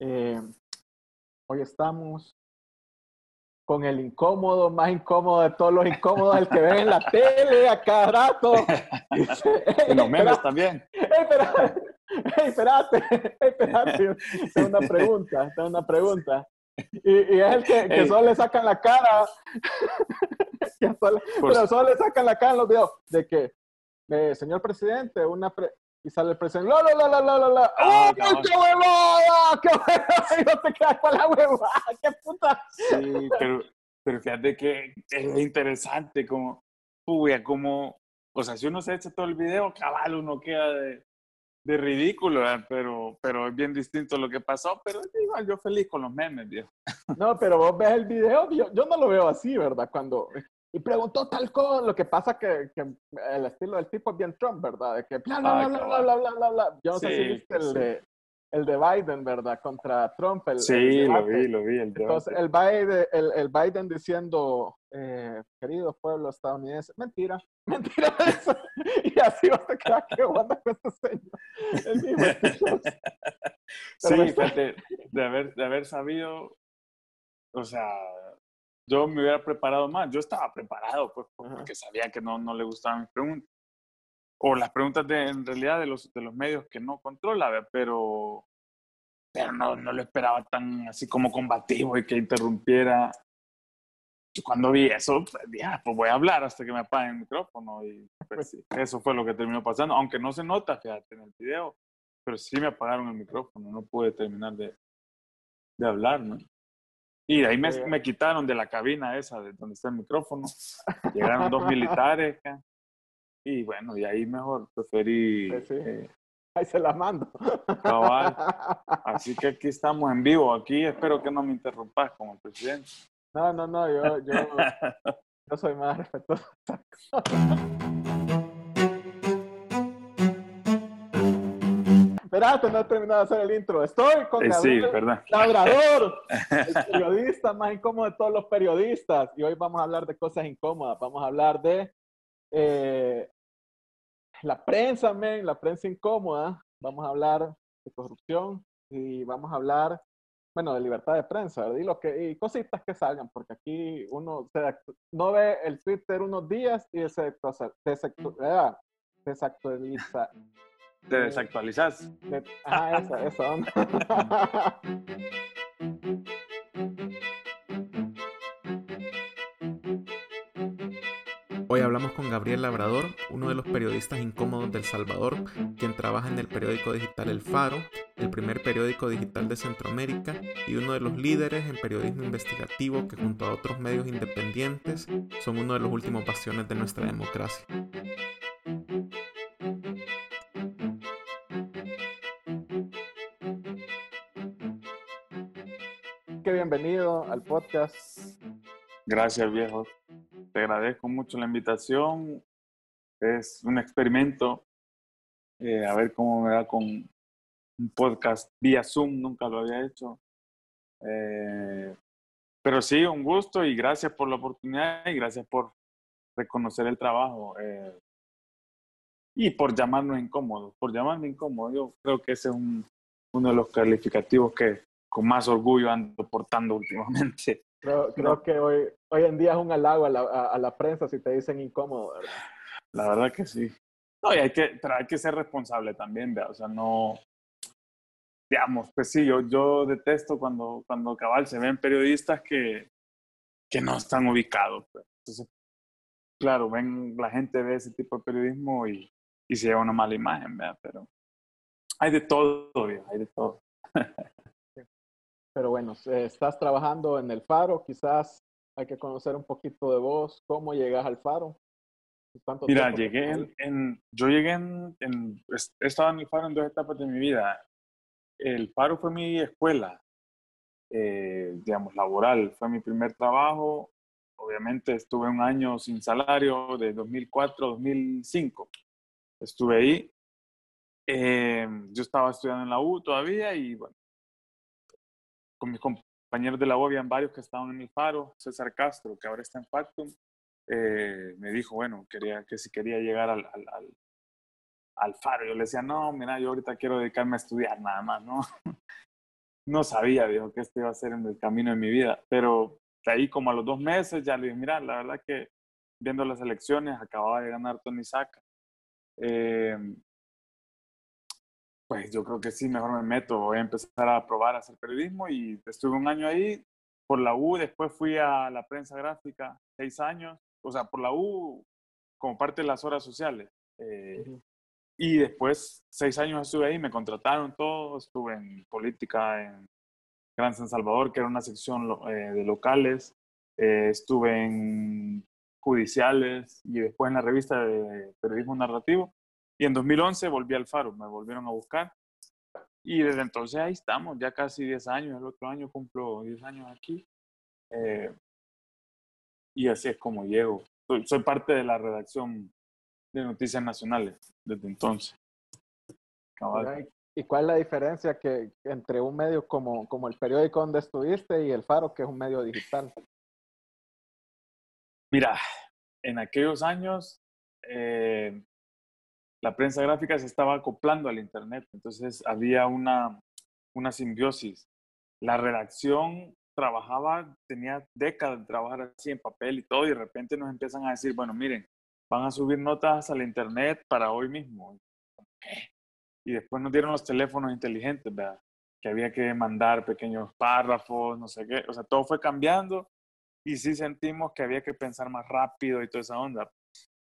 Eh, hoy estamos con el incómodo, más incómodo de todos los incómodos, el que ven en la tele a cada rato. Y los memes también. espérate, espérate, espérate. Tengo una pregunta, tengo una pregunta. Y, y es el que, que solo le sacan la cara. solo, pero solo le sacan la cara en los videos de que, eh, señor presidente, una pre y sale el presidente, la, la, la, la, la, la, ¡Oh, qué huevada! ¡Qué huevada! Y no te quedas con la huevada, ¡qué puta! Sí, pero, pero fíjate que es interesante como, uy, como, o sea, si uno se echa todo el video, cabal, uno queda de, de ridículo, pero, pero es bien distinto lo que pasó, pero igual yo feliz con los memes, viejo. No, pero vos ves el video, yo, yo no lo veo así, ¿verdad? Cuando y preguntó tal cosa, lo que pasa que, que el estilo del tipo es bien Trump, ¿verdad? De que bla, bla, bla, bla, bla, Yo no sé si viste el, de, el de Biden, ¿verdad? Contra Trump. El, sí, el lo vi, lo vi. El Entonces, el Biden, el, Biden diciendo, eh, querido pueblo estadounidense, mentira, mentira eso. y así vas a quedar que onda con este señor. Sí, de, de haber sabido, o sea, yo me hubiera preparado más. Yo estaba preparado, pues, porque sabía que no, no le gustaban mis preguntas. O las preguntas de, en realidad de los, de los medios que no controla, pero, pero no, no lo esperaba tan así como combativo y que interrumpiera. Y cuando vi eso, pues, ya, pues voy a hablar hasta que me apaguen el micrófono. Y pues, eso fue lo que terminó pasando. Aunque no se nota, fíjate, en el video, pero sí me apagaron el micrófono. No pude terminar de, de hablar, ¿no? Y de ahí me, me, quitaron de la cabina esa, de donde está el micrófono. Llegaron dos militares. Y bueno, y ahí mejor preferí... Eh, ahí se la mando. Cabal. Así que aquí estamos en vivo. Aquí espero que no me interrumpas como presidente. No, no, no, yo, yo, yo soy más respetuoso. Espérate, no he terminado de hacer el intro. Estoy con eh, Gabriel sí, Labrador, el periodista más incómodo de todos los periodistas. Y hoy vamos a hablar de cosas incómodas. Vamos a hablar de eh, la prensa, men, la prensa incómoda. Vamos a hablar de corrupción y vamos a hablar, bueno, de libertad de prensa, ¿verdad? Y, lo que, y cositas que salgan, porque aquí uno se, no ve el Twitter unos días y se desactualiza te desactualizas. Ah, esa, esa onda. Hoy hablamos con Gabriel Labrador, uno de los periodistas incómodos del Salvador, quien trabaja en el periódico digital El Faro, el primer periódico digital de Centroamérica y uno de los líderes en periodismo investigativo que junto a otros medios independientes son uno de los últimos bastiones de nuestra democracia. Bienvenido al podcast. Gracias, viejo. Te agradezco mucho la invitación. Es un experimento. Eh, a ver cómo me da con un podcast vía Zoom. Nunca lo había hecho. Eh, pero sí, un gusto y gracias por la oportunidad y gracias por reconocer el trabajo. Eh, y por llamarnos incómodos, por llamarme incómodo. Yo creo que ese es un, uno de los calificativos que, con más orgullo ando portando últimamente. Creo, creo que hoy, hoy en día es un halago a la, a, la prensa si te dicen incómodo, ¿verdad? La verdad que sí. No, y hay que, pero hay que ser responsable también, ¿verdad? O sea, no, digamos, pues sí, yo, yo detesto cuando, cuando cabal se ven periodistas que, que no están ubicados. Pues. Entonces, claro, ven, la gente ve ese tipo de periodismo y, y se lleva una mala imagen, ¿verdad? Pero hay de todo, hay de todo. pero bueno, estás trabajando en el Faro, quizás hay que conocer un poquito de vos, cómo llegas al Faro. Mira, llegué en, yo llegué en, he estado en el Faro en dos etapas de mi vida. El Faro fue mi escuela, eh, digamos, laboral, fue mi primer trabajo. Obviamente estuve un año sin salario de 2004 a 2005. Estuve ahí. Eh, yo estaba estudiando en la U todavía y bueno, con mis compañeros de la U, habían varios que estaban en el Faro, César Castro, que ahora está en Factum, eh, me dijo, bueno, quería, que si quería llegar al, al, al, Faro. Yo le decía, no, mira, yo ahorita quiero dedicarme a estudiar nada más, ¿no? no sabía, dijo, que este iba a ser en el camino de mi vida. Pero de ahí como a los dos meses ya le dije, mira, la verdad que viendo las elecciones, acababa de ganar Tony Saca. Eh, pues yo creo que sí, mejor me meto, voy a empezar a probar a hacer periodismo y estuve un año ahí por la U, después fui a la prensa gráfica, seis años, o sea, por la U como parte de las horas sociales. Eh, y después, seis años estuve ahí, me contrataron todos, estuve en política en Gran San Salvador, que era una sección eh, de locales, eh, estuve en judiciales y después en la revista de periodismo narrativo. Y en 2011 volví al Faro, me volvieron a buscar. Y desde entonces ahí estamos, ya casi 10 años, el otro año cumplo 10 años aquí. Eh, y así es como llego. Soy, parte de la redacción de Noticias Nacionales desde entonces. ¿Y cuál es la diferencia que, entre un medio como, como el periódico donde estuviste y el Faro, que es un medio digital? Mira, en aquellos años eh, la prensa gráfica se estaba acoplando al Internet, entonces había una, una simbiosis. La redacción trabajaba, tenía décadas de trabajar así en papel y todo, y de repente nos empiezan a decir, bueno, miren, van a subir notas al Internet para hoy mismo. Y después nos dieron los teléfonos inteligentes, ¿verdad? Que había que mandar pequeños párrafos, no sé qué, o sea, todo fue cambiando y sí sentimos que había que pensar más rápido y toda esa onda.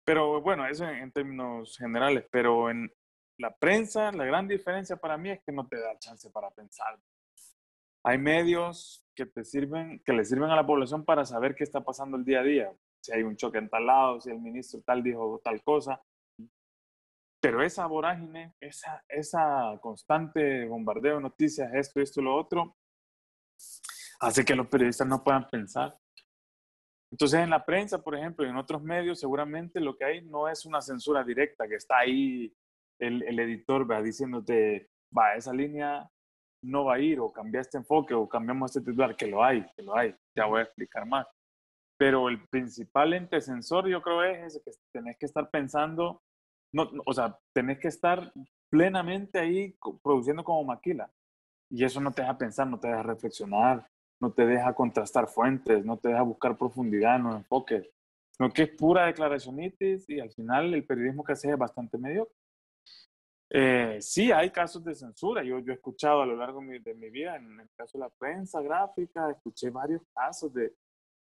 Pero bueno, eso en, términos generales, pero en la prensa, la gran diferencia para mí es que no te da chance para pensar. Hay medios que te sirven, que le sirven a la población para saber qué está pasando el día a día. Si hay un choque en tal lado, si el ministro tal dijo tal cosa. Pero esa vorágine, esa, esa constante bombardeo de noticias, esto, esto, lo otro, hace que los periodistas no puedan pensar. Entonces, en la prensa, por ejemplo, y en otros medios, seguramente lo que hay no es una censura directa, que está ahí el, el editor va diciéndote, va, esa línea no va a ir, o cambia este enfoque, o cambiamos este titular, que lo hay, que lo hay, ya voy a explicar más. Pero el principal ente censor, yo creo, es ese, que tenés que estar pensando, no, o sea, tenés que estar plenamente ahí produciendo como maquila. Y eso no te deja pensar, no te deja reflexionar, no te deja contrastar fuentes, no te deja buscar profundidad en los enfoques, sino que es pura declaracionitis y al final el periodismo que hace es bastante mediocre. Eh, sí, hay casos de censura. Yo, yo he escuchado a lo largo de mi, vida, en el caso de la prensa gráfica, escuché varios casos de,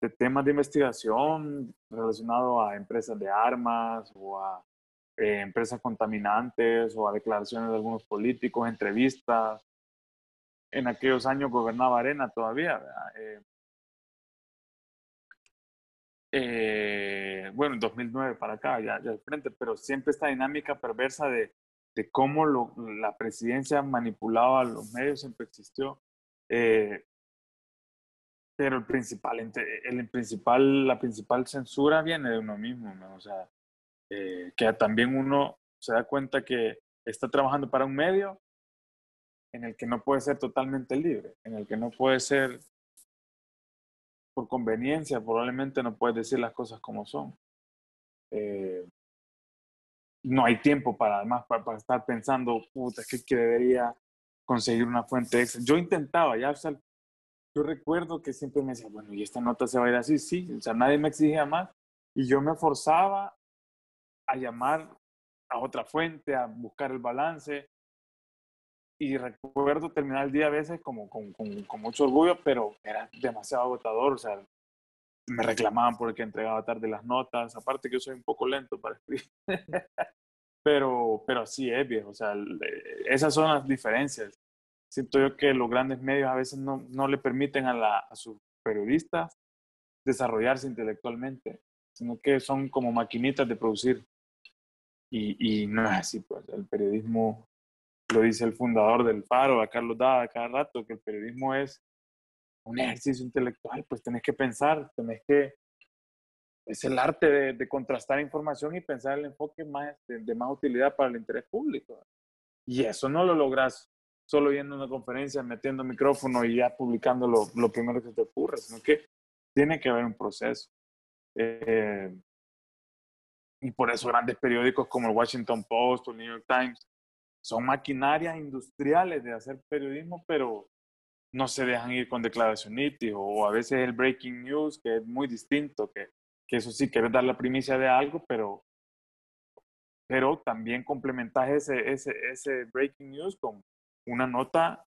de temas de investigación relacionados a empresas de armas o a eh, empresas contaminantes o a declaraciones de algunos políticos, entrevistas en aquellos años gobernaba Arena todavía. Eh, eh, bueno, en 2009 para acá, ya, ya al frente, pero siempre esta dinámica perversa de, de cómo la presidencia manipulaba a los medios siempre existió. Eh, pero el principal, el principal, la principal censura viene de uno mismo, o sea, que también uno se da cuenta que está trabajando para un medio en el que no puede ser totalmente libre, en el que no puede ser por conveniencia, probablemente no puedes decir las cosas como son. Eh, no hay tiempo para además para, estar pensando, puta, es que, debería conseguir una fuente extra. Yo intentaba, ya, yo recuerdo que siempre me decía, bueno, y esta nota se va a ir así, sí, o sea, nadie me exigía más, y yo me forzaba a llamar a otra fuente, a buscar el balance, y recuerdo terminar el día a veces como con, con, mucho orgullo, pero era demasiado agotador, o sea, me reclamaban porque entregaba tarde las notas, aparte que yo soy un poco lento para escribir, pero, pero sí es viejo, o sea, esas son las diferencias. Siento yo que los grandes medios a veces no, no le permiten a, la, a sus periodistas desarrollarse intelectualmente, sino que son como maquinitas de producir. Y, y no es así, pues el periodismo lo dice el fundador del Faro, a Carlos Dada, cada rato, que el periodismo es un ejercicio intelectual, pues tenés que pensar, tenés que, es el arte de, contrastar información y pensar el enfoque más, de, más utilidad para el interés público. Y eso no lo logras solo yendo a una conferencia, metiendo micrófono y ya publicando lo, lo primero que te ocurre, sino que tiene que haber un proceso. Eh, y por eso grandes periódicos como el Washington Post o el New York Times son maquinarias industriales de hacer periodismo, pero no se dejan ir con declaración o a veces el breaking news, que es muy distinto, que, que eso sí, quieres dar la primicia de algo, pero, pero también complementas ese, ese, ese breaking news con una nota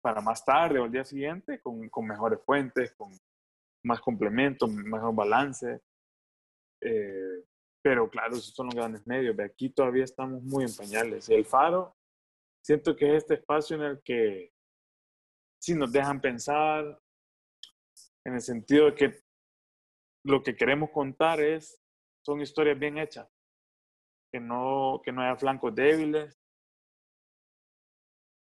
para más tarde o el día siguiente, con, con mejores fuentes, con más complementos, mejor balance. Eh, pero claro, esos son los grandes medios. De aquí todavía estamos muy en pañales. El faro, siento que es este espacio en el que sí nos dejan pensar en el sentido de que lo que queremos contar es, son historias bien hechas, que no, que no haya flancos débiles,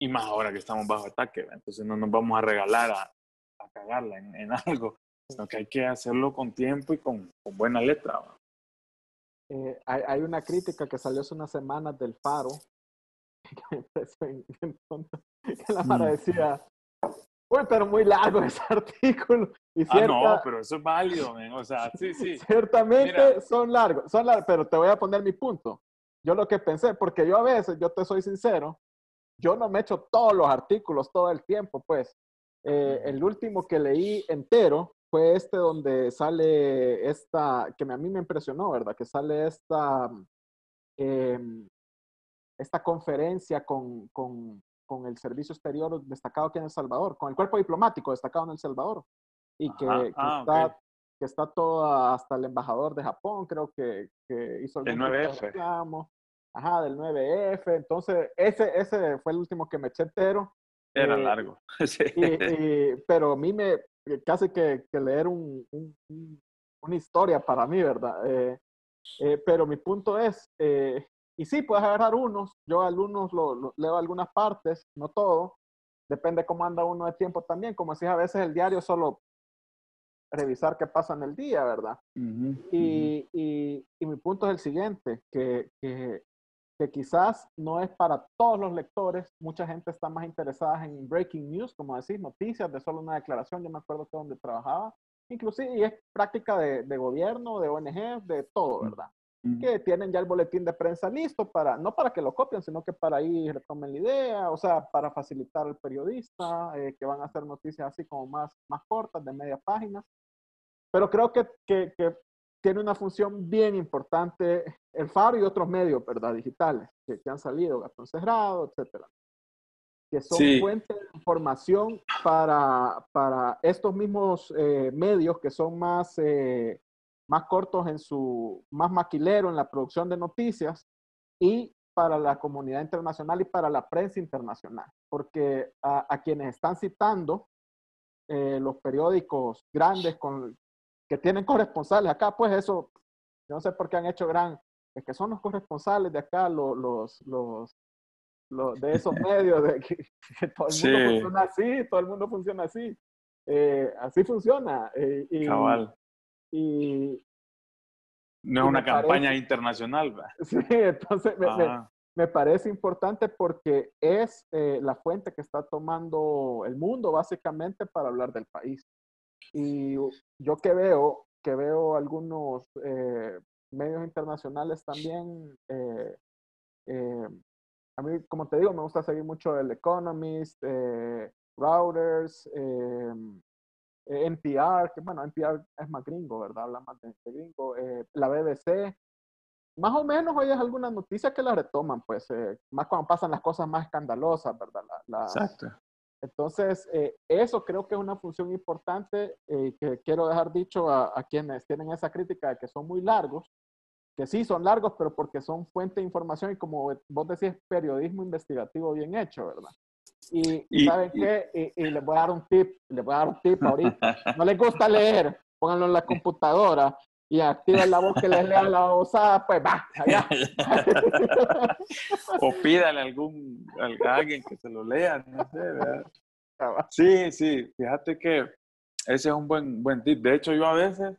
y más ahora que estamos bajo ataque, entonces no nos vamos a regalar a, a cagarla en, en, algo, sino que hay que hacerlo con tiempo y con, con buena letra. Eh, hay, hay, una crítica que salió hace unas semanas del Faro, que la Mara mm. decía, Uy, pero muy largo ese artículo. Y ah, no, pero eso es válido, o sea, sí, sí. Ciertamente son largos, son largos, pero te voy a poner mi punto. Yo lo que pensé, porque yo a veces, yo te soy sincero, yo no me echo todos los artículos todo el tiempo, pues. Eh, el último que leí entero fue este donde sale esta, que a mí me impresionó, ¿verdad? Que sale esta, eh, esta conferencia con, con, con el servicio exterior destacado aquí en El Salvador, con el cuerpo diplomático destacado en El Salvador, y que, ah, está, que está todo hasta el embajador de Japón, creo que, que hizo el 9F. Ajá, del 9F. Entonces, ese, ese fue el último que me eché entero. Era eh, largo. sí. pero a mí me casi que, que leer un, una historia para mí, ¿verdad? Eh, eh, pero mi punto es, y sí, puedes agarrar unos. Yo algunos lo, leo algunas partes, no todo. Depende cómo anda uno de tiempo también. Como decía, a veces el diario solo revisar qué pasa en el día, ¿verdad? y, y, y, mi punto es el siguiente, que, que, que, quizás no es para todos los lectores. Mucha gente está más interesada en breaking news, como decís, noticias de solo una declaración. Yo me acuerdo que donde trabajaba, inclusive, y es práctica de, de gobierno, de ONG, de todo, ¿verdad? que tienen ya el boletín de prensa listo para, no para que lo copien, sino que para ahí retomen la idea, o sea, para facilitar al periodista, eh, que van a hacer noticias así como más, más cortas, de media página. Pero creo que, que, que tiene una función bien importante el Faro y otros medios, ¿verdad? Digitales, que, que han salido, Gastón Cerrado, etcétera. Que son fuentes de información para, para estos mismos eh, medios que son más eh, más cortos en su, más maquilero en la producción de noticias y para la comunidad internacional y para la prensa internacional, porque a, quienes están citando eh, los periódicos grandes con, que tienen corresponsales acá, pues eso, yo no sé por qué han hecho gran, es que son los corresponsales de acá, los, los, los, de esos medios, de que, todo el mundo funciona así, todo el mundo funciona así. Eh, así funciona. Eh, y, Cabal. Y, no es una campaña internacional. Sí, entonces me, parece importante porque es eh, la fuente que está tomando el mundo básicamente para hablar del país. Y yo que veo, que veo algunos eh, medios internacionales también, eh, a mí, como te digo, me gusta seguir mucho el Economist, Routers, eh, NPR, que bueno, NPR es más gringo, ¿verdad? Habla más de, gringo. Eh, la BBC, más o menos oyes algunas noticias que la retoman, pues, eh, más cuando pasan las cosas más escandalosas, ¿verdad? Exacto. Entonces, eso creo que es una función importante que quiero dejar dicho a, a, quienes tienen esa crítica de que son muy largos, que sí son largos, pero porque son fuente de información y como vos decís, periodismo investigativo bien hecho, ¿verdad? Y, ¿saben qué? Y, les voy a dar un tip, les voy a dar un tip ahorita. No les gusta leer, pónganlo en la computadora y activen la voz que les lea la osada, pues va, allá. o pídale a algún, a alguien que se lo lea, no sé, ¿verdad? Sí, sí, fíjate que ese es un buen, buen tip. De hecho, yo a veces,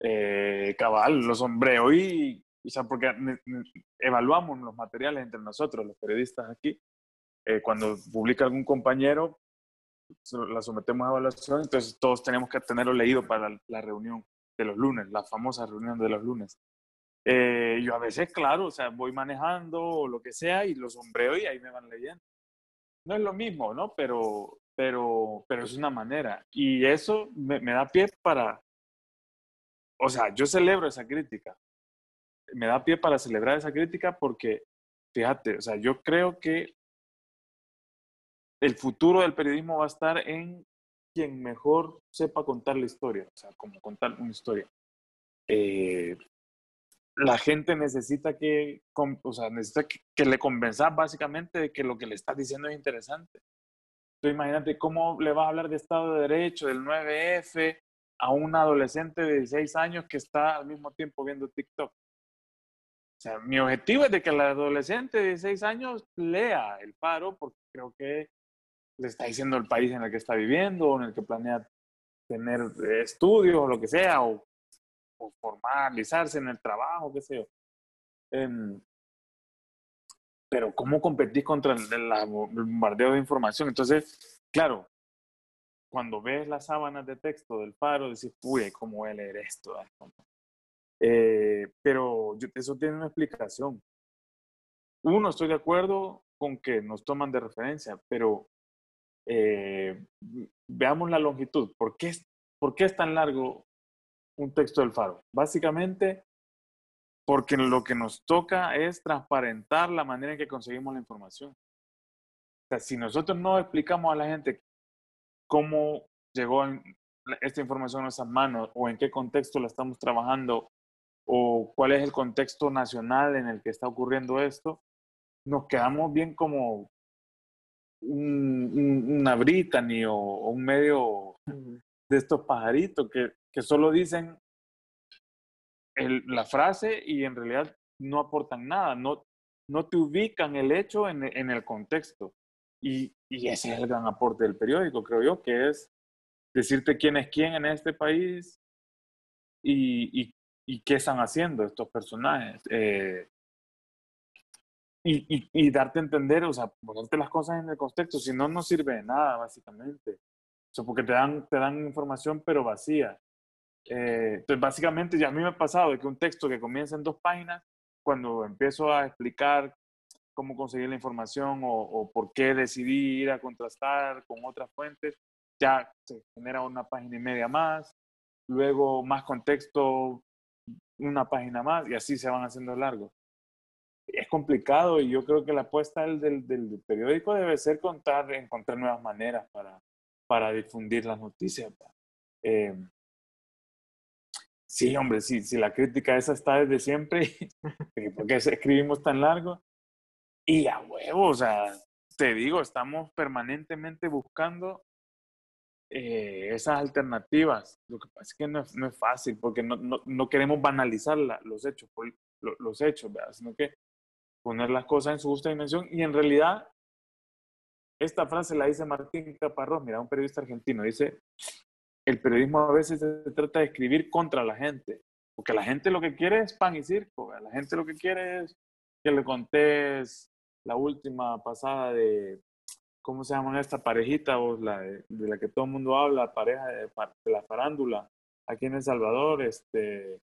eh, cabal, los sombreo y, o sea, porque evaluamos los materiales entre nosotros, los periodistas aquí, eh, cuando publica algún compañero, la sometemos a evaluación, entonces todos tenemos que tenerlo leído para la, reunión de los lunes, la famosa reunión de los lunes. Eh, yo a veces, claro, o sea, voy manejando o lo que sea y los sombreo y ahí me van leyendo. No es lo mismo, ¿no? Pero, pero, pero es una manera. Y eso me, me da pie para, o sea, yo celebro esa crítica. Me da pie para celebrar esa crítica porque, fíjate, o sea, yo creo que el futuro del periodismo va a estar en quien mejor sepa contar la historia, o sea, como contar una historia. Eh, la gente necesita que, o sea, necesita que, le convenzas básicamente de que lo que le estás diciendo es interesante. Entonces, imagínate cómo le vas a hablar de Estado de Derecho, del 9F, a un adolescente de 16 años que está al mismo tiempo viendo TikTok. O sea, mi objetivo es de que el adolescente de 16 años lea el paro porque creo que le está diciendo el país en el que está viviendo, o en el que planea tener estudios o lo que sea, o, formalizarse en el trabajo, qué sé yo. Em, pero ¿cómo competís contra el, el, bombardeo de información? Entonces, claro, cuando ves las sábanas de texto del paro, decís, uy, ¿cómo voy a leer esto? Eh, pero eso tiene una explicación. Uno, estoy de acuerdo con que nos toman de referencia, pero eh, veamos la longitud. ¿Por qué, ¿Por qué es tan largo un texto del faro? Básicamente porque lo que nos toca es transparentar la manera en que conseguimos la información. O sea, si nosotros no explicamos a la gente cómo llegó esta información a nuestras manos o en qué contexto la estamos trabajando o cuál es el contexto nacional en el que está ocurriendo esto, nos quedamos bien como un, una Brittany o, un medio de estos pajaritos que, que solo dicen la frase y en realidad no aportan nada, no, no te ubican el hecho en, en el contexto. Y, y, ese es el gran aporte del periódico, creo yo, que es decirte quién es quién en este país y, y, y qué están haciendo estos personajes. Eh, y, y, darte a entender, o sea, ponerte las cosas en el contexto, si no, no sirve de nada, básicamente. O sea, porque te dan, te dan información, pero vacía. Eh, entonces, básicamente, ya a mí me ha pasado de que un texto que comienza en dos páginas, cuando empiezo a explicar cómo conseguir la información o, o, por qué decidí ir a contrastar con otras fuentes, ya se genera una página y media más, luego más contexto, una página más, y así se van haciendo largos es complicado y yo creo que la apuesta del, del, periódico debe ser contar, encontrar nuevas maneras para, para difundir las noticias. Eh, sí, hombre, sí, si la crítica esa está desde siempre, ¿por qué escribimos tan largo? Y a huevo, o sea, te digo, estamos permanentemente buscando eh, esas alternativas. Lo que pasa es que no es, no es fácil porque no, no, no queremos banalizar los hechos, los hechos, ¿verdad? sino que poner las cosas en su justa dimensión y en realidad esta frase la dice Martín Caparrós, mira, un periodista argentino, dice, el periodismo a veces se trata de escribir contra la gente, porque la gente lo que quiere es pan y circo, la gente lo que quiere es que le contés la última pasada de, ¿cómo se llama esta parejita o la de, la que todo el mundo habla, pareja de, de, la farándula, aquí en El Salvador, este,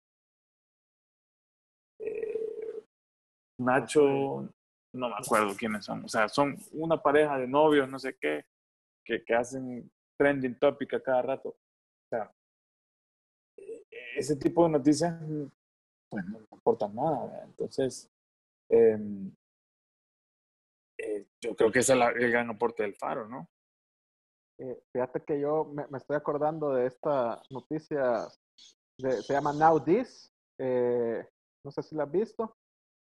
Nacho, no me acuerdo quiénes son, o sea, son una pareja de novios, no sé qué, que, que hacen trending topic a cada rato. O sea, e, ese tipo de noticias, pues no aportan nada. Entonces, eh, eh, yo creo que ese es el gran aporte del faro, ¿no? Eh, fíjate que yo me, me, estoy acordando de esta noticia, de, se llama Now This, eh, no sé si la has visto,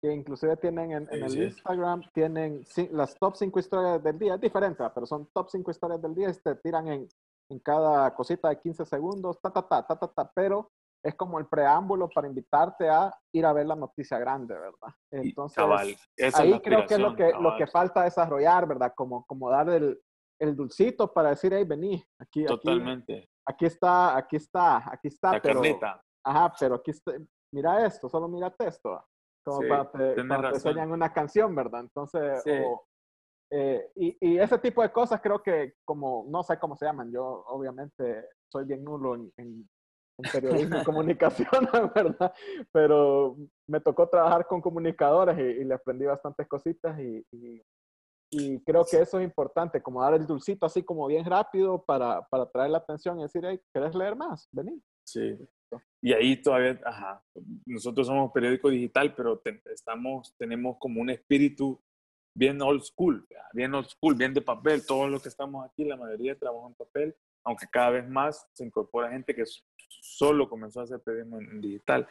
que inclusive tienen en, en el Instagram, tienen las top 5 historias del día, es diferente, pero son top 5 historias del día, te tiran en, en cada cosita de 15 segundos, ta, ta, ta, ta, ta, ta, pero es como el preámbulo para invitarte a ir a ver la noticia grande, ¿verdad? Entonces, ahí creo que es lo que, lo que falta desarrollar, ¿verdad? Como, como dar el, el dulcito para decir, hey, vení, aquí, Totalmente. Aquí, está, aquí está, aquí está. La pero, carnita. Ajá, pero aquí está, mira esto, solo mira esto como para, te, enseñan una canción, ¿verdad? Entonces, eh, y, y, ese tipo de cosas creo que como, no sé cómo se llaman, yo obviamente soy bien nulo en, en, periodismo y comunicación, ¿verdad? Pero me tocó trabajar con comunicadores y, y le aprendí bastantes cositas y, y, y creo que eso es importante, como dar el dulcito así como bien rápido para, para traer la atención y decir, hey, ¿quieres leer más? Vení. Sí. Y ahí todavía, ajá, nosotros somos periódico digital, pero estamos, tenemos como un espíritu bien old school, bien old school, bien de papel. Todos los que estamos aquí, la mayoría trabajan en papel, aunque cada vez más se incorpora gente que solo comenzó a hacer periodismo en digital.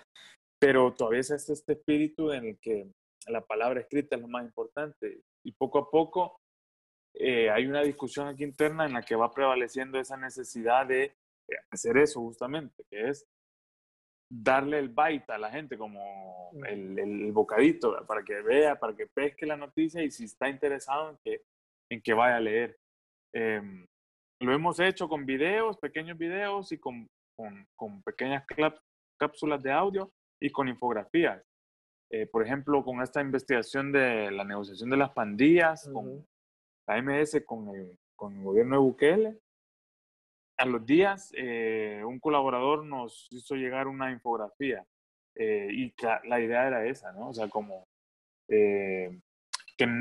Pero todavía es este espíritu en el que la palabra escrita es lo más importante. Y poco a poco eh, hay una discusión aquí interna en la que va prevaleciendo esa necesidad de eh, hacer eso justamente, que es darle el bite a la gente, como el, el, bocadito, para que vea, para que pesque la noticia y si está interesado en que, en que vaya a leer. Em, lo hemos hecho con videos, pequeños videos y con, con, con pequeñas cápsulas de audio y con infografías. Eh, por ejemplo, con esta investigación de la negociación de las pandillas, con la MS, con el, con el gobierno de Bukele, a los días eh, un colaborador nos hizo llegar una infografía eh, y la idea era esa, ¿no? O sea, como que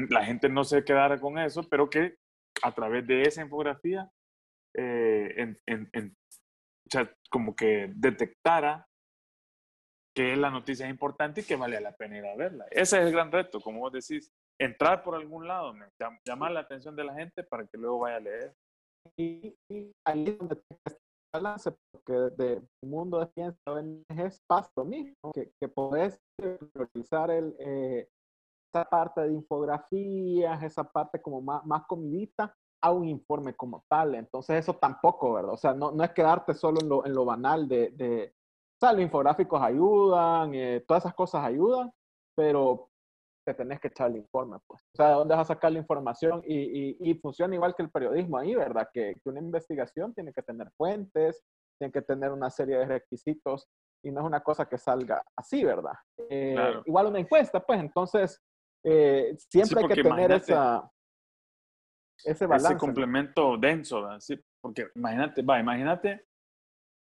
la gente no se quedara con eso, pero que a través de esa infografía, en, como que detectara que la noticia es importante y que vale la pena ir a verla. Ese es el gran reto, como vos decís, entrar por algún lado, llamar la atención de la gente para que luego vaya a leer. Y, ahí es donde balance, porque de mundo de ciencia es paso lo mismo, que, que podés priorizar el, eh, esa parte de infografías, esa parte como más, más comidita, a un informe como tal. Entonces eso tampoco, ¿verdad? O sea, no, no es quedarte solo en lo, en lo banal de, de, o sea, los infográficos ayudan, eh, todas esas cosas ayudan, pero te tenés que echar el informe, pues. O sea, ¿de dónde vas a sacar la información? Y, y, y funciona igual que el periodismo ahí, ¿verdad? Que, que, una investigación tiene que tener fuentes, tiene que tener una serie de requisitos y no es una cosa que salga así, ¿verdad? Eh, igual una encuesta, pues, entonces, eh, siempre hay que tener esa, ese balance. Ese complemento denso, ¿verdad? Sí, porque imagínate, va, imagínate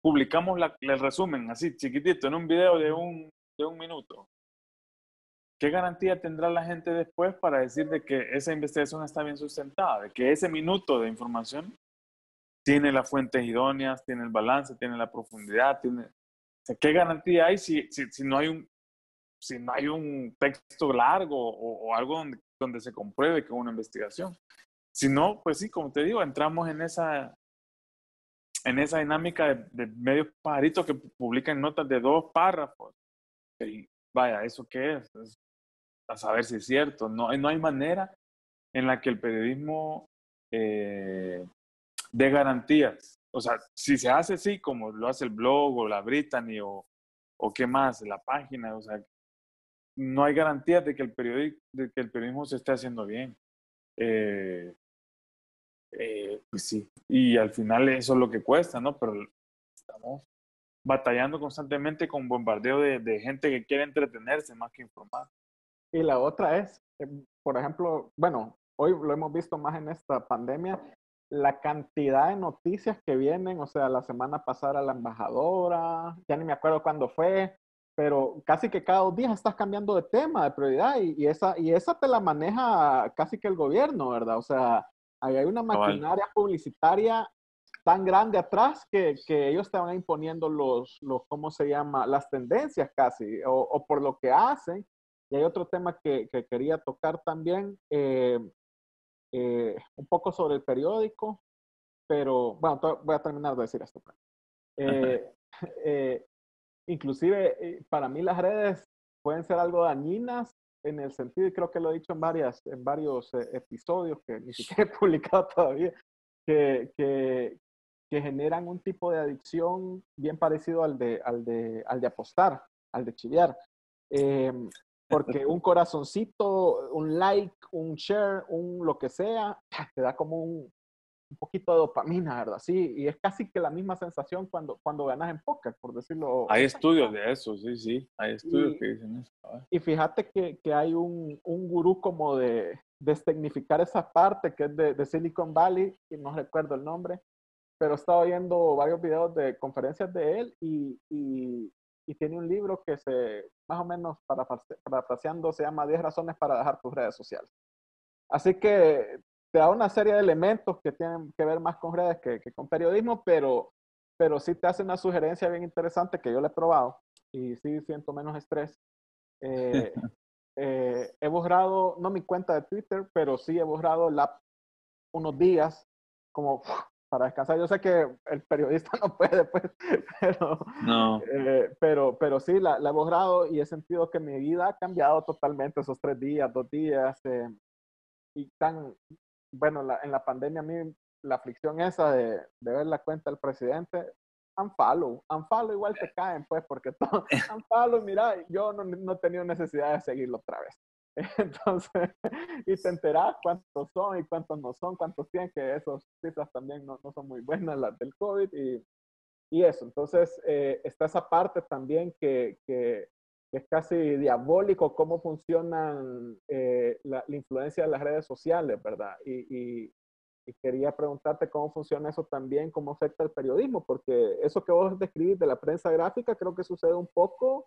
publicamos la, el resumen así chiquitito en un video de un, de un minuto, ¿qué garantía tendrá la gente después para decir de que esa investigación está bien sustentada, de que ese minuto de información tiene las fuentes idóneas, tiene el balance, tiene la profundidad, tiene... ¿Qué garantía hay si, si, si, no hay un, si no hay un texto largo o, o algo donde, donde se compruebe que es una investigación? Si no, pues sí, como te digo, entramos en esa, en esa dinámica de, medios pajaritos que publican notas de dos párrafos. Y vaya, ¿eso qué es? A saber si es cierto. No, no hay manera en la que el periodismo eh, dé garantías. O sea, si se hace así, como lo hace el blog o la Brittany o, o qué más, la página, o sea, no hay garantías de que el, de que el periodismo se esté haciendo bien. Eh, eh, pues sí, y al final eso es lo que cuesta, ¿no? Pero estamos batallando constantemente con bombardeo de, de gente que quiere entretenerse más que informar. Y la otra es, eh, por ejemplo, bueno, hoy lo hemos visto más en esta pandemia, la cantidad de noticias que vienen, o sea, la semana pasada la embajadora, ya ni me acuerdo cuándo fue, pero casi que cada dos días estás cambiando de tema, de prioridad, y, y, esa, y esa te la maneja casi que el gobierno, ¿verdad? O sea, Ahí hay una maquinaria publicitaria tan grande atrás que, que, ellos te van imponiendo los, los, ¿cómo se llama? Las tendencias casi, o, o por lo que hacen. Y hay otro tema que, que quería tocar también, eh, eh, un poco sobre el periódico, pero bueno, voy a terminar de decir esto. Pues. Eh, inclusive, para mí las redes pueden ser algo dañinas en el sentido, y creo que lo he dicho en, varias, en varios eh, episodios que ni siquiera he publicado todavía, que, que, que, generan un tipo de adicción bien parecido al de, al de, al de apostar, al de chiviar. Em, porque un corazoncito, un like, un share, un lo que sea, te da como un, un poquito de dopamina, ¿verdad? Sí, y es casi que la misma sensación cuando, cuando ganas en póker, por decirlo. Hay estudios de eso, sí, sí, hay estudios que dicen eso. Y fíjate que, que hay un, un, gurú como de destegnificar esa parte que es de, de, Silicon Valley, y no recuerdo el nombre, pero he estado viendo varios videos de conferencias de él y, y, y tiene un libro que se, más o menos parafraseando, se llama 10 razones para dejar tus redes sociales. así que te da una serie de elementos que tienen que ver más con redes que, que, con periodismo, pero, pero sí te hace una sugerencia bien interesante que yo le he probado y sí siento menos estrés. Eh, eh, he borrado, no mi cuenta de Twitter, pero sí he borrado la, unos días como para descansar. Yo sé que el periodista no puede, pues, pero, no. Eh, pero, pero sí, la, la, he borrado y he sentido que mi vida ha cambiado totalmente esos tres días, dos días. Eh, y tan, bueno, la, en la pandemia a mí la aflicción esa de, de ver la cuenta del presidente, unfollow, unfollow igual te caen, pues, porque todo, unfollow, mira, yo no, no he tenido necesidad de seguirlo otra vez. Entonces, y te enterás cuántos son y cuántos no son, cuántos tienen, que esas cifras también no, no son muy buenas, las del COVID y, y eso. Entonces, eh, está esa parte también que, que, es casi diabólico cómo funcionan eh, la, la, influencia de las redes sociales, ¿verdad? Y, y, y, quería preguntarte cómo funciona eso también, cómo afecta el periodismo, porque eso que vos describís de la prensa gráfica creo que sucede un poco,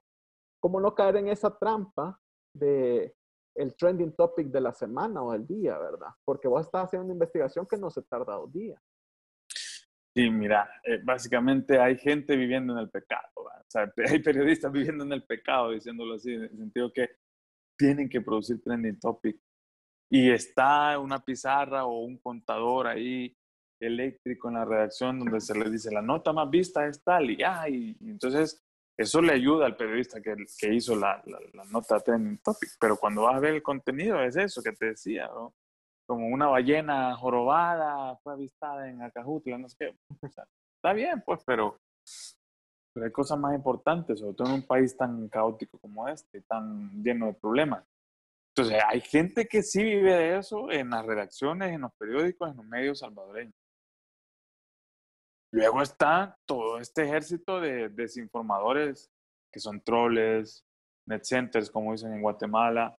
cómo no caer en esa trampa de el trending topic de la semana o del día, ¿verdad? Porque vos estás haciendo una investigación que no se tarda dos días. Sí, mira, eh, básicamente hay gente viviendo en el pecado, o sea, hay periodistas viviendo en el pecado, diciéndolo así, en el sentido que tienen que producir trending topic. Y está una pizarra o un contador ahí eléctrico en la redacción donde se le dice la nota más vista es tal y, ah, y entonces eso le ayuda al periodista que, que hizo la, la, nota trending topic, pero cuando vas a ver el contenido es eso que te decía. Como una ballena jorobada fue avistada en Acajutla, no sé qué. está bien, pues, pero, pero hay cosas más importantes, sobre todo en un país tan caótico como este, tan lleno de problemas. Entonces, hay gente que sí vive de eso en las redacciones, en los periódicos, en los medios salvadoreños. Luego está todo este ejército de desinformadores que son troles, net centers, como dicen en Guatemala,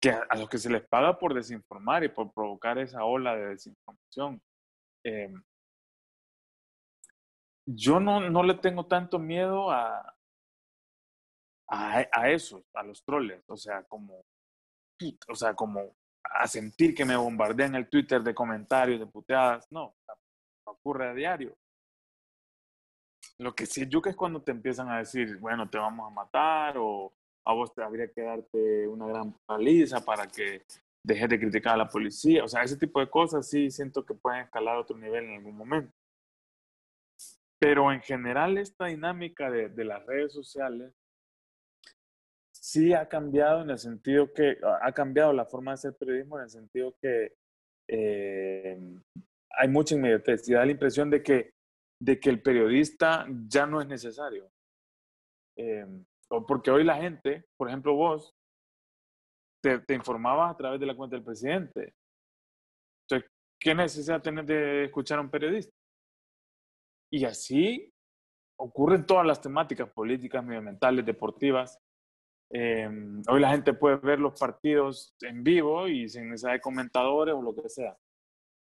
que a, los que se les paga por desinformar y por provocar esa ola de desinformación. Eh, yo no, no, le tengo tanto miedo a, a, a a los troles, o sea, como, o sea, como a sentir que me bombardean el Twitter de comentarios, de puteadas, no, ocurre a diario. Lo que sí yuca es cuando te empiezan a decir, bueno, te vamos a matar o a vos te habría que darte una gran paliza para que dejes de criticar a la policía. O sea, ese tipo de cosas sí siento que pueden escalar a otro nivel en algún momento. Pero en general esta dinámica de, las redes sociales sí ha cambiado en el sentido que, ha cambiado la forma de hacer periodismo en el sentido que eh, hay mucha inmediatez y da la impresión de que, de que el periodista ya no es necesario. Eh, porque hoy la gente, por ejemplo vos, te, te, informabas a través de la cuenta del presidente. Entonces, ¿qué necesidad tenés de escuchar a un periodista? Y así ocurren todas las temáticas políticas, medioambientales, deportivas. Eh, hoy la gente puede ver los partidos en vivo y sin necesidad de comentadores o lo que sea.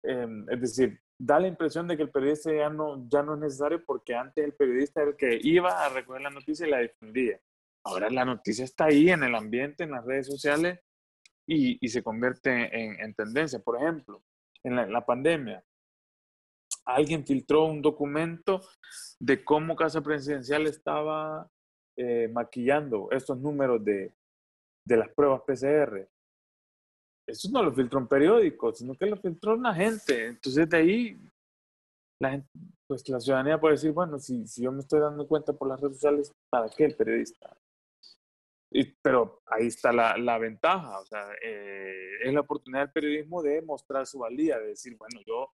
Em, es decir, da la impresión de que el periodista ya no, ya no es necesario porque antes el periodista era el que iba a recoger la noticia y la difundía. Ahora la noticia está ahí en el ambiente, en las redes sociales y, y se convierte en, en, tendencia. Por ejemplo, en la, la, pandemia, alguien filtró un documento de cómo Casa Presidencial estaba eh, maquillando estos números de, de las pruebas PCR eso no lo filtró un periódico, sino que lo filtró una gente. Entonces de ahí la gente, pues la ciudadanía puede decir, bueno, si, si yo me estoy dando cuenta por las redes sociales, ¿para qué el periodista? Y, pero ahí está la, la ventaja, o sea, eh, es la oportunidad del periodismo de mostrar su valía, de decir, bueno, yo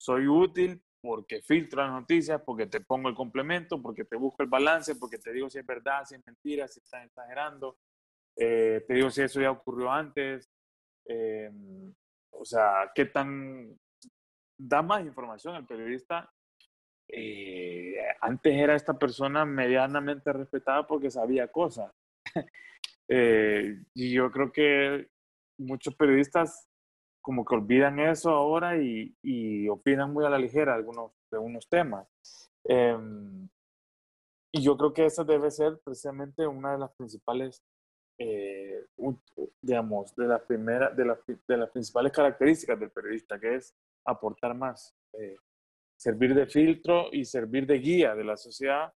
soy útil porque filtro las noticias, porque te pongo el complemento, porque te busco el balance, porque te digo si es verdad, si es mentira, si estás exagerando, eh, te digo si eso ya ocurrió antes, eh, o sea, qué tan da más información el periodista. Eh, antes era esta persona medianamente respetada porque sabía cosas. eh, y yo creo que muchos periodistas como que olvidan eso ahora y, y opinan muy a la ligera algunos, de unos temas. Eh, y yo creo que esa debe ser precisamente una de las principales eh, digamos, de, la primera, de, de, las principales características del periodista, que es aportar más, eh, servir de filtro y servir de guía de la sociedad.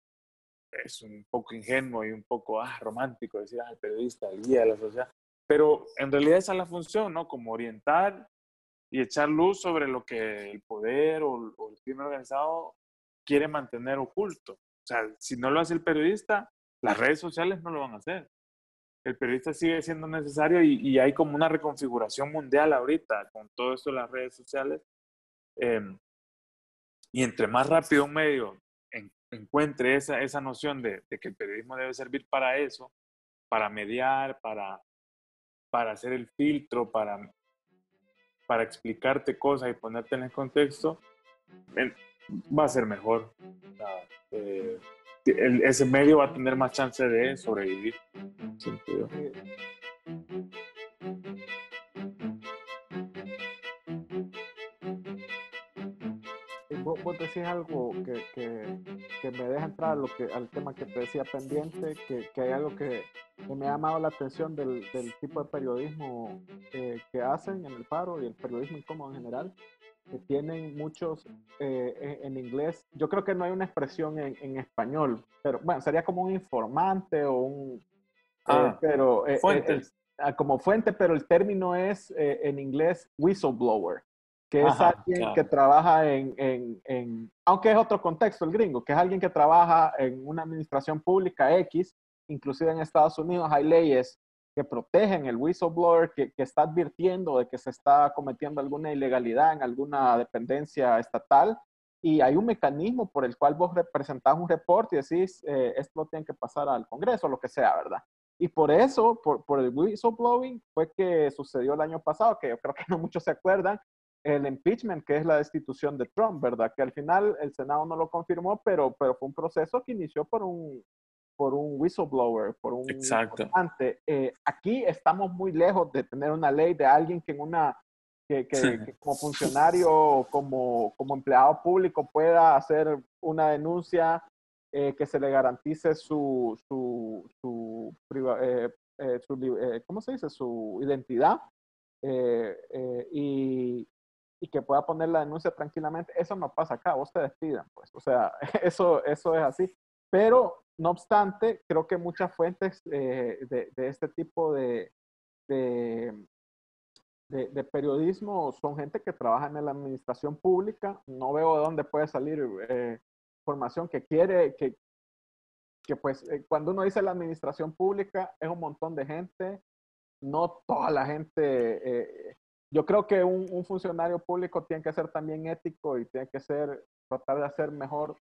Es un poco ingenuo y un poco ah, romántico decir, ah, el periodista, el guía de la sociedad. Pero en realidad esa es la función, ¿no? Como orientar y echar luz sobre lo que el poder o, o el crimen organizado quiere mantener oculto. O sea, si no lo hace el periodista, las redes sociales no lo van a hacer. El periodista sigue siendo necesario y, hay como una reconfiguración mundial ahorita con todo esto de las redes sociales. Em, y entre más rápido un medio encuentre esa, esa noción de, que el periodismo debe servir para eso, para mediar, para, para hacer el filtro, para, para explicarte cosas y ponerte en el contexto, va a ser mejor. Eh, ese medio va a tener más chance de sobrevivir. Vos, vos, decís algo que, que, que, me deja entrar lo que, al tema que te decía pendiente, que, que hay algo que, me ha llamado la atención del, del tipo de periodismo eh, que hacen en el paro y el periodismo incómodo en general, que tienen muchos eh, en inglés. Yo creo que no hay una expresión en, en español, pero bueno, sería como un informante o un... Eh, ah, pero, eh, ah, como fuente, pero el término es en inglés whistleblower, que es alguien que trabaja en, en, en, aunque es otro contexto el gringo, que es alguien que trabaja en una administración pública X, inclusive en Estados Unidos hay leyes que protegen el whistleblower que, que, está advirtiendo de que se está cometiendo alguna ilegalidad en alguna dependencia estatal y hay un mecanismo por el cual vos presentás un reporte y decís, eh, esto tiene que pasar al Congreso, lo que sea, ¿verdad? Y por eso, por, por, el whistleblowing, fue que sucedió el año pasado, que yo creo que no muchos se acuerdan, el impeachment, que es la destitución de Trump, ¿verdad? Que al final el Senado no lo confirmó, pero, pero fue un proceso que inició por un, por un whistleblower, por un Exacto. Eh, aquí estamos muy lejos de tener una ley de alguien que en una que, que, como funcionario o como, como empleado público pueda hacer una denuncia eh, que se le garantice su, su, su, eh, su ¿cómo se dice? su identidad y, y, que pueda poner la denuncia tranquilamente. Eso no pasa acá, vos te despidan, pues. O sea, eso, eso es así. Pero no obstante, creo que muchas fuentes eh, de, este tipo de, de, periodismo son gente que trabaja en la administración pública. No veo de dónde puede salir eh, información que quiere, que, que pues eh, cuando uno dice la administración pública es un montón de gente, no toda la gente. yo creo que un, un funcionario público tiene que ser también ético y tiene que ser, tratar de hacer mejor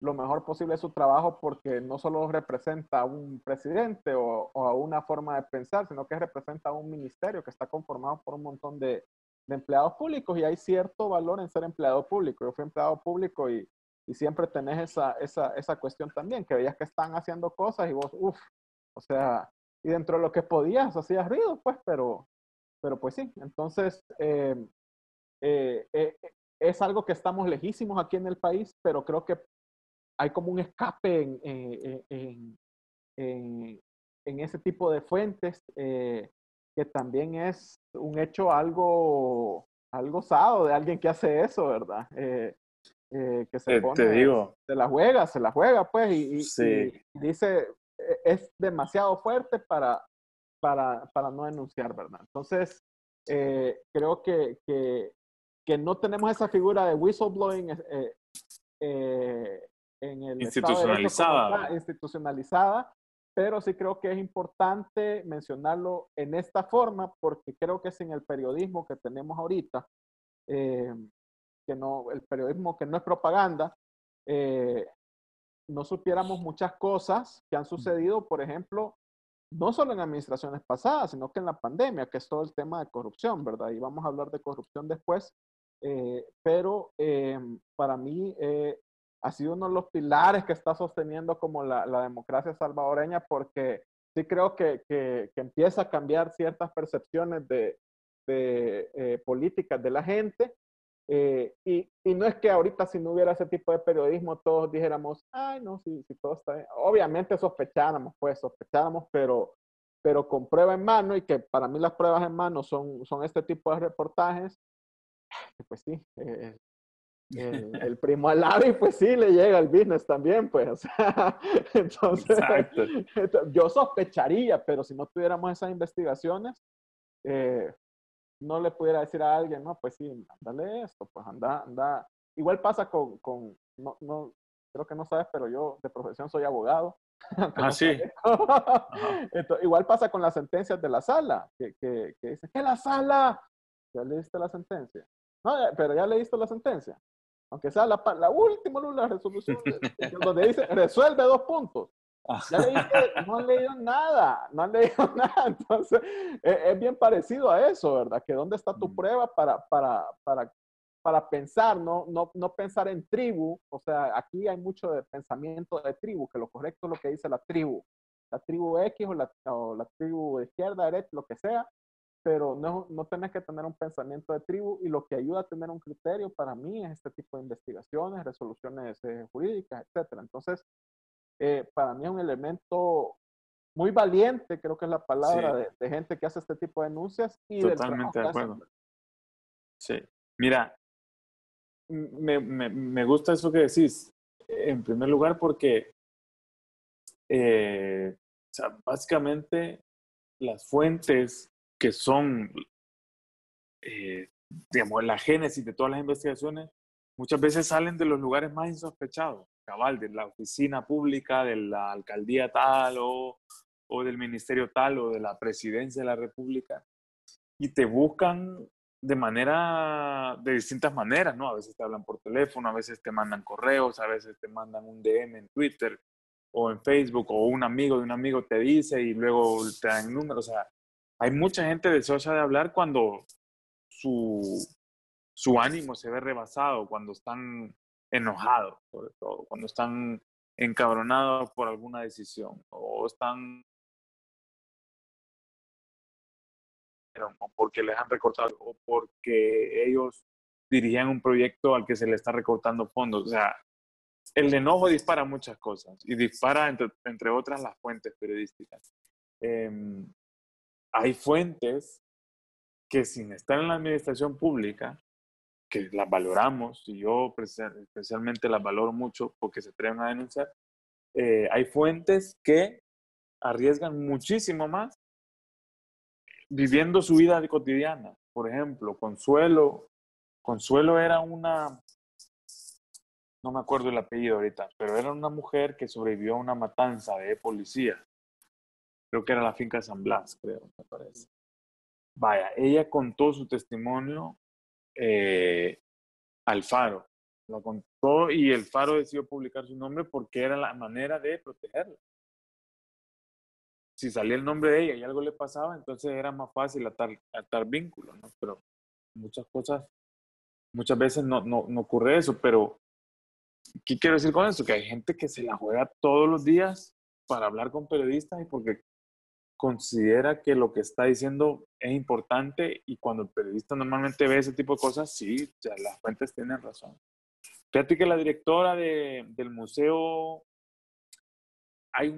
lo mejor posible su trabajo porque no solo representa a un presidente o, a una forma de pensar, sino que representa a un ministerio que está conformado por un montón de, empleados públicos y hay cierto valor en ser empleado público. Yo fui empleado público y, siempre tenés esa, esa, cuestión también, que veías que están haciendo cosas y vos, uff, o sea, y dentro de lo que podías hacías ruido, pues, pero, pero pues sí, entonces... Eh, eh, eh, es algo que estamos lejísimos aquí en el país, pero creo que hay como un escape en, eh, en, en, en ese tipo de fuentes, eh, que también es un hecho algo, algo osado de alguien que hace eso, ¿verdad? Eh, que se pone, te digo. se la juega, se la juega, pues, y, dice, e, es demasiado fuerte para, para, para no denunciar, ¿verdad? Entonces, creo que, que, que, no tenemos esa figura de whistleblowing eh, en el institucionalizada. institucionalizada, pero sí creo que es importante mencionarlo en esta forma porque creo que sin el periodismo que tenemos ahorita, eh, que no, el periodismo que no es propaganda, eh, no supiéramos muchas cosas que han sucedido, por ejemplo, no solo en administraciones pasadas, sino que en la pandemia, que es todo el tema de corrupción, ¿verdad? Y vamos a hablar de corrupción después, eh, pero para mí ha sido uno de los pilares que está sosteniendo como la, la democracia salvadoreña, porque sí creo que, que, empieza a cambiar ciertas percepciones de, de eh, políticas de la gente. Eh, y, y, no es que ahorita si no hubiera ese tipo de periodismo todos dijéramos, ay, no, si, si todo está bien. Obviamente sospecháramos, pues sospecháramos, pero, pero con prueba en mano y que para mí las pruebas en mano son, son este tipo de reportajes, pues sí, eh, el, primo al lado y pues sí, le llega el business también, pues. entonces, yo sospecharía, pero si no tuviéramos esas investigaciones, eh, no le pudiera decir a alguien, no, pues sí, ándale esto, pues anda, anda. Igual pasa con, con no, no, creo que no sabes, pero yo de profesión soy abogado. Ah, sí. igual pasa con las sentencias de la sala, que, que, que dicen, ¿qué la sala? ¿Ya leíste la sentencia? No, pero ya leíste la sentencia. Aunque sea la, la última la resolución, donde dice, resuelve dos puntos. Ah. No han leído nada, no han leído nada. Entonces, es, es, bien parecido a eso, ¿verdad? Que dónde está tu prueba para, para, para para pensar, no, no, no pensar en tribu, o sea, aquí hay mucho de pensamiento de tribu, que lo correcto es lo que dice la tribu, la tribu X o la, o la tribu de izquierda, derecha, lo que sea, pero no, no tenés que tener un pensamiento de tribu y lo que ayuda a tener un criterio para mí es este tipo de investigaciones, resoluciones eh, jurídicas, etc. Entonces, eh, para mí es un elemento muy valiente, creo que es la palabra de, de, gente que hace este tipo de denuncias. Y Totalmente de acuerdo. Sí. Mira, me, me, me, gusta eso que decís, en primer lugar porque eh, o sea, básicamente las fuentes que son, eh, digamos, la génesis de todas las investigaciones, muchas veces salen de los lugares más insospechados, cabal, de la oficina pública, de la alcaldía tal o, o del ministerio tal o de la presidencia de la república, y te buscan de manera, de distintas maneras, ¿no? A veces te hablan por teléfono, a veces te mandan correos, a veces te mandan un DM en Twitter o en Facebook o un amigo de un amigo te dice y luego te dan números. O sea, hay mucha gente deseosa de hablar cuando su, su ánimo se ve rebasado, cuando están enojados, sobre todo, cuando están encabronados por alguna decisión o están o porque les han recortado o porque ellos dirigían un proyecto al que se le está recortando fondos. O sea, el enojo dispara muchas cosas y dispara, entre, entre otras, las fuentes periodísticas. Em, hay fuentes que sin estar en la administración pública, que las valoramos, y yo especialmente las valoro mucho porque se atreven a denunciar, eh, hay fuentes que arriesgan muchísimo más viviendo su vida cotidiana. Por ejemplo, Consuelo, Consuelo era una, no me acuerdo el apellido ahorita, pero era una mujer que sobrevivió a una matanza de policía. Creo que era la finca San Blas, creo, me parece. Vaya, ella contó su testimonio eh, al Faro. Lo contó y el Faro decidió publicar su nombre porque era la manera de protegerla si salía el nombre de ella y algo le pasaba, entonces era más fácil atar, atar vínculos, ¿no? Pero muchas cosas, muchas veces no, no, no, ocurre eso, pero ¿qué quiero decir con eso? Que hay gente que se la juega todos los días para hablar con periodistas y porque considera que lo que está diciendo es importante y cuando el periodista normalmente ve ese tipo de cosas, sí, las fuentes tienen razón. Fíjate que la directora de, del museo hay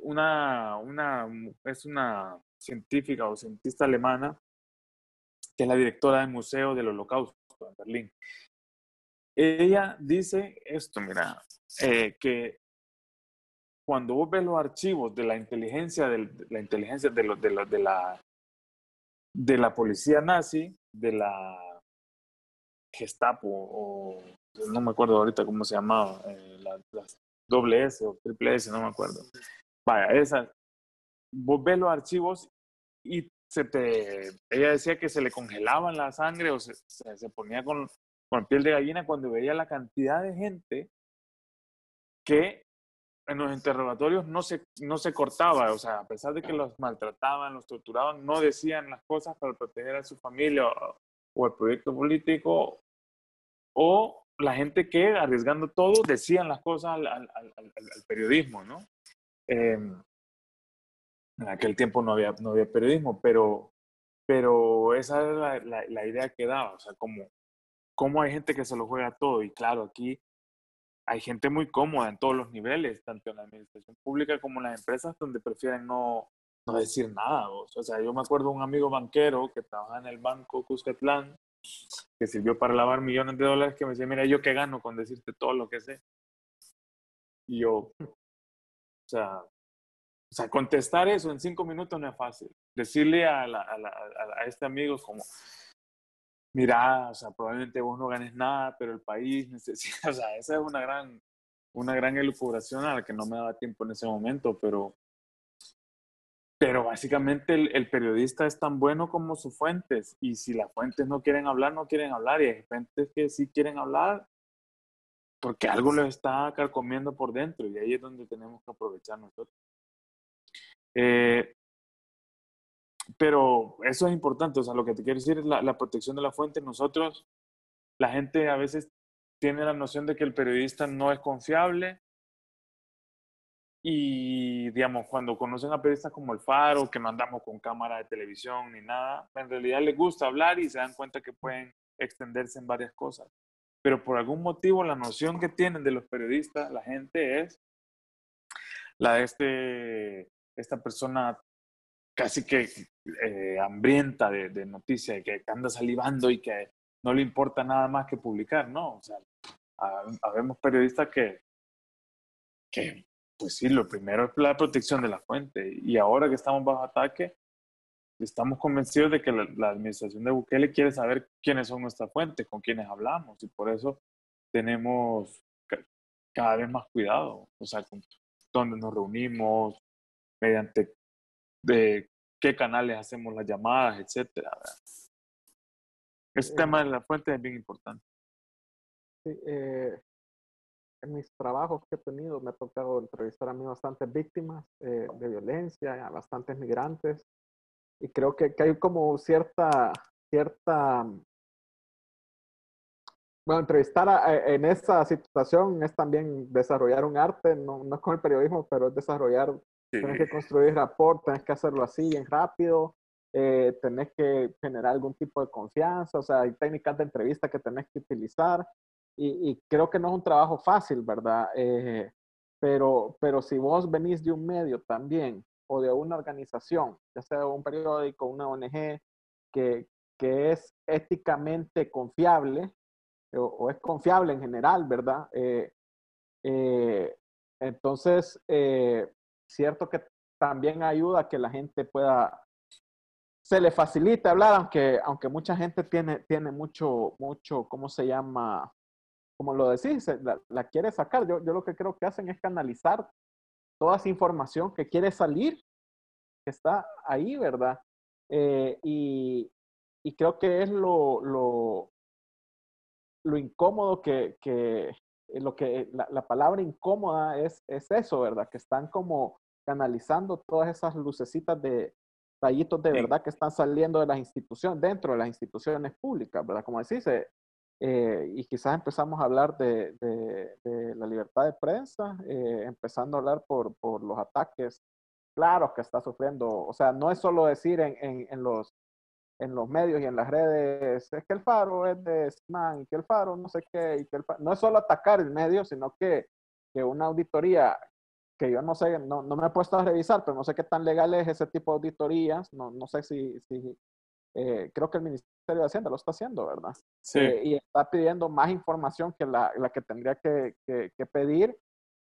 una, una, es una científica o cientista alemana que es la directora del Museo del Holocausto en Berlín. Ella dice esto, mira, eh, que cuando vos ves los archivos de la inteligencia, de la inteligencia de, de, de, la, de la policía nazi, de la Gestapo, o no me acuerdo ahorita cómo se llamaba, eh, las doble S o triple S, no me acuerdo. Vaya, esa, vos ves los archivos y se te, ella decía que se le congelaban la sangre o se, se, ponía con, con piel de gallina cuando veía la cantidad de gente que en los interrogatorios no se, no se cortaba, o sea, a pesar de que los maltrataban, los torturaban, no decían las cosas para proteger a su familia o, o el proyecto político, o la gente que, arriesgando todo, decían las cosas al, al, al, periodismo, ¿no? Em, en aquel tiempo no había, no había periodismo, pero, pero esa era la, la, idea que daba, o sea, como, como hay gente que se lo juega todo, y claro, aquí hay gente muy cómoda en todos los niveles, tanto en la administración pública como en las empresas, donde prefieren no, no decir nada. O sea, yo me acuerdo de un amigo banquero que trabaja en el banco Cuscatlán, que sirvió para lavar millones de dólares, que me decía, mira, yo qué gano con decirte todo lo que sé. Y yo, o sea, o sea, contestar eso en cinco minutos no es fácil. Decirle a, a, este amigo como, mira, o sea, probablemente vos no ganes nada, pero el país necesita, o sea, esa es una gran, una gran elucubración a la que no me daba tiempo en ese momento, pero, pero básicamente el, periodista es tan bueno como sus fuentes, y si las fuentes no quieren hablar, no quieren hablar, y hay fuentes que sí quieren hablar, porque algo les está carcomiendo por dentro, y ahí es donde tenemos que aprovechar nosotros. Eh, pero eso es importante, o sea, lo que te quiero decir es la, la, protección de la fuente. Nosotros, la gente a veces tiene la noción de que el periodista no es confiable y, digamos, cuando conocen a periodistas como El Faro, que no andamos con cámara de televisión ni nada, en realidad les gusta hablar y se dan cuenta que pueden extenderse en varias cosas. Pero por algún motivo la noción que tienen de los periodistas, la gente es la de este esta persona casi que eh, hambrienta de, de noticias, que anda salivando y que no le importa nada más que publicar, ¿no? O sea, habemos periodistas que, que, pues sí, lo primero es la protección de la fuente. Y ahora que estamos bajo ataque, estamos convencidos de que la, administración de Bukele quiere saber quiénes son nuestras fuentes, con quiénes hablamos. Y por eso tenemos cada vez más cuidado. O sea, con dónde nos reunimos, mediante de qué canales hacemos las llamadas, etcétera. Ese tema de la fuente es bien importante. Sí, eh, en mis trabajos que he tenido me ha tocado entrevistar a mí bastantes víctimas eh, de violencia, bastantes migrantes, y creo que, que, hay como cierta, cierta, bueno, entrevistar en esa situación es también desarrollar un arte, no, no con el periodismo, pero es desarrollar Tienes que construir rapport, tienes que hacerlo así, bien rápido, eh, tenés que generar algún tipo de confianza, o sea, hay técnicas de entrevista que tenés que utilizar y, creo que no es un trabajo fácil, ¿verdad? Eh, pero, pero si vos venís de un medio también o de una organización, ya sea un periódico, una ONG, que, que es éticamente confiable o, es confiable en general, ¿verdad? Eh, eh entonces, eh, cierto que también ayuda a que la gente pueda, se le facilite hablar, aunque, aunque mucha gente tiene, tiene mucho, mucho, ¿cómo se llama? Como lo decís, la, quiere sacar. Yo, yo lo que creo que hacen es canalizar toda esa información que quiere salir, que está ahí, ¿verdad? Eh, y, y, creo que es lo, lo, lo incómodo que, que, eh, lo que la, la, palabra incómoda es, es eso, ¿verdad? Que están como canalizando todas esas lucecitas de rayitos de verdad que están saliendo de las instituciones, dentro de las instituciones públicas, ¿verdad? Como decís, eh, eh y quizás empezamos a hablar de, de, la libertad de prensa, eh, empezando a hablar por, por, los ataques claros que está sufriendo. O sea, no es solo decir en, en, en los en los medios y en las redes, es que el faro es de SMAN, que el faro no sé qué, y que el no es solo atacar el medio, sino que, que una auditoría que yo no sé, no, no, me he puesto a revisar, pero no sé qué tan legal es ese tipo de auditorías, no, no sé si, si eh, creo que el Ministerio de Hacienda lo está haciendo, ¿verdad? Sí. Eh, y está pidiendo más información que la, la que tendría que, que, que, pedir.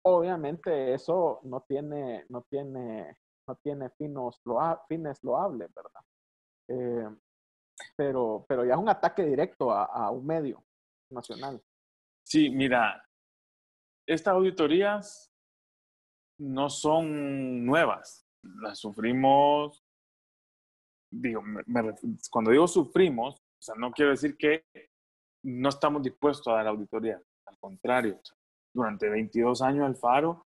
Obviamente eso no tiene, no tiene, no tiene finos, fines loables, ¿verdad? Eh, pero, pero ya es un ataque directo a, a, un medio nacional. Sí, mira, estas auditorías no son nuevas, las sufrimos, digo, cuando digo sufrimos, no quiero decir que no estamos dispuestos a dar auditoría, al contrario, durante 22 años el Faro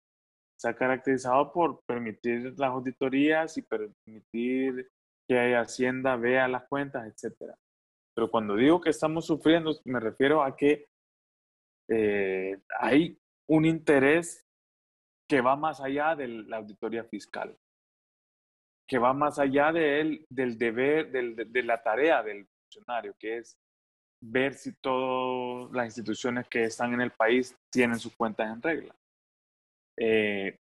se ha caracterizado por permitir las auditorías y permitir que Hacienda vea las cuentas, etcétera. Pero cuando digo que estamos sufriendo, me refiero a que eh, hay un interés que va más allá de la auditoría fiscal, que va más allá de él, del deber, del, de la tarea del funcionario, que es ver si todas las instituciones que están en el país tienen sus cuentas en regla. Eh,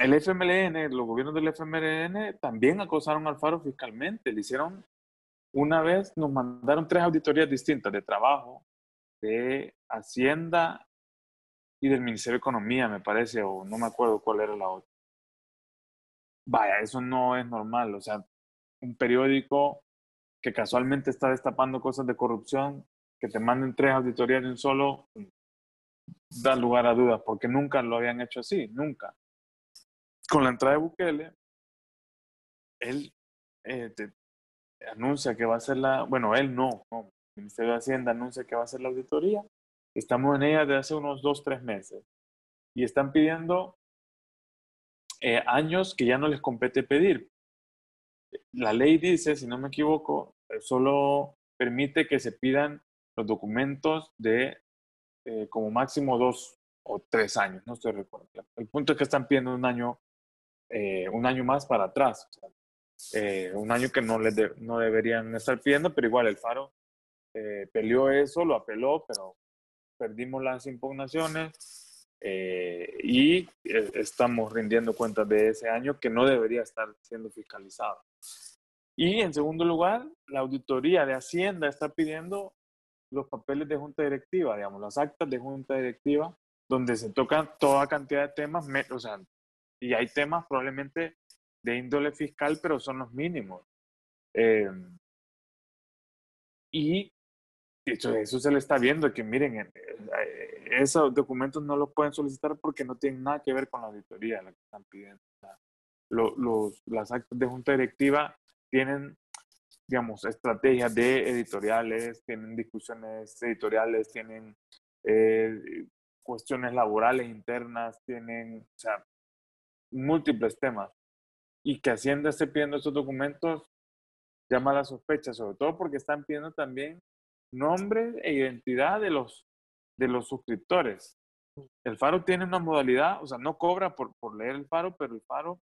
el FMLN, los gobiernos del FMLN también acosaron al Faro fiscalmente. Le hicieron, una vez nos mandaron tres auditorías distintas de trabajo, de Hacienda y del Ministerio de Economía, me parece, o no me acuerdo cuál era la otra. Vaya, eso no es normal. O sea, un periódico que casualmente está destapando cosas de corrupción, que te manden tres auditorías de un solo, da lugar a dudas, porque nunca lo habían hecho así, nunca. Con la entrada de Bukele, él eh, anuncia que va a ser la, bueno, él no, no, el Ministerio de Hacienda anuncia que va a ser la auditoría. Estamos en ella desde hace unos dos, tres meses. Y están pidiendo eh, años que ya no les compete pedir. La ley dice, si no me equivoco, eh, solo permite que se pidan los documentos de eh, como máximo dos o tres años, no estoy recuerdo. El punto es que están pidiendo un año, un año más para atrás, un año que no, les no deberían estar pidiendo, pero igual el Faro peleó eso, lo apeló, pero perdimos las impugnaciones, eh, y eh, estamos rindiendo cuentas de ese año que no debería estar siendo fiscalizado. Y en segundo lugar, la auditoría de Hacienda está pidiendo los papeles de junta directiva, digamos, las actas de junta directiva, donde se tocan toda cantidad de temas, o sea, y hay temas probablemente de índole fiscal, pero son los mínimos. Eh, y eso, eso se le está viendo, que miren, esos documentos no los pueden solicitar porque no tienen nada que ver con la auditoría la que están pidiendo. los, las actas de junta directiva tienen, digamos, estrategias de editoriales, tienen discusiones editoriales, tienen eh, cuestiones laborales internas, tienen, o sea, múltiples temas. Y que Hacienda esté pidiendo estos documentos llama la sospecha, sobre todo porque están pidiendo también nombre e identidad de los de los suscriptores. El Faro tiene una modalidad, o sea, no cobra por, por leer el Faro, pero el Faro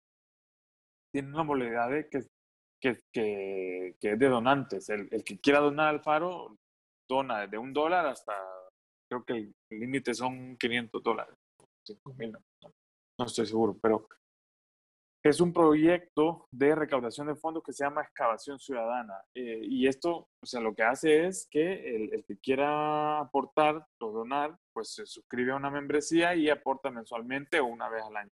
tiene una modalidad de que, que, que, que es de donantes. El, el, que quiera donar al Faro dona desde un dólar hasta, creo que el límite son 500 dólares, 5 mil, estoy seguro, pero es un proyecto de recaudación de fondos que se llama Excavación Ciudadana. Eh, y esto, o sea, lo que hace es que el, que quiera aportar o donar, pues se suscribe a una membresía y aporta mensualmente o una vez al año.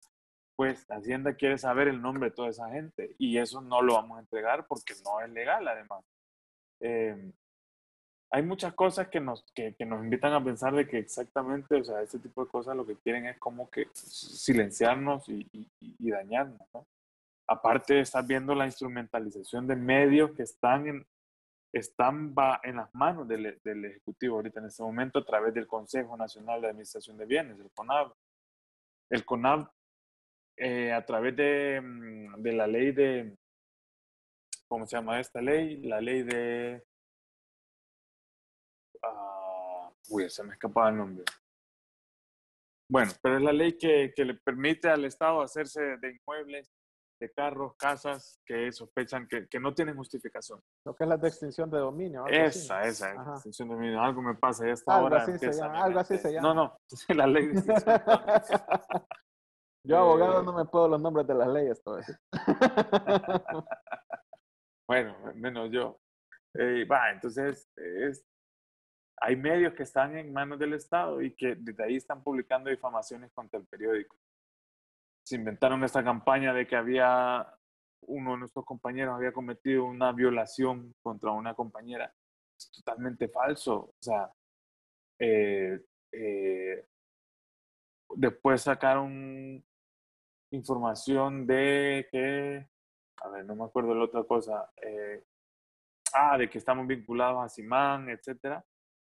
Pues Hacienda quiere saber el nombre de toda esa gente y eso no lo vamos a entregar porque no es legal, además. Eh, hay muchas cosas que nos, que, que, nos invitan a pensar de que exactamente, o sea, este tipo de cosas lo que quieren es como que silenciarnos y, y, y dañarnos, ¿no? Aparte, estás viendo la instrumentalización de medios que están en, están en las manos del, del, Ejecutivo ahorita en este momento a través del Consejo Nacional de Administración de Bienes, el CONAB. El CONAB, eh, a través de, mm, de la ley de, ¿cómo se llama esta ley? La ley de Uy, se me escapaba el nombre. Bueno, pero es la ley que, que, le permite al Estado hacerse de inmuebles, de carros, casas que sospechan que, que no tienen justificación. Lo que es la de extinción de dominio. Esa, así. esa, Ajá. extinción de dominio. Algo me pasa, ya esta algo hora así se llama, Algo así se llama. No, no, la ley de Yo, abogado, no me puedo los nombres de las leyes, eso. bueno, menos yo. Eh, va, entonces, es, hay medios que están en manos del Estado y que desde ahí están publicando difamaciones contra el periódico. Se inventaron esta campaña de que había uno de nuestros compañeros había cometido una violación contra una compañera. Es totalmente falso. O sea, eh, eh, después sacaron información de que, a ver, no me acuerdo de la otra cosa, eh, ah, de que estamos vinculados a Simán, etcétera.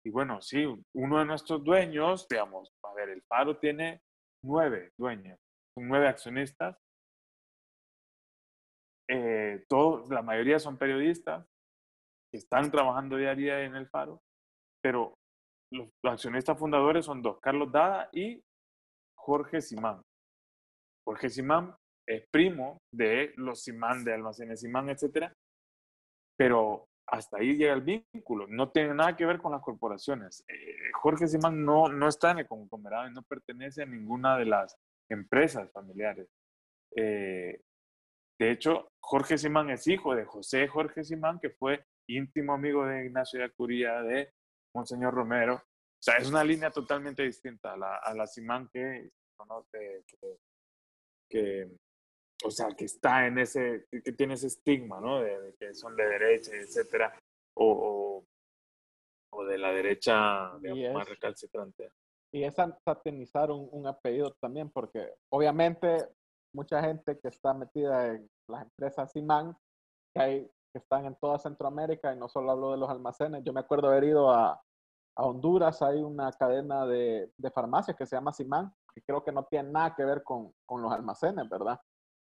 Y bueno, sí, uno de nuestros dueños, digamos, a ver, el Faro tiene nueve dueños, son nueve accionistas. Eh, todos, la mayoría son periodistas que están trabajando día a día en el Faro, pero los, los accionistas fundadores son dos, Carlos Dada y Jorge Simán. Jorge Simán es primo de los Simán, de Almacenes Simán, etcétera, pero hasta ahí llega el vínculo. No tiene nada que ver con las corporaciones. Eh, Jorge Simán no, no está en el conglomerado y no pertenece a ninguna de las empresas familiares. Eh, de hecho, Jorge Simán es hijo de José Jorge Simán, que fue íntimo amigo de Ignacio de Acuría, de Monseñor Romero. O sea, es una línea totalmente distinta a la, a la Simán que conoce, que, o sea, que está en ese, que tiene ese estigma, ¿no? De, que son de derecha, etcétera, o, o, de la derecha digamos, más recalcitrante. Y es satanizar un, un apellido también, porque obviamente mucha gente que está metida en las empresas Simán, que, hay, que están en toda Centroamérica, y no solo hablo de los almacenes, yo me acuerdo haber ido a, a Honduras, hay una cadena de, de, farmacias que se llama Simán, que creo que no tiene nada que ver con, con los almacenes, ¿verdad?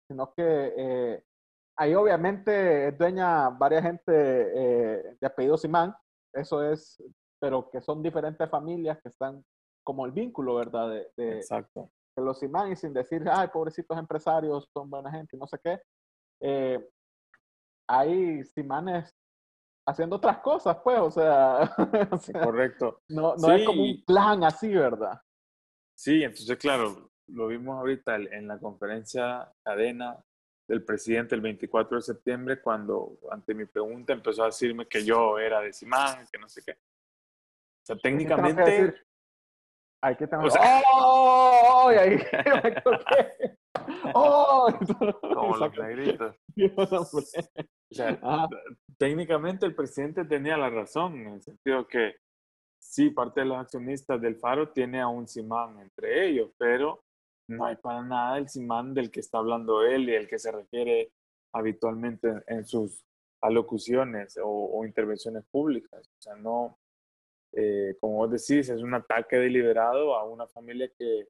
Sino que eh, ahí obviamente es dueña varias gente eh, de apellido Simán, eso es, pero que son diferentes familias que están como el vínculo, ¿verdad? De, de, Exacto que los Simán y sin decir, ay, pobrecitos empresarios, son buena gente, no sé qué. Eh, hay Simanes haciendo otras cosas, pues, o sea. Correcto. No, no es como un plan así, ¿verdad? Sí, entonces, claro, lo vimos ahorita en la conferencia cadena del presidente el 24 de septiembre, cuando ante mi pregunta empezó a decirme que yo era de Simán, que no sé qué. O sea, técnicamente, hay que tener. O sea, ¡Oh! Y ahí. ¡Oh! Como los negritos. o sea, técnicamente el presidente tenía la razón, en el sentido que sí, parte de los accionistas del Faro tiene a un Simán entre ellos, pero no hay para nada el Simán del que está hablando él y el que se requiere habitualmente en sus alocuciones o, o intervenciones públicas. O sea, no, eh, como vos decís, es un ataque deliberado a una familia que,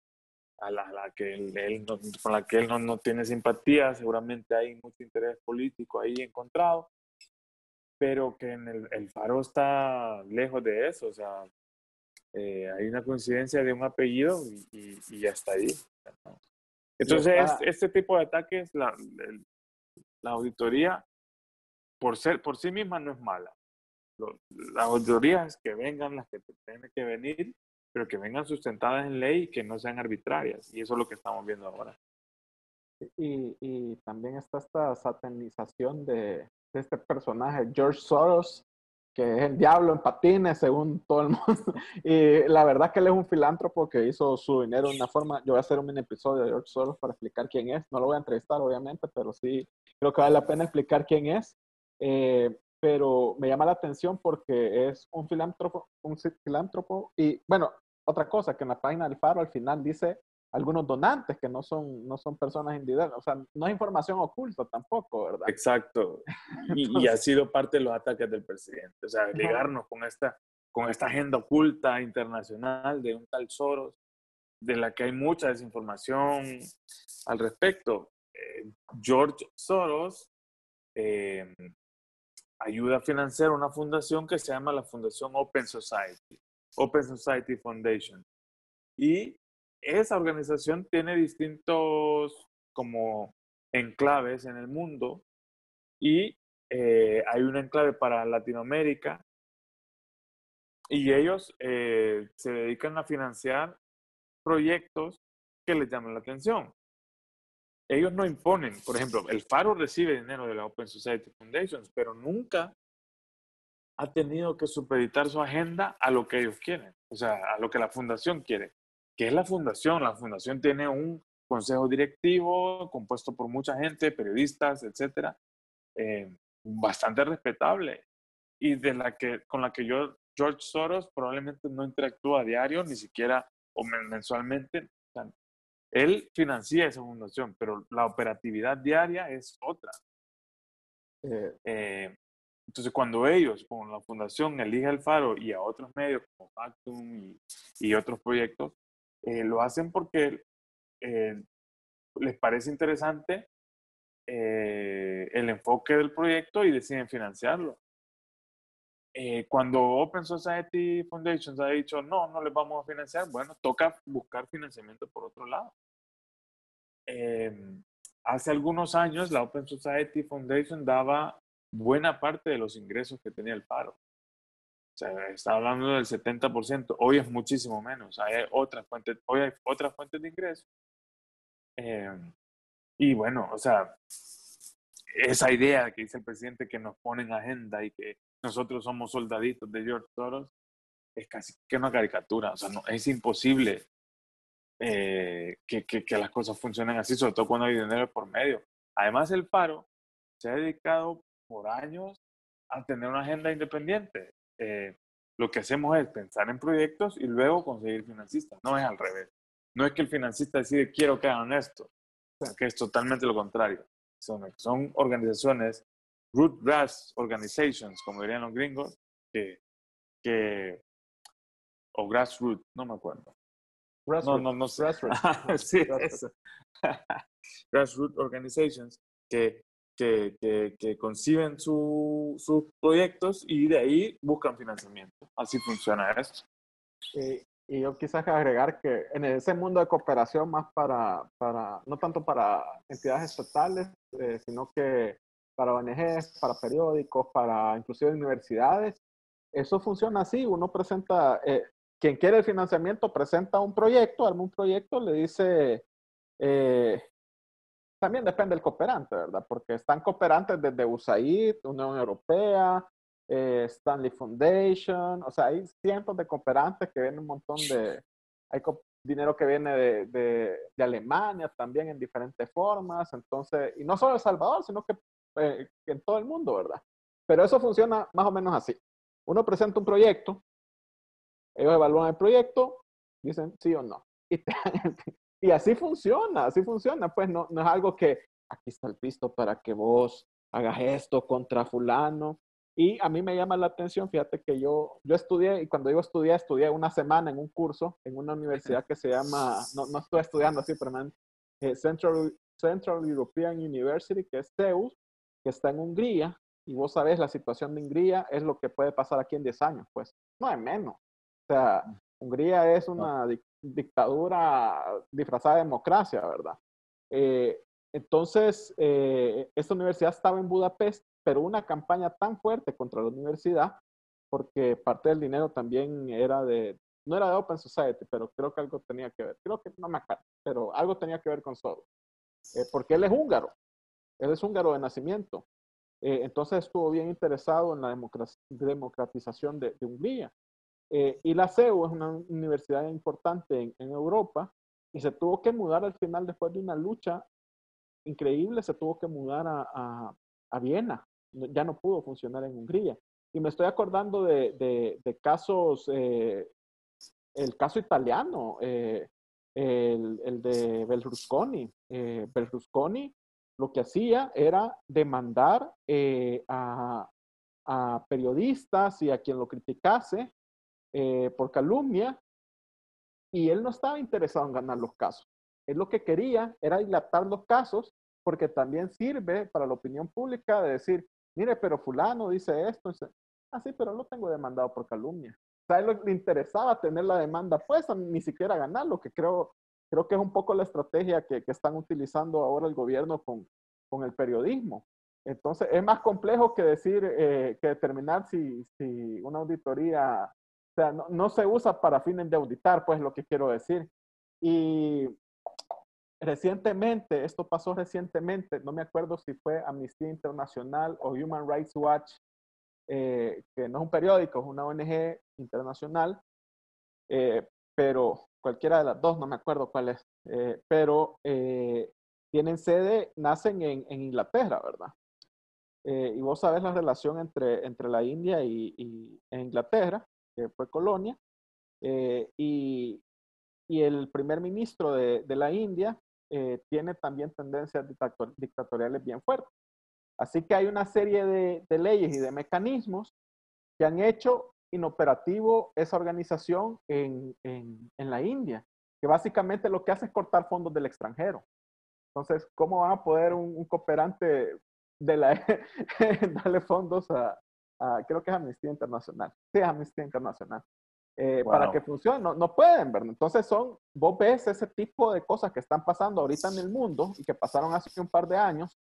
a la, que él, con la que él no, no, tiene simpatía, seguramente hay mucho interés político ahí encontrado, pero que en el, el Faro está lejos de eso, o sea, eh, hay una coincidencia de un apellido y, y, ya está ahí. Entonces, este tipo de ataques, la, la auditoría, por, ser, por sí misma no es mala las autoridades que vengan las que tienen que venir, pero que vengan sustentadas en ley y que no sean arbitrarias. Y eso es lo que estamos viendo ahora. Y, y también está esta satanización de, de, este personaje, George Soros, que es el diablo en patines, según todo el mundo. Y la verdad que él es un filántropo que hizo su dinero de una forma. Yo voy a hacer un mini episodio de George Soros para explicar quién es. No lo voy a entrevistar, obviamente, pero sí creo que vale la pena explicar quién es. Eh, pero me llama la atención porque es un filántropo, un filántropo y bueno, otra cosa que en la página del Faro al final dice algunos donantes que no son, no son personas individuales, o sea, no es información oculta tampoco, ¿verdad? Exacto. Y, y ha sido parte de los ataques del presidente, o sea, ligarnos con esta, con esta agenda oculta internacional de un tal Soros, de la que hay mucha desinformación al respecto. Eh, George Soros eh, ayuda a financiar una fundación que se llama la Fundación Open Society, Open Society Foundation. Y esa organización tiene distintos como enclaves en el mundo y eh, hay un enclave para Latinoamérica y ellos eh, se dedican a financiar proyectos que les llaman la atención ellos no imponen, por ejemplo, el Faro recibe dinero de la Open Society Foundations, pero nunca ha tenido que supeditar su agenda a lo que ellos quieren, o sea, a lo que la fundación quiere. ¿Qué es la fundación? La fundación tiene un consejo directivo compuesto por mucha gente, periodistas, etcétera, eh, bastante respetable y de la que, con la que yo, George Soros, probablemente no interactúa a diario, ni siquiera o mensualmente. Él financia esa fundación, pero la operatividad diaria es otra. Eh, eh, entonces, cuando ellos, con la fundación, eligen el Faro y a otros medios como Factum y, otros proyectos, eh, lo hacen porque les parece interesante el enfoque del proyecto y deciden financiarlo. cuando Open Society Foundations ha dicho no, no les vamos a financiar, bueno, toca buscar financiamiento por otro lado. Em, hace algunos años la Open Society Foundation daba buena parte de los ingresos que tenía el paro. Sea, está hablando del 70%. Hoy es muchísimo menos. Hay otras fuentes, hoy hay otras fuentes de ingresos. Em, Y bueno, o sea, esa idea que dice el presidente que nos pone en agenda y que nosotros somos soldaditos de George Soros, es casi que una caricatura. O sea, no, es imposible eh, que, que, que, las cosas funcionen así, sobre todo cuando hay dinero por medio. Además, el paro se ha dedicado por años a tener una agenda independiente. Eh, lo que hacemos es pensar en proyectos y luego conseguir financistas. No es al revés. No es que el financista decide quiero que hagan esto, que es totalmente lo contrario. Son, son organizaciones, root grass organizations, como dirían los gringos, que, que o grassroots, no me acuerdo. Grassroot. No, no, no Grassroot. sí, grassroot organizations que que, que, conciben sus proyectos y de ahí buscan financiamiento. Así funciona esto. Y, y, yo quizás agregar que en ese mundo de cooperación más para, para no tanto para entidades estatales, eh, sino que para ONGs, para periódicos, para inclusive universidades, eso funciona así. Uno presenta, eh, quien quiere el financiamiento presenta un proyecto, arma un proyecto, le dice, eh, también depende del cooperante, ¿verdad? Porque están cooperantes desde USAID, Unión Europea, eh, Stanley Foundation, o sea, hay cientos de cooperantes que vienen un montón de, hay dinero que viene de, de, de, Alemania también en diferentes formas, entonces, y no solo El Salvador, sino que, eh, en todo el mundo, ¿verdad? Pero eso funciona más o menos así. Uno presenta un proyecto, ellos evalúan el proyecto, dicen sí o no, y te dan el, y así funciona, así funciona. Pues no, no es algo que aquí está el pisto para que vos hagas esto contra fulano. Y a mí me llama la atención, fíjate que yo, yo estudié, y cuando digo estudié, estudié una semana en un curso en una universidad que se llama, no, no estoy estudiando así, pero eh, Central, Central European University, que es CEUS, que está en Hungría, y vos sabés, la situación de Hungría es lo que puede pasar aquí en 10 años, pues, no es menos. O sea, Hungría es una dictadura disfrazada de democracia, ¿verdad? Eh, entonces, eh, esta universidad estaba en Budapest, pero una campaña tan fuerte contra la universidad, porque parte del dinero también era de, no era de Open Society, pero creo que algo tenía que ver, creo que no me acuerdo, pero algo tenía que ver con Soros, eh, porque él es húngaro, él es húngaro de nacimiento. entonces estuvo bien interesado en la democratización de, de Hungría. Eh, y la CEU es una universidad importante en, en, Europa y se tuvo que mudar al final después de una lucha increíble, se tuvo que mudar a, a, a Viena. Ya no pudo funcionar en Hungría. Y me estoy acordando de, de, de casos, eh, el caso italiano, eh, el, el, de Berlusconi. Eh, Berlusconi lo que hacía era demandar a, a periodistas y a quien lo criticase eh, por calumnia y él no estaba interesado en ganar los casos. Él lo que quería era dilatar los casos porque también sirve para la opinión pública de decir, mire, pero fulano dice esto, ah, sí, pero lo tengo demandado por calumnia. O sea, a él le interesaba tener la demanda puesta, ni siquiera ganarlo, que creo, creo que es un poco la estrategia que, que están utilizando ahora el gobierno con, con el periodismo. Entonces, es más complejo que decir, eh, que determinar si, si una auditoría o sea, no, se usa para fines de auditar, pues lo que quiero decir. Y recientemente, esto pasó recientemente, no me acuerdo si fue Amnistía Internacional o Human Rights Watch, eh, que no es un periódico, es una ONG internacional, eh, pero cualquiera de las dos, no me acuerdo cuál es, eh, pero tienen sede, nacen en, Inglaterra, ¿verdad? y vos sabés la relación entre, entre la India y, y Inglaterra que fue colonia, eh, y, y, el primer ministro de, de la India eh, tiene también tendencias dictatoriales bien fuertes. Así que hay una serie de, leyes y de mecanismos que han hecho inoperativo esa organización en, en, en, la India, que básicamente lo que hace es cortar fondos del extranjero. Entonces, ¿cómo va a poder un, un cooperante de la darle fondos a, Ah, creo que es Amnistía Internacional. Sí, Amnistía Internacional. Eh, para que funcione, no, no, pueden, ¿verdad? Entonces son, vos ves ese tipo de cosas que están pasando ahorita en el mundo y que pasaron hace un par de años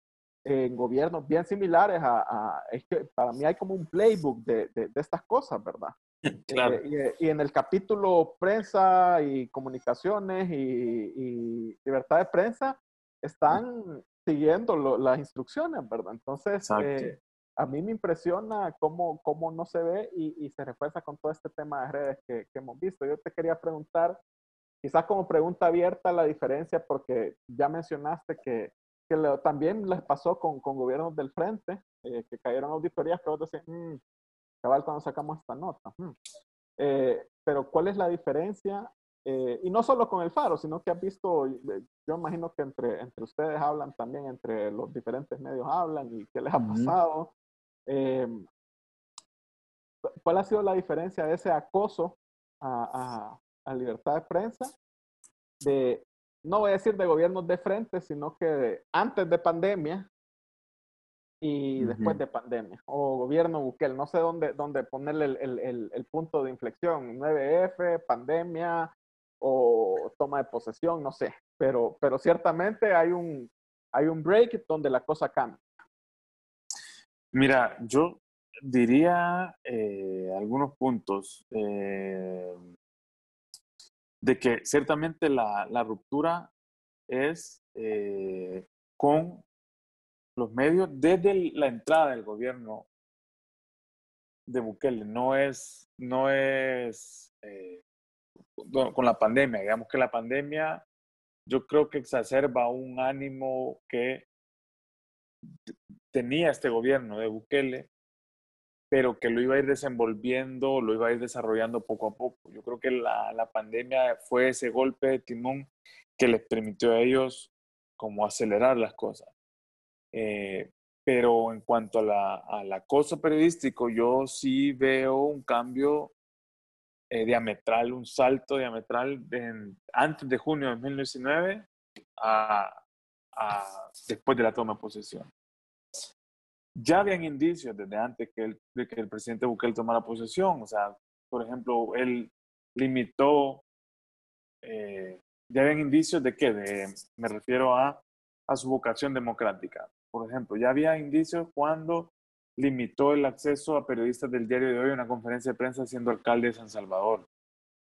en gobiernos bien similares a, es que para mí hay como un playbook de, de, estas cosas, ¿verdad? Claro. Eh, y, y, en el capítulo prensa y comunicaciones y, y libertad de prensa, están siguiendo las instrucciones, ¿verdad? Entonces, eh, a mí me impresiona cómo, cómo no se ve y, se refuerza con todo este tema de redes que, hemos visto. Yo te quería preguntar, quizás como pregunta abierta, la diferencia, porque ya mencionaste que, que también les pasó con, con gobiernos del frente, eh, que cayeron auditorías que vos decís, mmm, cabal cuando sacamos esta nota. Mm". Eh, pero ¿cuál es la diferencia? Eh, y no solo con el faro, sino que has visto, yo imagino que entre, entre ustedes hablan también, entre los diferentes medios hablan y qué les ha pasado. Eh, ¿Cuál ha sido la diferencia de ese acoso a, a, libertad de prensa? De, no voy a decir de gobiernos de frente, sino que antes de pandemia y después de pandemia, o gobierno Bukele, no sé dónde, dónde ponerle el, el, el, punto de inflexión, 9F, pandemia o toma de posesión, no sé, pero, pero ciertamente hay un, hay un break donde la cosa cambia. Mira, yo diría eh, algunos puntos eh, de que ciertamente la, ruptura es eh, con los medios desde la entrada del gobierno de Bukele. No es, no es con la pandemia. Digamos que la pandemia yo creo que exacerba un ánimo que tenía este gobierno de Bukele, pero que lo iba a ir desenvolviendo, lo iba a ir desarrollando poco a poco. Yo creo que la, la pandemia fue ese golpe de timón que les permitió a ellos como acelerar las cosas. Eh, pero en cuanto a la, al acoso periodístico, yo sí veo un cambio eh, diametral, un salto diametral de, antes de junio de 2019 a, a, después de la toma de posesión. Ya habían indicios desde antes que el, de que el presidente Bukele tomara posesión, o sea, por ejemplo, él limitó, eh, ya habían indicios de que, de, me refiero a, a su vocación democrática. Por ejemplo, ya había indicios cuando limitó el acceso a periodistas del diario de hoy a una conferencia de prensa siendo alcalde de San Salvador.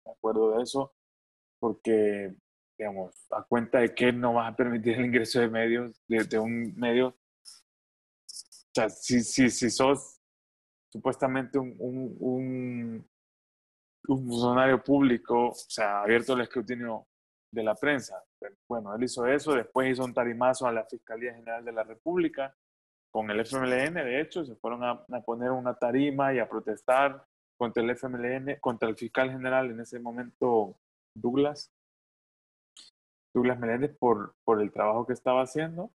Me acuerdo de eso porque, digamos, a cuenta de que no vas a permitir el ingreso de medios, de, un medio. O sea, si, si, si sos supuestamente un, un, un, un funcionario público, o sea, abierto al escrutinio de la prensa. Bueno, él hizo eso, después hizo un tarimazo a la Fiscalía General de la República, con el FMLN, de hecho, se fueron a, poner una tarima y a protestar contra el FMLN, contra el fiscal general en ese momento, Douglas, Douglas Meléndez, por, por el trabajo que estaba haciendo.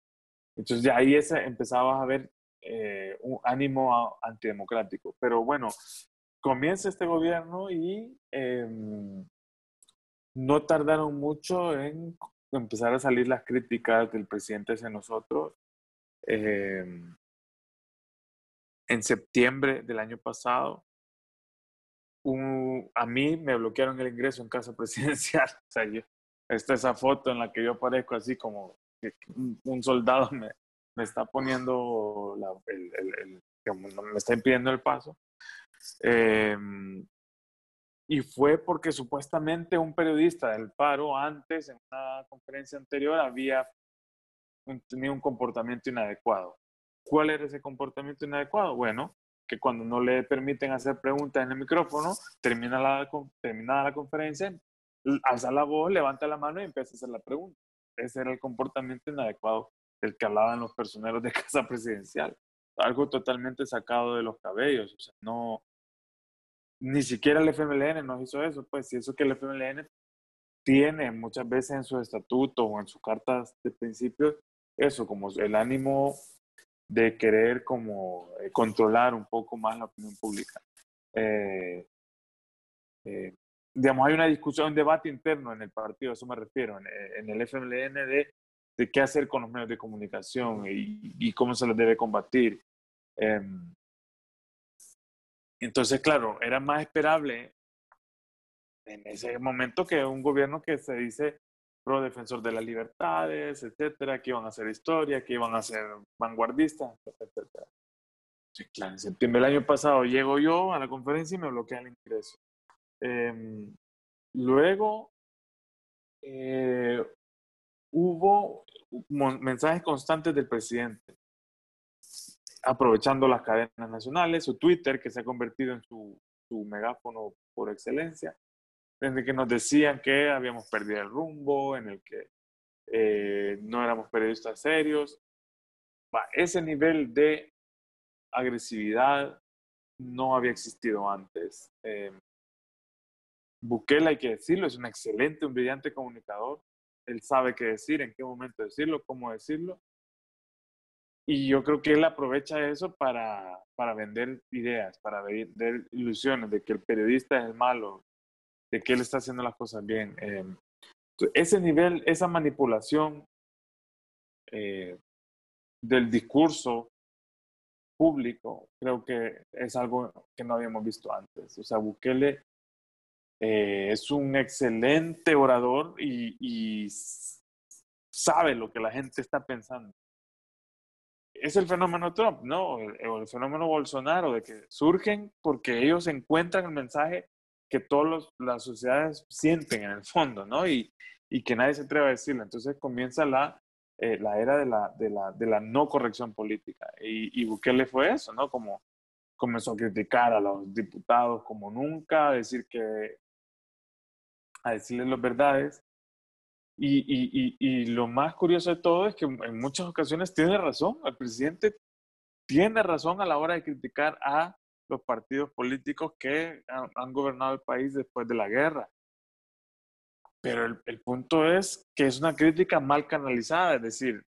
Entonces ya ahí ese, empezabas a ver eh, un ánimo antidemocrático. Pero bueno, comienza este gobierno y em, no tardaron mucho en empezar a salir las críticas del presidente hacia nosotros Em, en septiembre del año pasado, a mí me bloquearon el ingreso en casa presidencial. O sea, yo, está esa foto en la que yo aparezco así como un, soldado me, me, está poniendo, me está impidiendo el paso. Em, y fue porque supuestamente un periodista del paro antes, en una conferencia anterior, había tenía un comportamiento inadecuado. ¿Cuál era ese comportamiento inadecuado? Bueno, que cuando no le permiten hacer preguntas en el micrófono, termina la, terminada la conferencia, alza la voz, levanta la mano y empieza a hacer la pregunta. Ese era el comportamiento inadecuado del que hablaban los personeros de casa presidencial. Algo totalmente sacado de los cabellos. No, ni siquiera el FMLN nos hizo eso. Pues, si eso que el FMLN tiene muchas veces en sus estatutos o en sus cartas de principios, eso, como el ánimo de querer como eh, controlar un poco más la opinión pública. Eh, eh, digamos, hay una discusión, un debate interno en el partido, a eso me refiero, en, el FMLN de, de, qué hacer con los medios de comunicación y, y cómo se los debe combatir. Em, entonces, claro, era más esperable en ese momento que un gobierno que se dice pro defensor de las libertades, etcétera, que iban a hacer historia, que iban a ser vanguardistas, etcétera. Sí, claro, en septiembre del año pasado llego yo a la conferencia y me bloquean el ingreso. Em, luego eh, hubo mensajes constantes del presidente, aprovechando las cadenas nacionales, su Twitter, que se ha convertido en su, su megáfono por excelencia, desde que nos decían que habíamos perdido el rumbo, en el que eh, no éramos periodistas serios. ese nivel de agresividad no había existido antes. Eh, Bukele, hay que decirlo, es un excelente, un brillante comunicador. Él sabe qué decir, en qué momento decirlo, cómo decirlo. Y yo creo que él aprovecha eso para, para vender ideas, para vender ilusiones de que el periodista es el malo, de que él está haciendo las cosas bien. Eh, ese nivel, esa manipulación eh, del discurso público, creo que es algo que no habíamos visto antes. O sea, Bukele eh, es un excelente orador y, sabe lo que la gente está pensando. Es el fenómeno Trump, ¿no? O el fenómeno Bolsonaro, de que surgen porque ellos encuentran el mensaje que todas las sociedades sienten en el fondo, ¿no? Y, y que nadie se atreve a decirlo. Entonces comienza la, eh, la era de la, de, la, de la no corrección política. Y, y Bukele fue eso, ¿no? Como comenzó a criticar a los diputados como nunca, a decir que, a decirles las verdades. Y, y, y, lo más curioso de todo es que en muchas ocasiones tiene razón, el presidente tiene razón a la hora de criticar a los partidos políticos que han, gobernado el país después de la guerra. Pero el, el, punto es que es una crítica mal canalizada, es decir,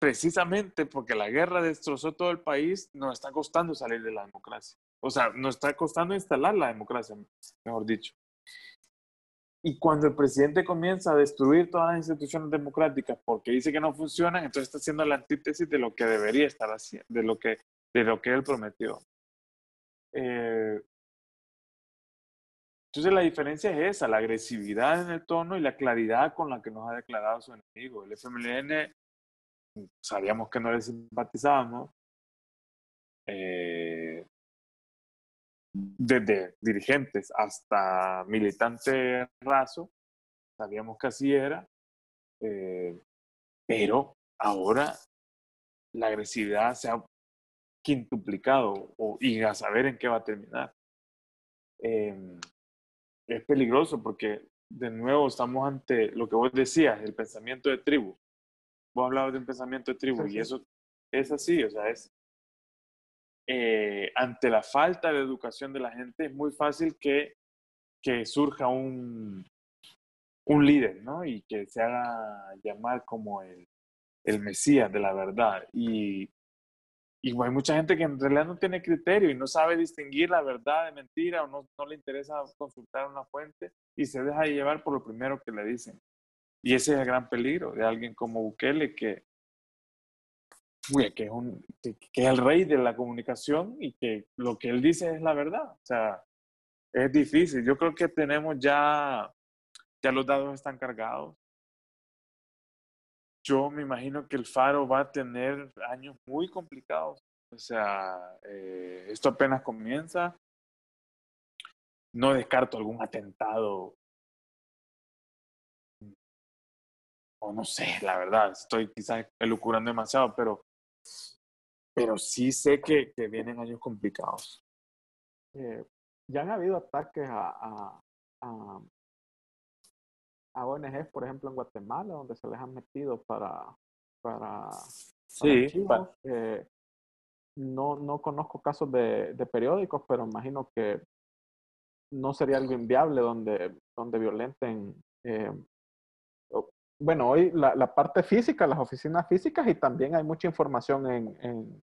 precisamente porque la guerra destrozó todo el país, nos está costando salir de la democracia. O sea, nos está costando instalar la democracia, mejor dicho. Y cuando el presidente comienza a destruir todas las instituciones democráticas porque dice que no funcionan, entonces está haciendo la antítesis de lo que debería estar haciendo, de lo que de lo que él prometió. Eh, entonces la diferencia es esa, la agresividad en el tono y la claridad con la que nos ha declarado su enemigo. El FMLN sabíamos que no le simpatizábamos. Eh, desde dirigentes hasta militantes raso, sabíamos que así era, eh, pero ahora la agresividad se ha quintuplicado o, y a saber en qué va a terminar. Em, es peligroso porque de nuevo estamos ante lo que vos decías, el pensamiento de tribu. Vos hablabas de un pensamiento de tribu y eso es así, o sea, es eh, ante la falta de educación de la gente es muy fácil que, que surja un, un líder, ¿no? Y que se haga llamar como el, el Mesías de la verdad. Y y hay mucha gente que en realidad no tiene criterio y no sabe distinguir la verdad de mentira o no, no le interesa consultar una fuente y se deja llevar por lo primero que le dicen. Y ese es el gran peligro de alguien como Bukele que, que, es un, que, es el rey de la comunicación y que lo que él dice es la verdad. O sea, es difícil. Yo creo que tenemos ya, ya los dados están cargados yo me imagino que el Faro va a tener años muy complicados. O sea, eh, esto apenas comienza. No descarto algún atentado. O no sé, la verdad, estoy quizás elucurando demasiado, pero, pero sí sé que, que vienen años complicados. Eh, ya han habido ataques a, a ONGs, por ejemplo, en Guatemala, donde se les han metido para, para, sí, eh, no, no conozco casos de, de, periódicos, pero imagino que no sería algo inviable donde, donde violenten. Eh, bueno, hoy la, la, parte física, las oficinas físicas y también hay mucha información en, en,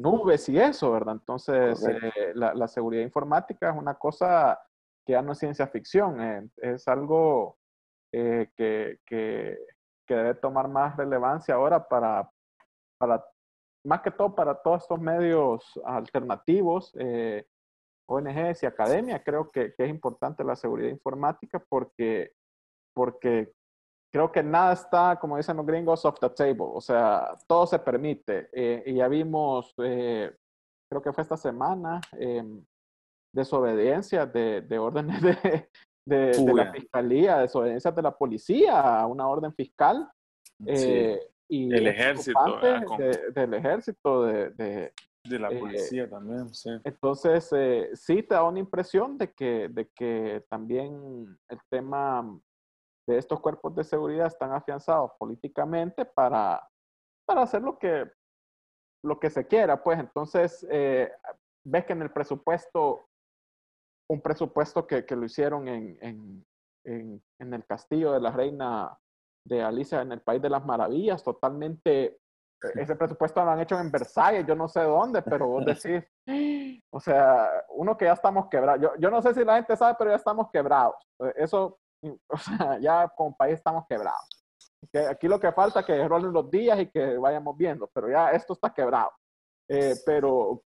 nubes y eso, ¿verdad? Entonces, eh, la, la, seguridad informática es una cosa que ya no es ciencia ficción, eh, es algo eh, que, que, que, debe tomar más relevancia ahora para, para, más que todo para todos estos medios alternativos, eh, ONGs y academia. Creo que, que, es importante la seguridad informática porque, porque creo que nada está, como dicen los gringos, off the table. O sea, todo se permite. y ya vimos, creo que fue esta semana, em, desobediencia de, de órdenes de, de, la fiscalía, desobediencias de la policía a una orden fiscal. Eh, y el ejército. del ejército, de, de la policía también, sí. Entonces, sí te da una impresión de que, de que también el tema de estos cuerpos de seguridad están afianzados políticamente para, para hacer lo que, lo que se quiera. Pues entonces, eh, ves que en el presupuesto, un presupuesto que, que lo hicieron en, en, en, en, el castillo de la reina de Alicia en el País de las Maravillas, totalmente, ese presupuesto lo han hecho en Versalles, yo no sé dónde, pero vos decís, o sea, uno que ya estamos quebrados, yo, yo no sé si la gente sabe, pero ya estamos quebrados. Eso o sea, ya como país estamos quebrados. aquí lo que falta es que rolen los días y que vayamos viendo, pero ya esto está quebrado. Eh, pero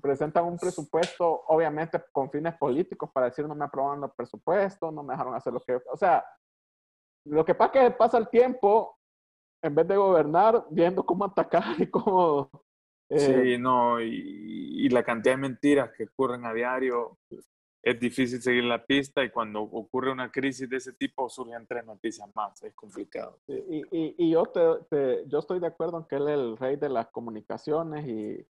presentan un presupuesto, obviamente con fines políticos, para decir no me aprobaron los presupuestos, no me dejaron hacer lo que... O sea, lo que pasa es que pasa el tiempo, en vez de gobernar, viendo cómo atacar y cómo... Eh, sí, no, y, y, la cantidad de mentiras que ocurren a diario, es difícil seguir la pista y cuando ocurre una crisis de ese tipo surgen tres noticias más, es complicado. Y, y, y yo, te, yo estoy de acuerdo en que él es el rey de las comunicaciones y,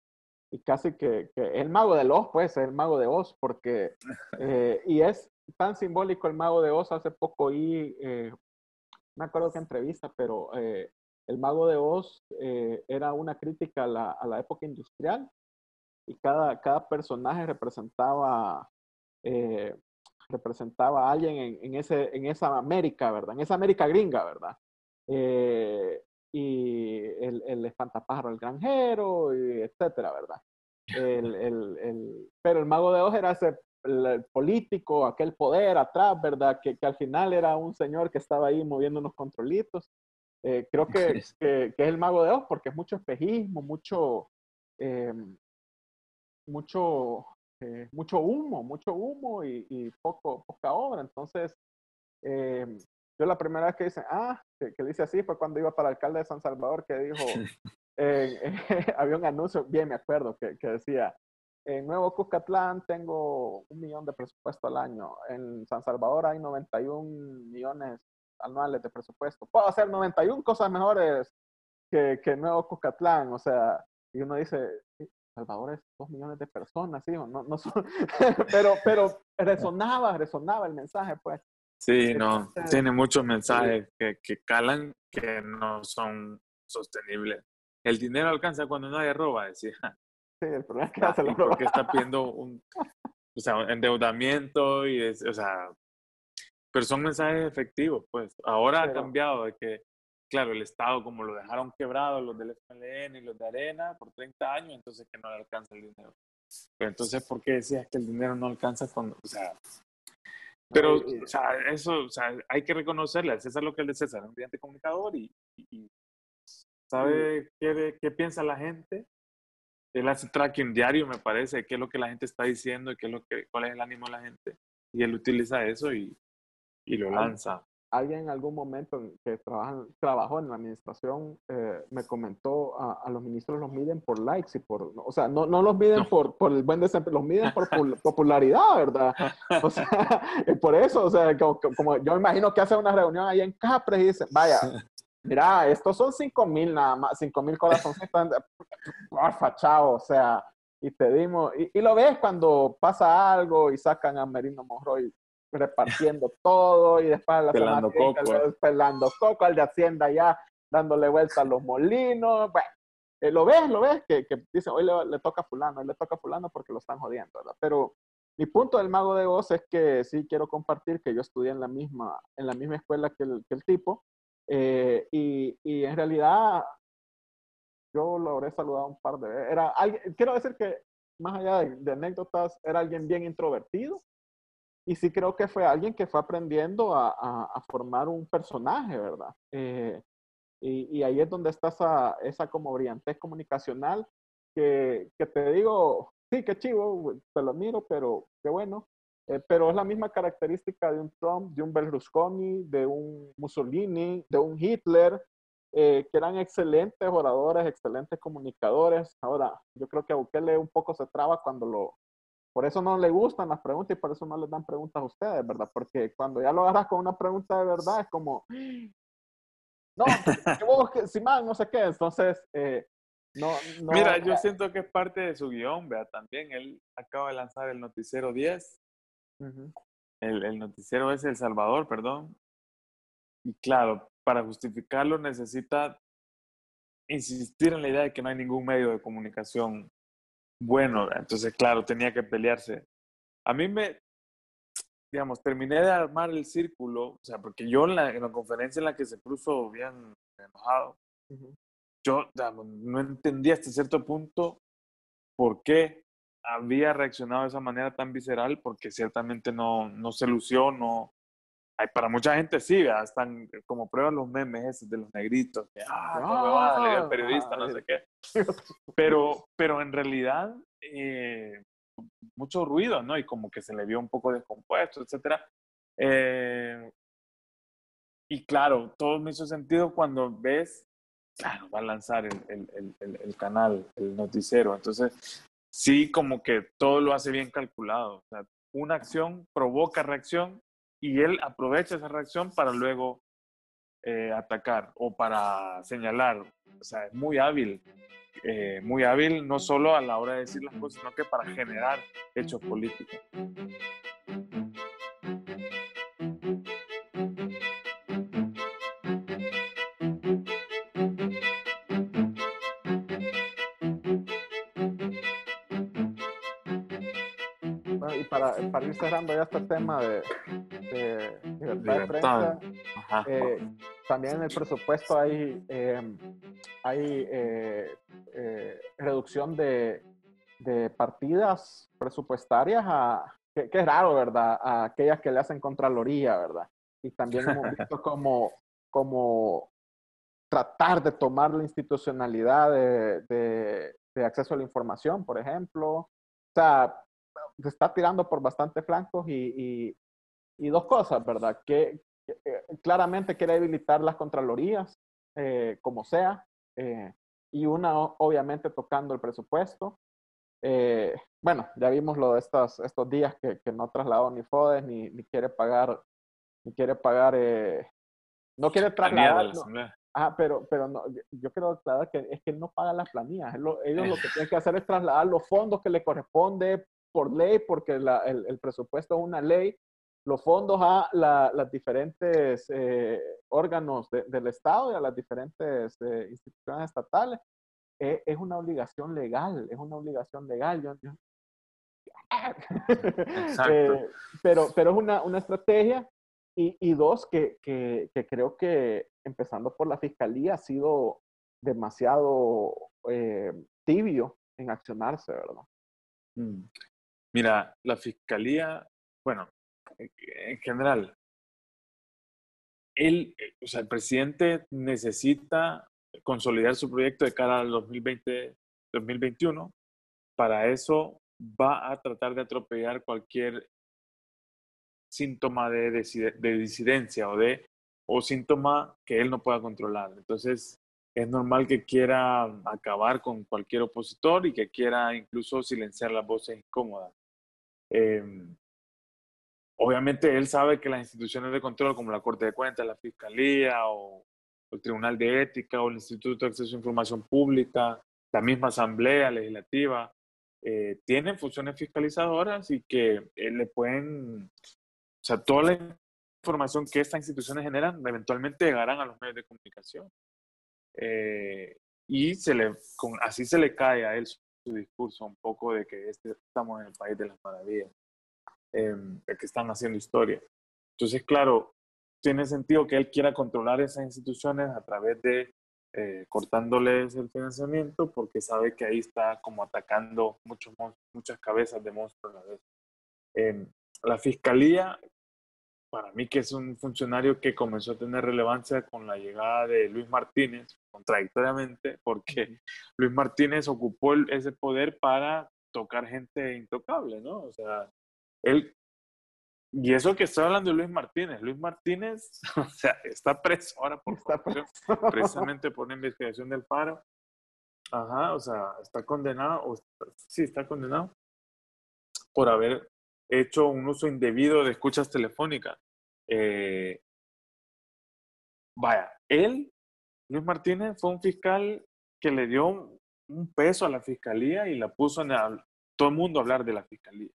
y casi que, que, el mago de Oz, pues, el mago de Oz, porque, eh, y es tan simbólico el mago de Oz, hace poco y eh, me acuerdo qué entrevista, pero eh, el mago de Oz era una crítica a la, a la época industrial y cada, cada personaje representaba eh, representaba a alguien en, ese, en esa América, ¿verdad? En esa América gringa, ¿verdad? Eh, y el, el espantapájaro, el granjero, y etcétera, ¿verdad? El, el, pero el mago de Oz era ese el, político, aquel poder atrás, ¿verdad? Que, que, al final era un señor que estaba ahí moviendo unos controlitos. Eh, creo que, que, que, es el mago de Oz porque es mucho espejismo, mucho, mucho eh, mucho humo, mucho humo y, poco, poca obra. Entonces, eh, yo la primera vez que dice, ah, que, dice así fue cuando iba para el alcalde de San Salvador que dijo, eh, había un anuncio, bien me acuerdo, que, que, decía, en Nuevo Cuscatlán tengo un millón de presupuesto al año, en San Salvador hay 91 millones anuales de presupuesto, puedo hacer 91 cosas mejores que, que Nuevo Cuscatlán, o sea, y uno dice, Salvador es dos millones de personas, ¿sí? No, no pero, pero resonaba, resonaba el mensaje, pues. Sí, no, tiene muchos mensajes que, que, calan que no son sostenibles. El dinero alcanza cuando nadie roba, decía. Sí, el problema es que hace Porque está pidiendo un, o sea, endeudamiento y, es, o sea, pero son mensajes efectivos, pues. Ahora ha cambiado de que claro, el Estado, como lo dejaron quebrado los del FLN y los de Arena por 30 años, entonces que no le alcanza el dinero. Pero entonces, ¿por qué decías que el dinero no alcanza cuando, o sea, pero, o sea, eso, o sea, hay que reconocerle al César lo que es de César, un brillante comunicador y, y, sabe qué, qué, piensa la gente. Él hace tracking diario, me parece, qué es lo que la gente está diciendo y qué es lo que, cuál es el ánimo de la gente. Y él utiliza eso y, y lo lanza alguien en algún momento que trabajó en la administración eh, me comentó a, los ministros los miden por likes y por, o sea, no, no los miden Por, por el buen desempeño, los miden por popularidad, ¿verdad? O sea, por eso, o sea, como, yo imagino que hace una reunión ahí en Capres y dice, vaya, mira, estos son cinco mil nada más, cinco mil corazones, porfa, chao, o sea, y te dimos, y, y, lo ves cuando pasa algo y sacan a Merino Monroy repartiendo todo y después la pelando coco. Eh. pelando coco, al de Hacienda ya dándole vuelta a los molinos. Bueno, eh, lo ves, lo ves, que, que dice, hoy le, toca a fulano, hoy le toca a fulano porque lo están jodiendo, ¿verdad? Pero mi punto del mago de voz es que sí quiero compartir que yo estudié en la misma, en la misma escuela que el, que el tipo eh, y, y, en realidad yo lo habré saludado un par de veces. Era alguien, quiero decir que más allá de, de anécdotas, era alguien bien introvertido y sí creo que fue alguien que fue aprendiendo a, a, formar un personaje, ¿verdad? Eh, y, y, ahí es donde está esa, esa como brillantez comunicacional que, que, te digo, sí, qué chivo, te lo miro, pero qué bueno. Eh, pero es la misma característica de un Trump, de un Berlusconi, de un Mussolini, de un Hitler, eh, que eran excelentes oradores, excelentes comunicadores. Ahora, yo creo que a Bukele un poco se traba cuando lo, por eso no le gustan las preguntas y por eso no les dan preguntas a ustedes, ¿verdad? Porque cuando ya lo agarras con una pregunta de verdad es como, no, que vos, que, si mal, no sé qué. Entonces, eh, no, no, Mira, yo siento que es parte de su guion, vea, también él acaba de lanzar el noticiero 10. el, el noticiero es El Salvador, perdón. Y claro, para justificarlo necesita insistir en la idea de que no hay ningún medio de comunicación bueno. Entonces, claro, tenía que pelearse. A mí me, digamos, terminé de armar el círculo, o sea, porque yo en la, en la conferencia en la que se puso bien enojado, yo digamos, no entendía hasta cierto punto por qué había reaccionado de esa manera tan visceral, porque ciertamente no, no se lució, no, para mucha gente sí, están como prueban los memes esos de los negritos, que, ah, no me va a el periodista, no sé qué. Pero, pero en realidad, eh, mucho ruido, ¿no? Y como que se le vio un poco descompuesto, etcétera. Eh, y claro, todo me hizo sentido cuando ves, claro, va a lanzar el, el, el, el, canal, el noticiero. Entonces, sí, como que todo lo hace bien calculado. O sea, una acción provoca reacción y él aprovecha esa reacción para luego eh, atacar o para señalar. O sea, es muy hábil, eh, muy hábil no solo a la hora de decir las cosas, sino que para generar hechos políticos. Para, para ir cerrando ya este tema de, de libertad, de prensa, eh, también en el presupuesto hay, eh, hay eh, reducción de, de, partidas presupuestarias a, que, es raro, ¿verdad? A aquellas que le hacen Contraloría, ¿verdad? Y también hemos visto como, como tratar de tomar la institucionalidad de, de, de acceso a la información, por ejemplo. O sea, se está tirando por bastante flancos y, y, y dos cosas, ¿verdad? Que, eh, claramente quiere debilitar las contralorías, eh, como sea, eh, y una obviamente tocando el presupuesto. bueno, ya vimos lo de estos, estos días que, que no trasladó ni FODES, ni, ni quiere pagar, ni quiere pagar, no quiere trasladar. Ah, pero, pero no, yo quiero aclarar que es que no paga las planillas. ellos lo que tienen que hacer es trasladar los fondos que le corresponde por ley, porque el, el, presupuesto es una ley, los fondos a la, las diferentes eh, órganos del Estado y a las diferentes eh, instituciones estatales. Eh, es una obligación legal, es una obligación legal. Yo, pero, pero es una, una estrategia y, y dos, que, que, que, creo que empezando por la fiscalía ha sido demasiado tibio en accionarse, ¿verdad? Mira, la fiscalía, bueno, en general, él, o sea, el presidente necesita consolidar su proyecto de cara al 2020-2021. Para eso va a tratar de atropellar cualquier síntoma de, de, disidencia o de o síntoma que él no pueda controlar. Entonces, es normal que quiera acabar con cualquier opositor y que quiera incluso silenciar las voces incómodas. Eh, obviamente él sabe que las instituciones de control como la Corte de Cuentas, la Fiscalía o el Tribunal de Ética o el Instituto de Acceso a Información Pública, la misma Asamblea Legislativa, eh, tienen funciones fiscalizadoras y que eh, le pueden, o sea, toda la información que estas instituciones generan eventualmente llegarán a los medios de comunicación. Eh, y se le, así se le cae a él discurso un poco de que este, estamos en el país de las maravillas, eh, que están haciendo historia. Entonces, claro, tiene sentido que él quiera controlar esas instituciones a través de eh, cortándoles el financiamiento porque sabe que ahí está como atacando muchos, muchas cabezas de monstruos a la vez. Eh, la fiscalía para mí que es un funcionario que comenzó a tener relevancia con la llegada de Luis Martínez, contradictoriamente, porque Luis Martínez ocupó ese poder para tocar gente intocable, ¿no? O sea, él, y eso que estoy hablando de Luis Martínez, Luis Martínez, o sea, está preso ahora por está preso. precisamente por una investigación del paro. Ajá, o sea, está condenado, o sí, está condenado por haber hecho un uso indebido de escuchas telefónicas. Eh, vaya, él, Luis Martínez, fue un fiscal que le dio un peso a la fiscalía y la puso en todo el mundo a hablar de la fiscalía.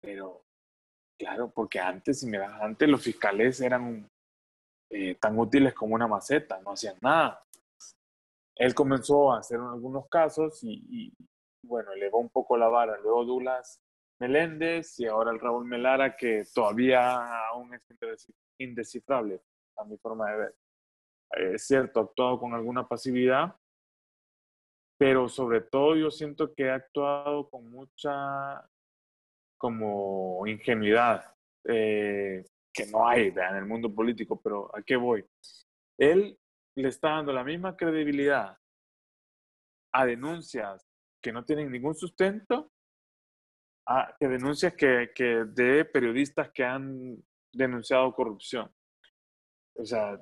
Pero, claro, porque antes, si miras, antes los fiscales eran eh, tan útiles como una maceta, no hacían nada. Él comenzó a hacer algunos casos y, bueno, elevó un poco la vara. Luego Douglas Meléndez y ahora el Raúl Melara, que todavía aún es indescifrable a mi forma de ver. Es cierto, ha actuado con alguna pasividad, pero sobre todo yo siento que ha actuado con mucha como ingenuidad, eh, que no hay en el mundo político, pero ¿a qué voy? Él le está dando la misma credibilidad a denuncias que no tienen ningún sustento, a que denuncias que, que de periodistas que han denunciado corrupción. O sea,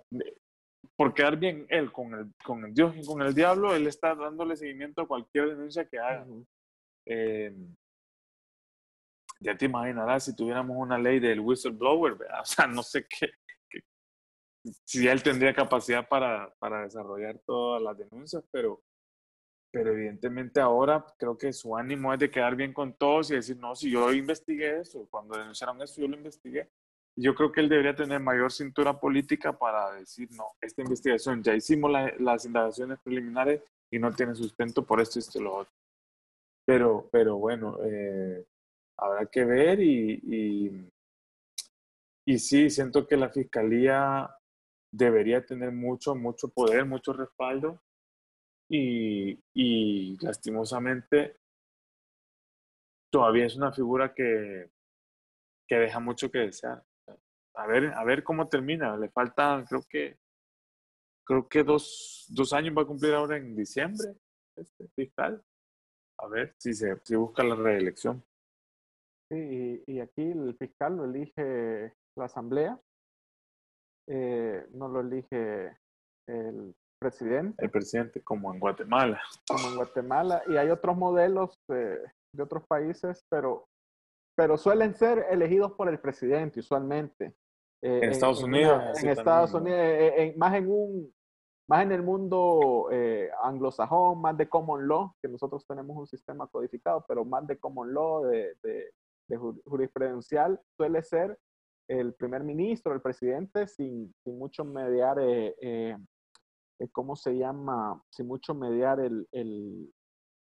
por quedar bien él con el, con el Dios y con el diablo, él está dándole seguimiento a cualquier denuncia que haga. Em, ya te imaginarás si tuviéramos una ley del whistleblower, o sea, no sé qué, si él tendría capacidad para, para desarrollar todas las denuncias, pero, pero evidentemente ahora creo que su ánimo es de quedar bien con todos y decir, no, si yo investigué eso, cuando denunciaron eso yo lo investigué. Yo creo que él debería tener mayor cintura política para decir, no, esta investigación, ya hicimos las indagaciones preliminares y no tiene sustento por esto esto y lo otro. Pero, pero bueno, eh, habrá que ver y, y, y, sí, siento que la fiscalía debería tener mucho, mucho poder, mucho respaldo y, y lastimosamente todavía es una figura que, que deja mucho que desear a ver, a ver cómo termina. Le falta, creo que, creo que dos, dos años va a cumplir ahora en diciembre, este fiscal. A ver si se si busca la reelección. Sí, y, aquí el fiscal lo elige la asamblea, eh, no lo elige el presidente. El presidente, como en Guatemala. Como en Guatemala. Y hay otros modelos de otros países, pero, pero suelen ser elegidos por el presidente usualmente. Eh, en, Estados Unidos. En, Estados Unidos, eh, más en un más en el mundo eh, anglosajón, más de common law, que nosotros tenemos un sistema codificado, pero más de common law, de, de, jurisprudencial, suele ser el primer ministro, el presidente, sin, sin mucho mediar, ¿cómo se llama? Sin mucho mediar el, el,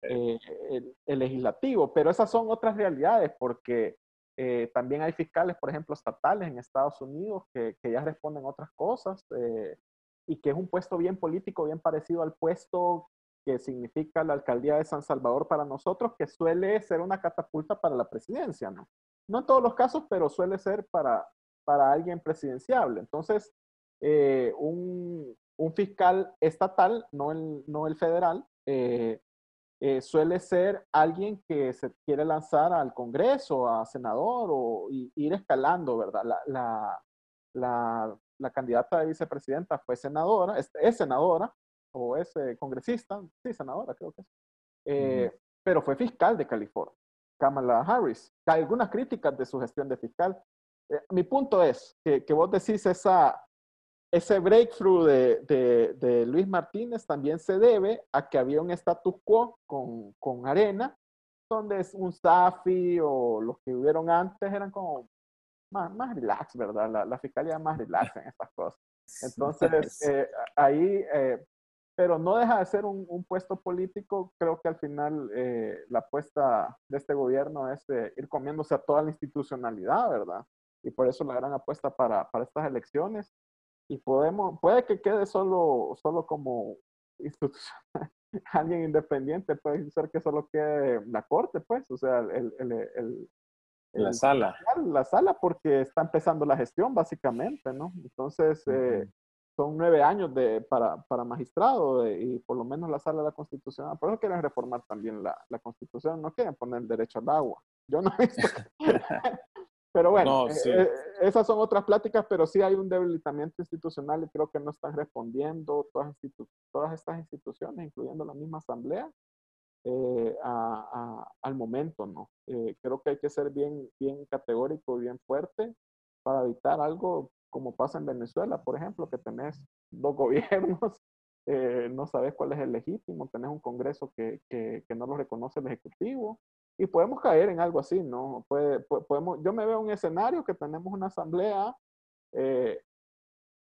el, legislativo. Pero esas son otras realidades, porque eh, también hay fiscales, por ejemplo, estatales en Estados Unidos que, que ya responden otras cosas eh, y que es un puesto bien político, bien parecido al puesto que significa la alcaldía de San Salvador para nosotros, que suele ser una catapulta para la presidencia, ¿no? No en todos los casos, pero suele ser para, para alguien presidenciable. Entonces, eh, un, un, fiscal estatal, no el, no el federal, eh, suele ser alguien que se quiere lanzar al Congreso, a senador o ir escalando, ¿verdad? La, la, la, la, candidata de vicepresidenta fue senadora, es, senadora o es eh, congresista, sí, senadora creo que es, eh, pero fue fiscal de California, Kamala Harris. Hay algunas críticas de su gestión de fiscal. mi punto es que, que vos decís esa, ese breakthrough de, de, Luis Martínez también se debe a que había un status quo con, con Arena, donde es un Safi o los que hubieron antes eran como más, más relax, ¿verdad? La, la fiscalía más relax en estas cosas. Entonces, eh, ahí, eh, pero no deja de ser un, un puesto político. Creo que al final eh, la apuesta de este gobierno es ir comiéndose a toda la institucionalidad, ¿verdad? Y por eso la gran apuesta para, para estas elecciones y podemos, puede que quede solo, solo como alguien independiente, puede ser que solo quede la corte, pues, o sea, el, el, el, la sala. La sala, porque está empezando la gestión, básicamente, ¿no? Entonces, eh, son nueve años de, para, para magistrado y por lo menos la sala de la constitucional. Por eso quieren reformar también la, la constitución, no quieren poner el derecho al agua. Yo no he visto Pero bueno, eh, eh, esas son otras pláticas, pero sí hay un debilitamiento institucional y creo que no están respondiendo todas, todas estas instituciones, incluyendo la misma asamblea. eh, al momento, ¿no? Eh, creo que hay que ser bien, bien categórico y bien fuerte para evitar algo como pasa en Venezuela, por ejemplo, que tenés dos gobiernos, eh, no sabes cuál es el legítimo, tenés un Congreso que, que, que, no lo reconoce el Ejecutivo y podemos caer en algo así, ¿no? Puede, podemos, yo me veo un escenario que tenemos una asamblea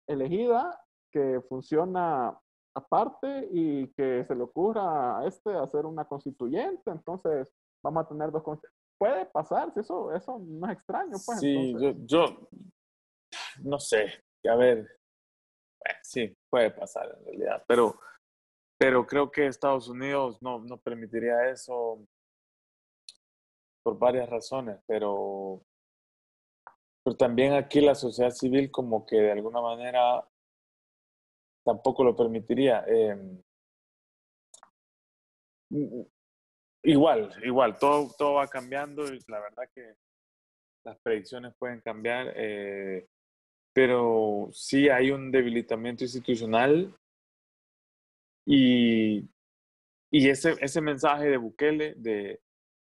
elegida que funciona aparte y que se le ocurra a este hacer una constituyente, entonces vamos a tener dos puede pasar, si eso, eso no es extraño, pues. Sí, yo, yo, no sé, a ver, sí, puede pasar en realidad, pero, pero creo que Estados Unidos no, no permitiría eso por varias razones, pero, pero también aquí la sociedad civil como que de alguna manera tampoco lo permitiría. Em, igual, igual, todo, todo va cambiando y la verdad que las predicciones pueden cambiar, eh, pero sí hay un debilitamiento institucional y, y ese, ese mensaje de Bukele de,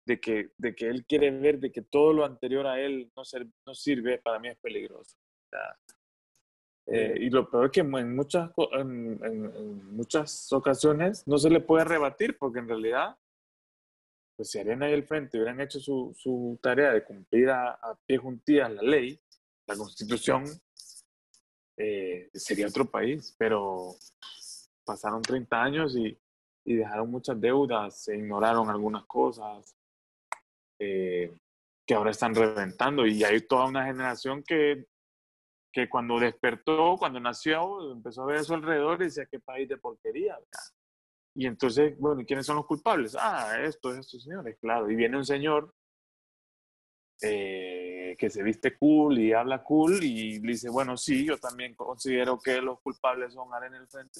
de, que, de que él quiere ver de que todo lo anterior a él no, no sirve, para mí es peligroso. Eh, y lo peor es que en muchas, en, muchas ocasiones no se le puede rebatir porque en realidad, pues si Arena y el Frente hubieran hecho su, su tarea de cumplir a, pie juntillas la ley, la constitución, eh, sería otro país, pero pasaron 30 años y, y dejaron muchas deudas, se ignoraron algunas cosas eh, que ahora están reventando y hay toda una generación que que cuando despertó, cuando nació, empezó a ver a su alrededor y decía, qué país de porquería. Y entonces, bueno, ¿quiénes son los culpables? Ah, estos, estos señores, claro. Y viene un señor eh, que se viste cool y habla cool y dice, bueno, sí, yo también considero que los culpables son Arena el Frente.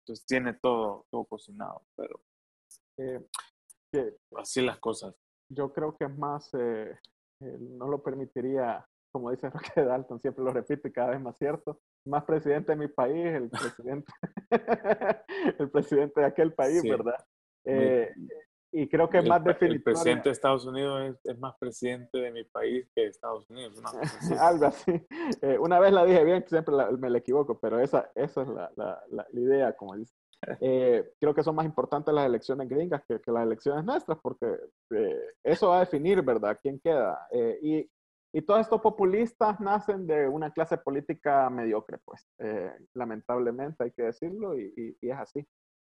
Entonces tiene todo, todo cocinado, pero eh, así las cosas. Yo creo que es más, eh, no lo permitiría como dice Roque Dalton, siempre lo repito y cada vez más cierto, más presidente de mi país, el presidente, el presidente de aquel país, ¿verdad? Eh, y creo que es más definitivo. El presidente de Estados Unidos es, más presidente de mi país que de Estados Unidos. Algo así. Eh, una vez la dije bien, siempre me la equivoco, pero esa, esa es la, la, la idea, como dice. Eh, creo que son más importantes las elecciones gringas que, que las elecciones nuestras, porque eso va a definir, ¿verdad?, quién queda. y y todos estos populistas nacen de una clase política mediocre, pues, eh, lamentablemente hay que decirlo, y, es así.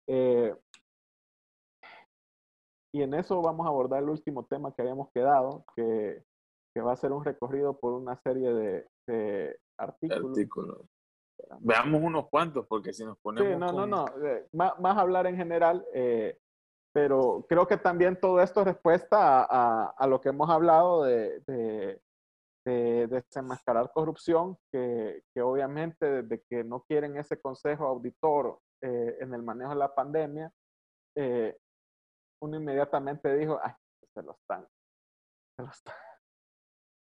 Eh, y en eso vamos a abordar el último tema que habíamos quedado, que, que va a ser un recorrido por una serie de, artículos. Veamos unos cuantos, porque si nos ponemos. Sí, no, no, no. Eh, más, hablar en general, pero creo que también todo esto es respuesta a, a, lo que hemos hablado de, de desenmascarar corrupción, que, que, obviamente desde que no quieren ese consejo auditor eh, en el manejo de la pandemia, eh, uno inmediatamente dijo, ay, se lo están, se lo están.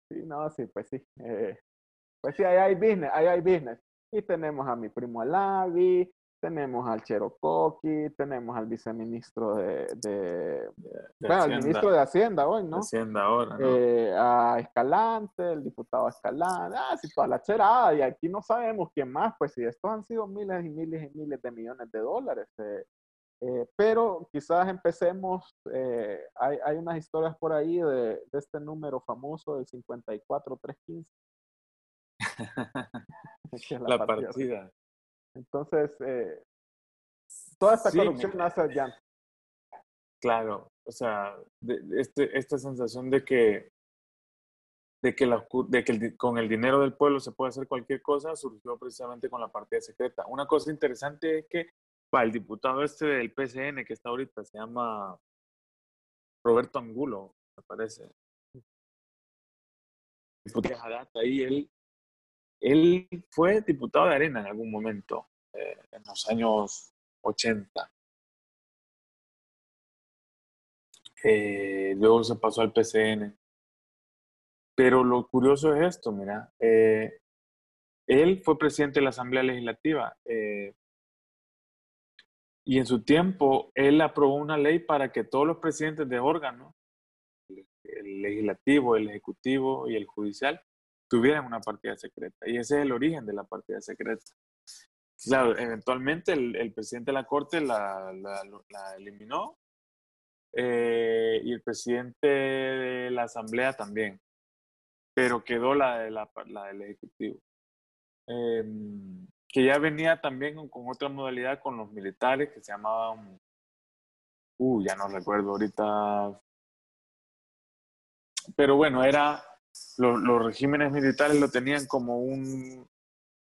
Sí, no, sí, pues sí. Eh, pues sí, ahí hay business, ahí hay business. Y tenemos a mi primo Alavi, tenemos al Cherocoqui, tenemos al viceministro de, de, bueno, al ministro de Hacienda hoy, ¿no? Hacienda ahora, ¿no? Eh, a Escalante, el diputado Escalante, ah, sí, toda la cherada, y aquí no sabemos quién más, pues si estos han sido miles y miles y miles de millones de dólares. Eh, eh, pero quizás empecemos, hay, hay, unas historias por ahí de, de este número famoso del 54315. la, la partida. Entonces, eh, toda esta corrupción nace allá. Claro, o sea, este, esta sensación de que, de que, la, de que con el dinero del pueblo se puede hacer cualquier cosa surgió precisamente con la partida secreta. Una cosa interesante es que para el diputado este del PCN que está ahorita se llama Roberto Angulo, me parece. Diputado ahí él él fue diputado de Arena en algún momento, eh, en los años 80. Eh, luego se pasó al PCN. Pero lo curioso es esto, mira, eh, él fue presidente de la Asamblea Legislativa Y en su tiempo, él aprobó una ley para que todos los presidentes de órganos, el legislativo, el ejecutivo y el judicial, tuvieran una partida secreta. Y ese es el origen de la partida secreta. Claro, eventualmente el, presidente de la Corte la, eliminó eh, y el presidente de la Asamblea también, pero quedó la, de la, del Ejecutivo. Em, que ya venía también con, otra modalidad con los militares que se llamaban, uh, ya no recuerdo ahorita, pero bueno, era, los regímenes militares lo tenían como un,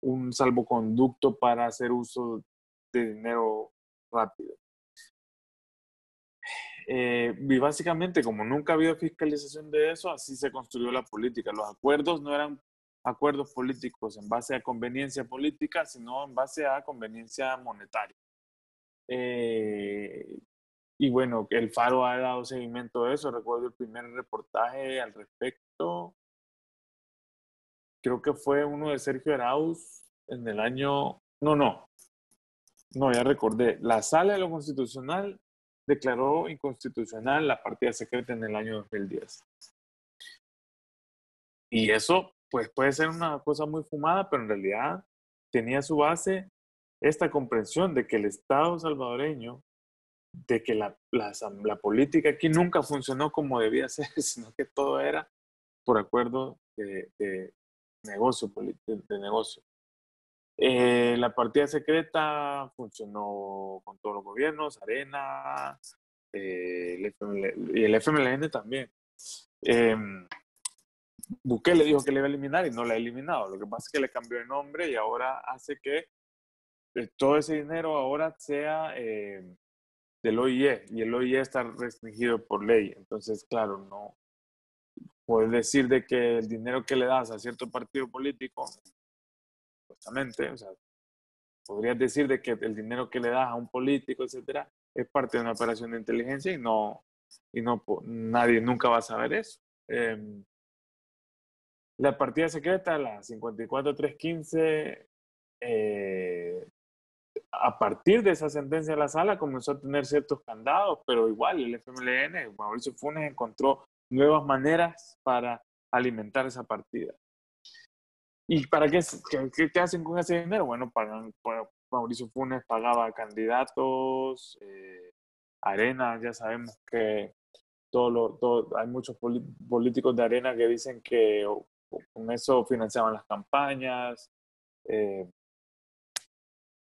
un salvoconducto para hacer uso de dinero rápido. Eh, y básicamente, como nunca ha habido fiscalización de eso, así se construyó la política. Los acuerdos no eran acuerdos políticos en base a conveniencia política, sino en base a conveniencia monetaria. Eh, y bueno, el Faro ha dado seguimiento a eso. Recuerdo el primer reportaje al respecto creo que fue uno de Sergio Arauz en el año, no, no, no, ya recordé, la sala de lo constitucional declaró inconstitucional la partida secreta en el año 2010. Y eso, pues puede ser una cosa muy fumada, pero en realidad tenía su base esta comprensión de que el Estado salvadoreño, de que la, la, política aquí nunca funcionó como debía ser, sino que todo era por acuerdo de, negocio, de negocio. Eh, la partida secreta funcionó con todos los gobiernos, Arena eh, y el FMLN también. Eh, Bukele dijo que le iba a eliminar y no la ha eliminado. Lo que pasa es que le cambió de nombre y ahora hace que eh, todo ese dinero ahora sea del OIE y el OIE está restringido por ley. Entonces, claro, no, puedes decir de que el dinero que le das a cierto partido político, supuestamente, o sea, podrías decir de que el dinero que le das a un político, etcétera, es parte de una operación de inteligencia y no, y no nadie nunca va a saber eso. Em, la partida secreta, la 54315, eh, a partir de esa sentencia de la sala comenzó a tener ciertos candados, pero igual el FMLN, Mauricio Funes encontró nuevas maneras para alimentar esa partida. ¿Y para qué, qué, hacen con ese dinero? Bueno, pagan, Mauricio Funes pagaba candidatos, eh, Arena, ya sabemos que todo todo, hay muchos políticos de Arena que dicen que con eso financiaban las campañas. Eh,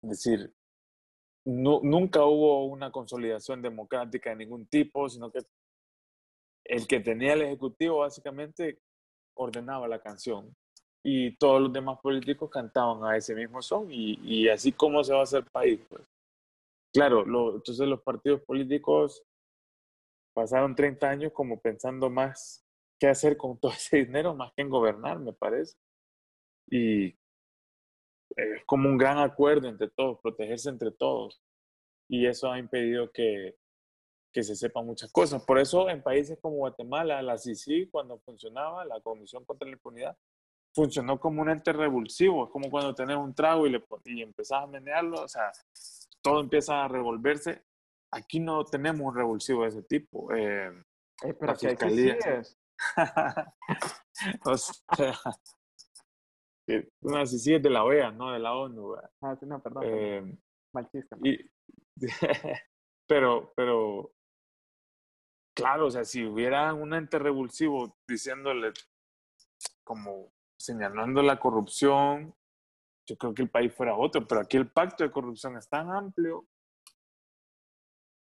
es decir, nunca hubo una consolidación democrática de ningún tipo, sino que el que tenía el ejecutivo básicamente ordenaba la canción y todos los demás políticos cantaban a ese mismo son y, así como se va a hacer país. Pues. Claro, entonces los partidos políticos pasaron 30 años como pensando más qué hacer con todo ese dinero más que en gobernar, me parece. Y es como un gran acuerdo entre todos, protegerse entre todos. Y eso ha impedido que, que se sepan muchas cosas. Por eso en países como Guatemala, la CICI, cuando funcionaba, la Comisión contra la Impunidad, funcionó como un ente revulsivo. Es como cuando tenés un trago y, le, y empezás a menearlo, o sea, todo empieza a revolverse. Aquí no tenemos un revulsivo de ese tipo. Eh, eh pero si fiscalía. Es. o sea, una CICI es de la OEA, no de la ONU. Ah, no, perdón. Eh, Y, pero, pero claro, o sea, si hubiera un ente revulsivo diciéndole, como señalando la corrupción, yo creo que el país fuera otro, pero aquí el pacto de corrupción es tan amplio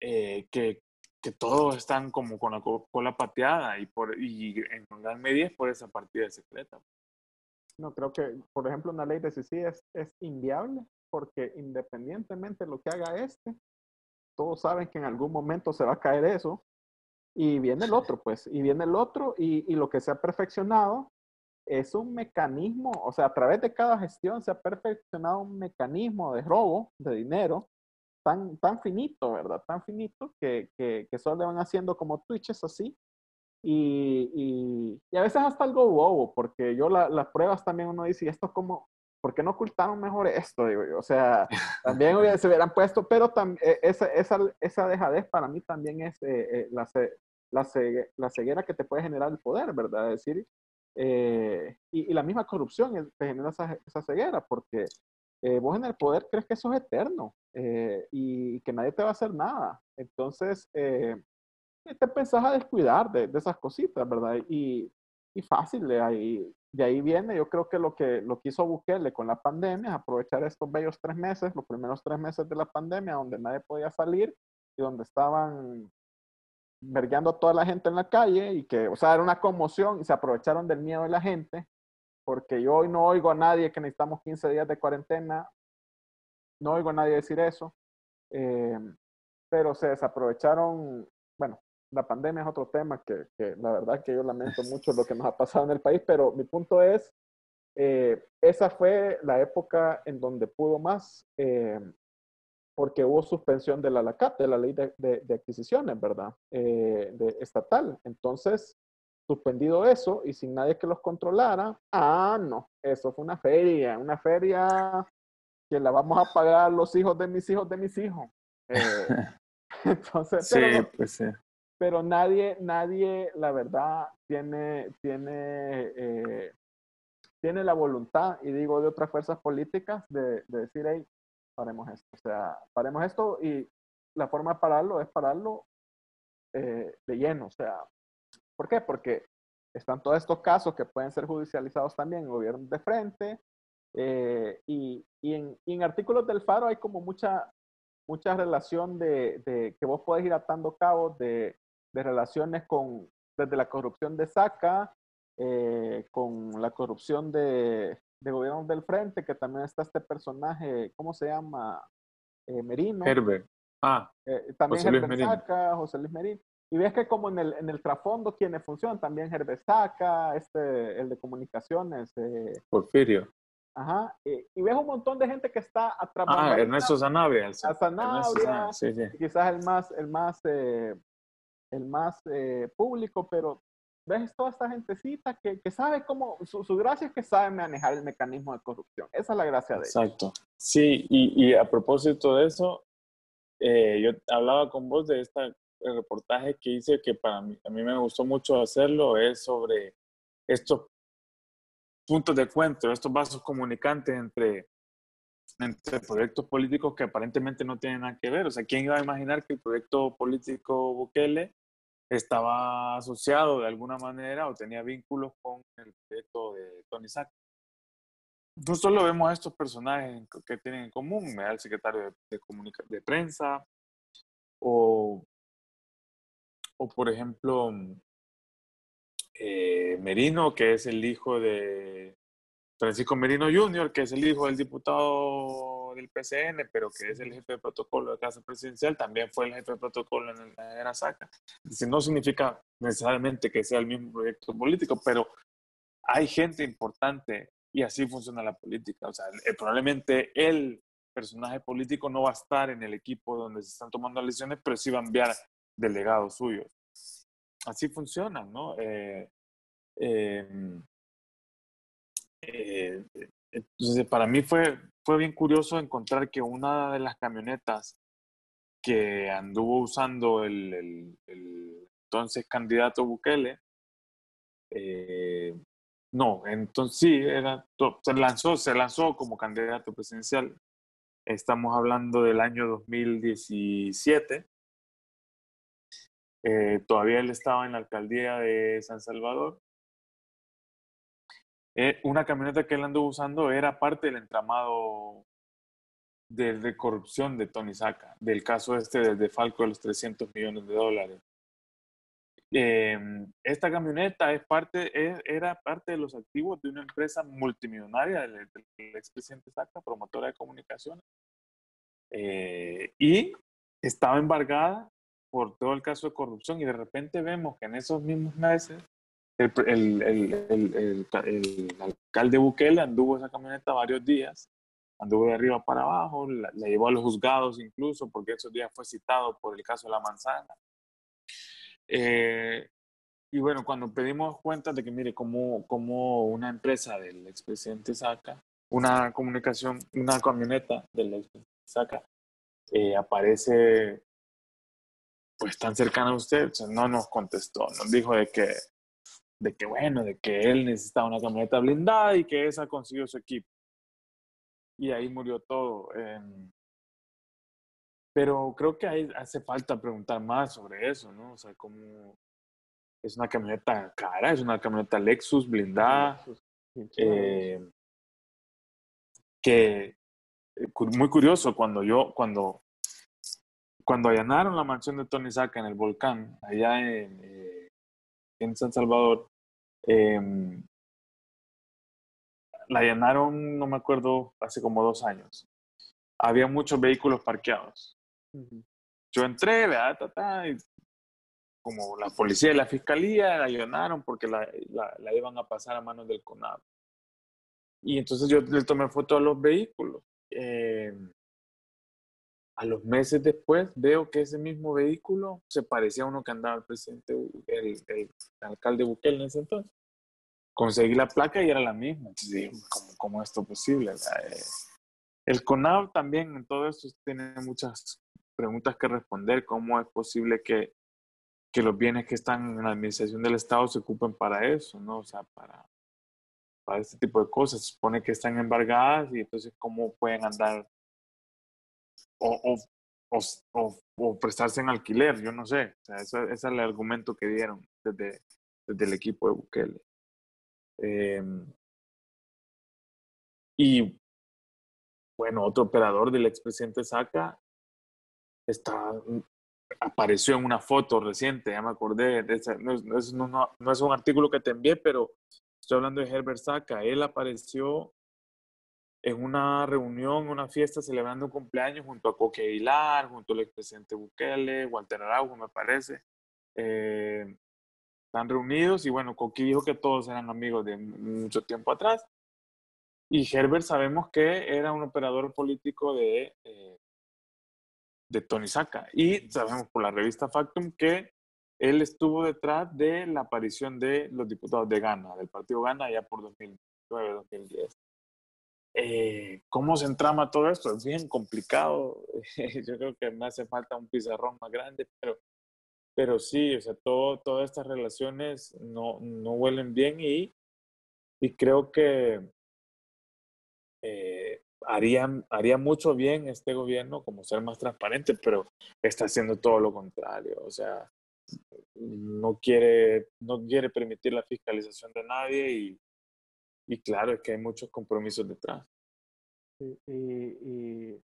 eh, que, que, todos están como con la cola pateada y, por, y en gran medida es por esa partida secreta. No, creo que, por ejemplo, una ley de CICI es, es inviable porque independientemente de lo que haga este, todos saben que en algún momento se va a caer eso y viene el otro, pues, y viene el otro y, y, lo que se ha perfeccionado es un mecanismo, o sea, a través de cada gestión se ha perfeccionado un mecanismo de robo de dinero tan, tan finito, ¿verdad? Tan finito que, que, que solo le van haciendo como twitches así. Y, y, y, a veces hasta algo bobo, porque yo las pruebas también uno dice, ¿y esto cómo, ¿por qué no ocultaron mejor esto? Digo yo. O sea, también se hubieran puesto, pero también, e, esa, esa, esa dejadez para mí también es eh, la, la, la, ceguera que te puede generar el poder, ¿verdad? Es decir, y, y, la misma corrupción te genera esa, ceguera, porque vos en el poder crees que eso es eterno y, que nadie te va a hacer nada. Entonces, te pensás a descuidar de, de esas cositas, ¿verdad? Y, y fácil, de ahí, de ahí viene, yo creo que lo que lo que hizo Bukele con la pandemia es aprovechar estos bellos tres meses, los primeros tres meses de la pandemia, donde nadie podía salir y donde estaban vergueando a toda la gente en la calle y que, o sea, era una conmoción y se aprovecharon del miedo de la gente, porque yo hoy no oigo a nadie que necesitamos 15 días de cuarentena, no oigo a nadie decir eso, eh, pero se desaprovecharon, bueno, la pandemia es otro tema que, que, la verdad que yo lamento mucho lo que nos ha pasado en el país, pero mi punto es, eh, esa fue la época en donde pudo más, eh, porque hubo suspensión de la LACAT, de la ley de, de, adquisiciones, ¿verdad? Eh, de estatal. Entonces, suspendido eso y sin nadie que los controlara, ah, no, eso fue una feria, una feria que la vamos a pagar los hijos de mis hijos de mis hijos. entonces, sí, pues sí pero nadie, nadie, la verdad, tiene, tiene, eh, tiene la voluntad, y digo de otras fuerzas políticas, de, decir, hey, paremos esto. O sea, paremos esto y la forma de pararlo es pararlo eh, de lleno. O sea, ¿por qué? Porque están todos estos casos que pueden ser judicializados también en de frente. Eh, y, y, en, y, en, artículos del Faro hay como mucha, mucha relación de, de que vos podés ir atando cabos de, de relaciones con, desde la corrupción de SACA, eh, con la corrupción de, de gobiernos del frente, que también está este personaje, ¿cómo se llama? Eh, Merino. Herbert. Ah, eh, también José Herbert Saca, José Luis Merino. Y ves que como en el, en el trasfondo quienes funcionan, también Herbert Saca, este, el de comunicaciones. Porfirio. Ajá, y ves un montón de gente que está atrapado. Ah, Ernesto Zanabria. A Zanabria, sí, sí. quizás el más, el más el más eh, público, pero ves toda esta gentecita que, que sabe cómo, su, gracia es que sabe manejar el mecanismo de corrupción. Esa es la gracia de Exacto. Sí, y, y, a propósito de eso, eh, yo hablaba con vos de este reportaje que hice que para mí, a mí me gustó mucho hacerlo, es sobre estos puntos de encuentro, estos vasos comunicantes entre entre proyectos políticos que aparentemente no tienen nada que ver. O sea, ¿quién iba a imaginar que el proyecto político Bukele estaba asociado de alguna manera o tenía vínculos con el proyecto de Tony Sack. No solo vemos a estos personajes que tienen en común, el secretario de, prensa, o, o por ejemplo eh, Merino, que es el hijo de Francisco Merino Jr., que es el hijo del diputado del PCN, pero que es el jefe de protocolo de Casa Presidencial, también fue el jefe de protocolo en la era SACA. no significa necesariamente que sea el mismo proyecto político, pero hay gente importante y así funciona la política. O sea, probablemente el personaje político no va a estar en el equipo donde se están tomando las decisiones, pero sí va a enviar delegados suyos. Así funciona, ¿no? Eh, em, eh, entonces, para mí fue, fue bien curioso encontrar que una de las camionetas que anduvo usando el, entonces candidato Bukele, eh, no, entonces sí, era, se, lanzó, se lanzó como candidato presidencial. Estamos hablando del año 2017. Eh, todavía él estaba en la alcaldía de San Salvador eh, una camioneta que él anduvo usando era parte del entramado de, corrupción de Tony Saca, del caso este del defalco de los 300 millones de dólares. Em, esta camioneta es parte, era parte de los activos de una empresa multimillonaria del, expresidente Saca, promotora de comunicaciones, eh, y estaba embargada por todo el caso de corrupción y de repente vemos que en esos mismos meses el, el, el, alcalde Bukele anduvo esa camioneta varios días, anduvo de arriba para abajo, la, llevó a los juzgados incluso, porque esos días fue citado por el caso de la manzana. Eh, y bueno, cuando pedimos cuenta de que, mire, como, como una empresa del expresidente Saca una comunicación, una camioneta del saca, eh, aparece pues tan cercana a usted, no nos contestó, nos dijo de que, de que bueno, de que él necesitaba una camioneta blindada y que esa consiguió su equipo. Y ahí murió todo. pero creo que ahí hace falta preguntar más sobre eso, ¿no? O sea, cómo es una camioneta cara, es una camioneta Lexus blindada. Eh, que eh, muy curioso cuando yo, cuando, cuando allanaron la mansión de Tony Saca en el volcán, allá en, eh, en San Salvador, em, la allanaron, no me acuerdo, hace como dos años. Había muchos vehículos parqueados. Yo entré, ¿verdad? y como la policía y la fiscalía la allanaron porque la, la, la, iban a pasar a manos del CONAB. Y entonces yo le tomé foto a los vehículos. Eh, a los meses después veo que ese mismo vehículo se parecía a uno que andaba el presidente, el, el, alcalde Bukele en ese entonces. Conseguí la placa y era la misma. Entonces, ¿cómo, cómo es esto posible? Eh, el CONAV también en todo esto tiene muchas preguntas que responder. ¿Cómo es posible que, que los bienes que están en la administración del Estado se ocupen para eso? ¿no? O sea, para, para este tipo de cosas. Se supone que están embargadas y entonces cómo pueden andar o, o, o, prestarse en alquiler, yo no sé. O sea, ese, es el argumento que dieron desde, desde el equipo de Bukele. Em, y bueno, otro operador del expresidente Saca está, apareció en una foto reciente, ya me acordé, de no, no, no, es un artículo que te envié, pero Estoy hablando de Herbert Saca. Él apareció en una reunión, una fiesta celebrando un cumpleaños junto a Coque Aguilar, junto al expresidente Bukele, Walter Araujo, me parece. Eh, están reunidos y bueno, Coque dijo que todos eran amigos de mucho tiempo atrás. Y Herbert sabemos que era un operador político de, eh, de Tony Saca. Y sabemos por la revista Factum que él estuvo detrás de la aparición de los diputados de Ghana, del partido Ghana, ya por 2009-2010. Eh, ¿Cómo se entrama todo esto? Es bien complicado. Yo creo que me hace falta un pizarrón más grande, pero, pero sí, o sea, todo, todas estas relaciones no, no huelen bien y, y creo que eh, haría, haría mucho bien este gobierno como ser más transparente, pero está haciendo todo lo contrario. O sea, no quiere, no quiere permitir la fiscalización de nadie y, y claro, es que hay muchos compromisos detrás. y, y,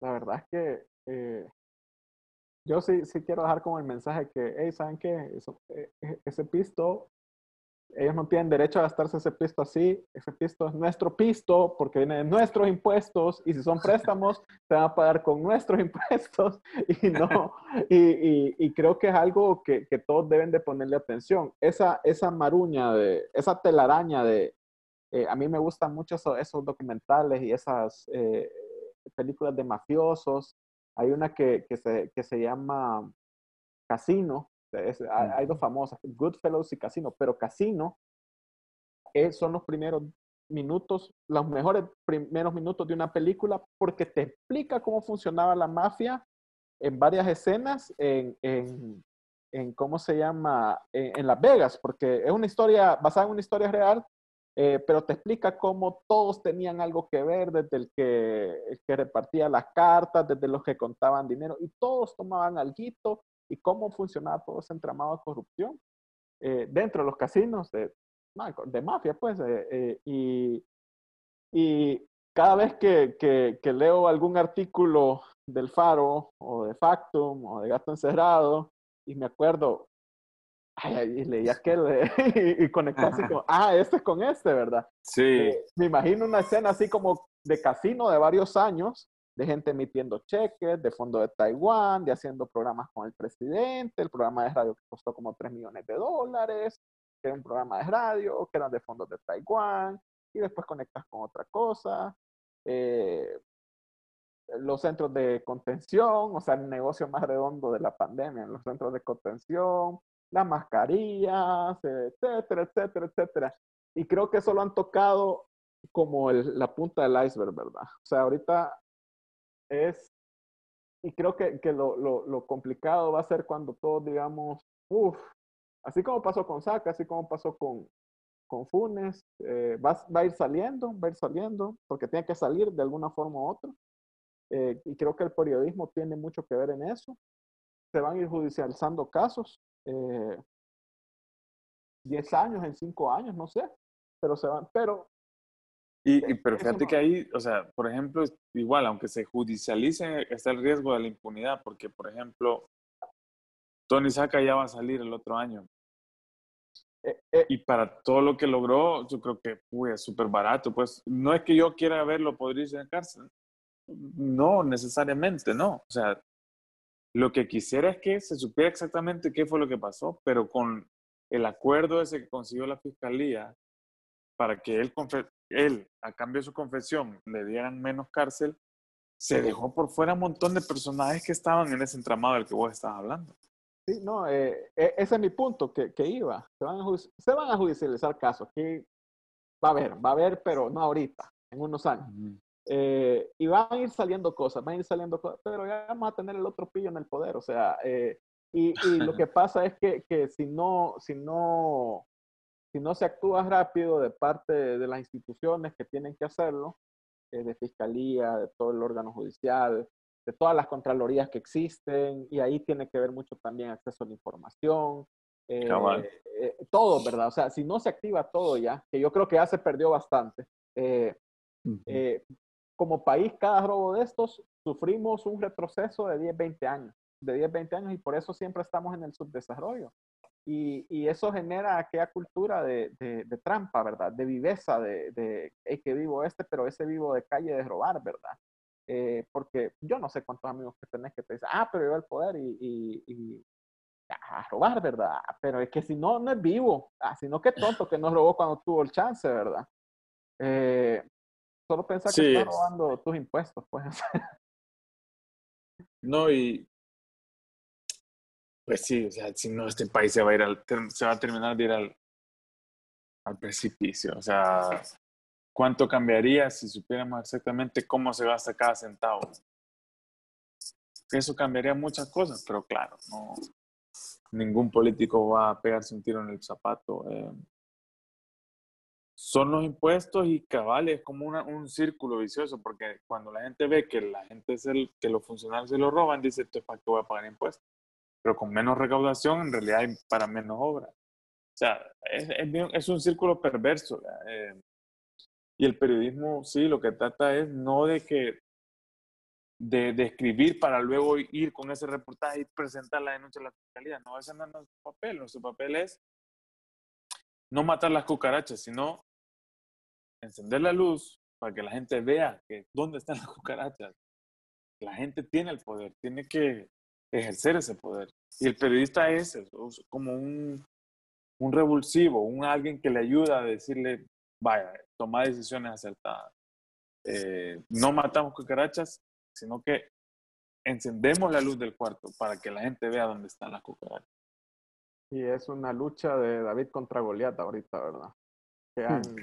la verdad es que eh, yo sí, sí quiero dejar como el mensaje que, hey, ¿saben qué? Eso, eh, e, ese pisto ellos no tienen derecho a gastarse ese pisto así. Ese pisto es nuestro pisto porque viene de nuestros impuestos y si son préstamos, se van a pagar con nuestros impuestos y no. Y, y, creo que es algo que, que, todos deben de ponerle atención. Esa, esa maruña, de, esa telaraña de... Eh, a mí me gustan mucho esos, esos documentales y esas eh, películas de mafiosos. Hay una que, que, se, que se llama Casino, hay, dos famosas, Goodfellows y Casino, pero Casino son los primeros minutos, los mejores primeros minutos de una película porque te explica cómo funcionaba la mafia en varias escenas en, en, en ¿cómo se llama? En, Las Vegas, porque es una historia basada en una historia real, eh, pero te explica cómo todos tenían algo que ver, desde el que, el que repartía las cartas, desde los que contaban dinero, y todos tomaban algo y cómo funcionaba todo ese entramado de corrupción eh, dentro de los casinos de, de mafia, pues. Eh, eh, y, y, cada vez que, que, leo algún artículo del Faro o de Factum o de Gato Encerrado y me acuerdo, ay, y leí aquel y, y conecté así como, ah, este es con este, ¿verdad? Sí. me imagino una escena así como de casino de varios años de gente emitiendo cheques, de fondo de Taiwán, de haciendo programas con el presidente, el programa de radio que costó como 3 millones de dólares, que era un programa de radio, que eran de fondos de Taiwán, y después conectas con otra cosa. Eh, los centros de contención, o sea, el negocio más redondo de la pandemia, los centros de contención, las mascarillas, etcétera, etcétera, etcétera. Y creo que eso lo han tocado como la punta del iceberg, ¿verdad? O sea, ahorita es, y creo que, que lo, lo, lo, complicado va a ser cuando todos digamos, uff, así como pasó con Saca, así como pasó con, con Funes, eh, va, va, a ir saliendo, va a ir saliendo, porque tiene que salir de alguna forma u otra. Eh, y creo que el periodismo tiene mucho que ver en eso. Se van a ir judicializando casos. Eh, 10 años, en 5 años, no sé, pero se van, pero... Y, pero fíjate que ahí, o sea, por ejemplo, igual, aunque se judicialice, está el riesgo de la impunidad, porque, por ejemplo, Tony Saca ya va a salir el otro año. Eh, eh. y para todo lo que logró, yo creo que uy, es súper barato. Pues no es que yo quiera verlo podrir en cárcel. No, necesariamente, no. O sea, lo que quisiera es que se supiera exactamente qué fue lo que pasó, pero con el acuerdo ese que consiguió la fiscalía para que él, él, a cambio de su confesión, le dieran menos cárcel, se dejó por fuera un montón de personajes que estaban en ese entramado del que vos estabas hablando. Sí, no, eh, e, ese es mi punto, que, que iba. Se van, a se van a judicializar casos, que va a haber, va a haber, pero no ahorita, en unos años. Eh, y van a ir saliendo cosas, van a ir saliendo cosas, pero ya vamos a tener el otro pillo en el poder, o sea, eh, y, y, lo que pasa es que, que, si, no, si, no, si no se actúa rápido de parte de, las instituciones que tienen que hacerlo, eh, de fiscalía, de todo el órgano judicial, de todas las contralorías que existen, y ahí tiene que ver mucho también acceso a la información, eh, eh, todo, ¿verdad? O sea, si no se activa todo ya, que yo creo que ya se perdió bastante. como país, cada robo de estos, sufrimos un retroceso de 10, 20 años de 10, 20 años y por eso siempre estamos en el subdesarrollo. Y, y eso genera aquella cultura de, de, trampa, ¿verdad? De viveza, de, de que vivo este, pero ese vivo de calle de robar, ¿verdad? Eh, porque yo no sé cuántos amigos que tenés que te dicen, ah, pero yo el poder y, y, y a robar, ¿verdad? Pero es que si no, no es vivo, ah, sino que tonto que no robó cuando tuvo el chance, ¿verdad? Eh, solo pensar que está robando tus impuestos, pues. no, y pues sí, o sea, si no, este país se va a ir al, se va a terminar de ir al, al precipicio. O sea, ¿cuánto cambiaría si supiéramos exactamente cómo se gasta cada centavo? Eso cambiaría muchas cosas, pero claro, no, ningún político va a pegarse un tiro en el zapato. Eh. son los impuestos y cabales, como una, un círculo vicioso, porque cuando la gente ve que la gente es el, que los funcionarios se lo roban, dice, ¿esto es para qué voy a pagar impuestos? Pero con menos recaudación en realidad hay para menos obras. O sea, es, es, un círculo perverso. Eh, y el periodismo, sí, lo que trata es no de que de, de, escribir para luego ir con ese reportaje y presentar la denuncia a la fiscalía. No, ese no es nuestro papel. Nuestro papel es no matar las cucarachas, sino encender la luz para que la gente vea que dónde están las cucarachas. La gente tiene el poder, tiene que ejercer ese poder. Y el periodista es como un, un revulsivo, un alguien que le ayuda a decirle, vaya, toma decisiones acertadas. Eh, no matamos cucarachas, sino que encendemos la luz del cuarto para que la gente vea dónde están las cucarachas. Y es una lucha de David contra Goliat ahorita, ¿verdad? Hmm.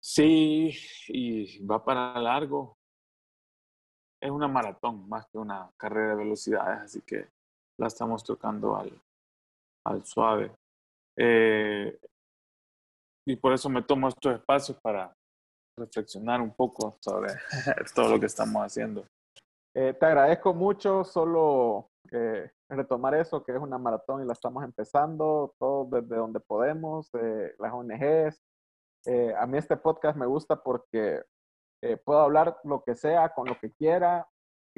Sí, y va para largo es una maratón más que una carrera de velocidades, así que la estamos tocando al, al suave. Eh, y por eso me tomo estos espacios para reflexionar un poco sobre todo lo que estamos haciendo. Eh, te agradezco mucho, solo eh, retomar eso, que es una maratón y la estamos empezando, todos desde donde podemos, las ONGs. a mí este podcast me gusta porque eh, puedo hablar lo que sea, con lo que quiera,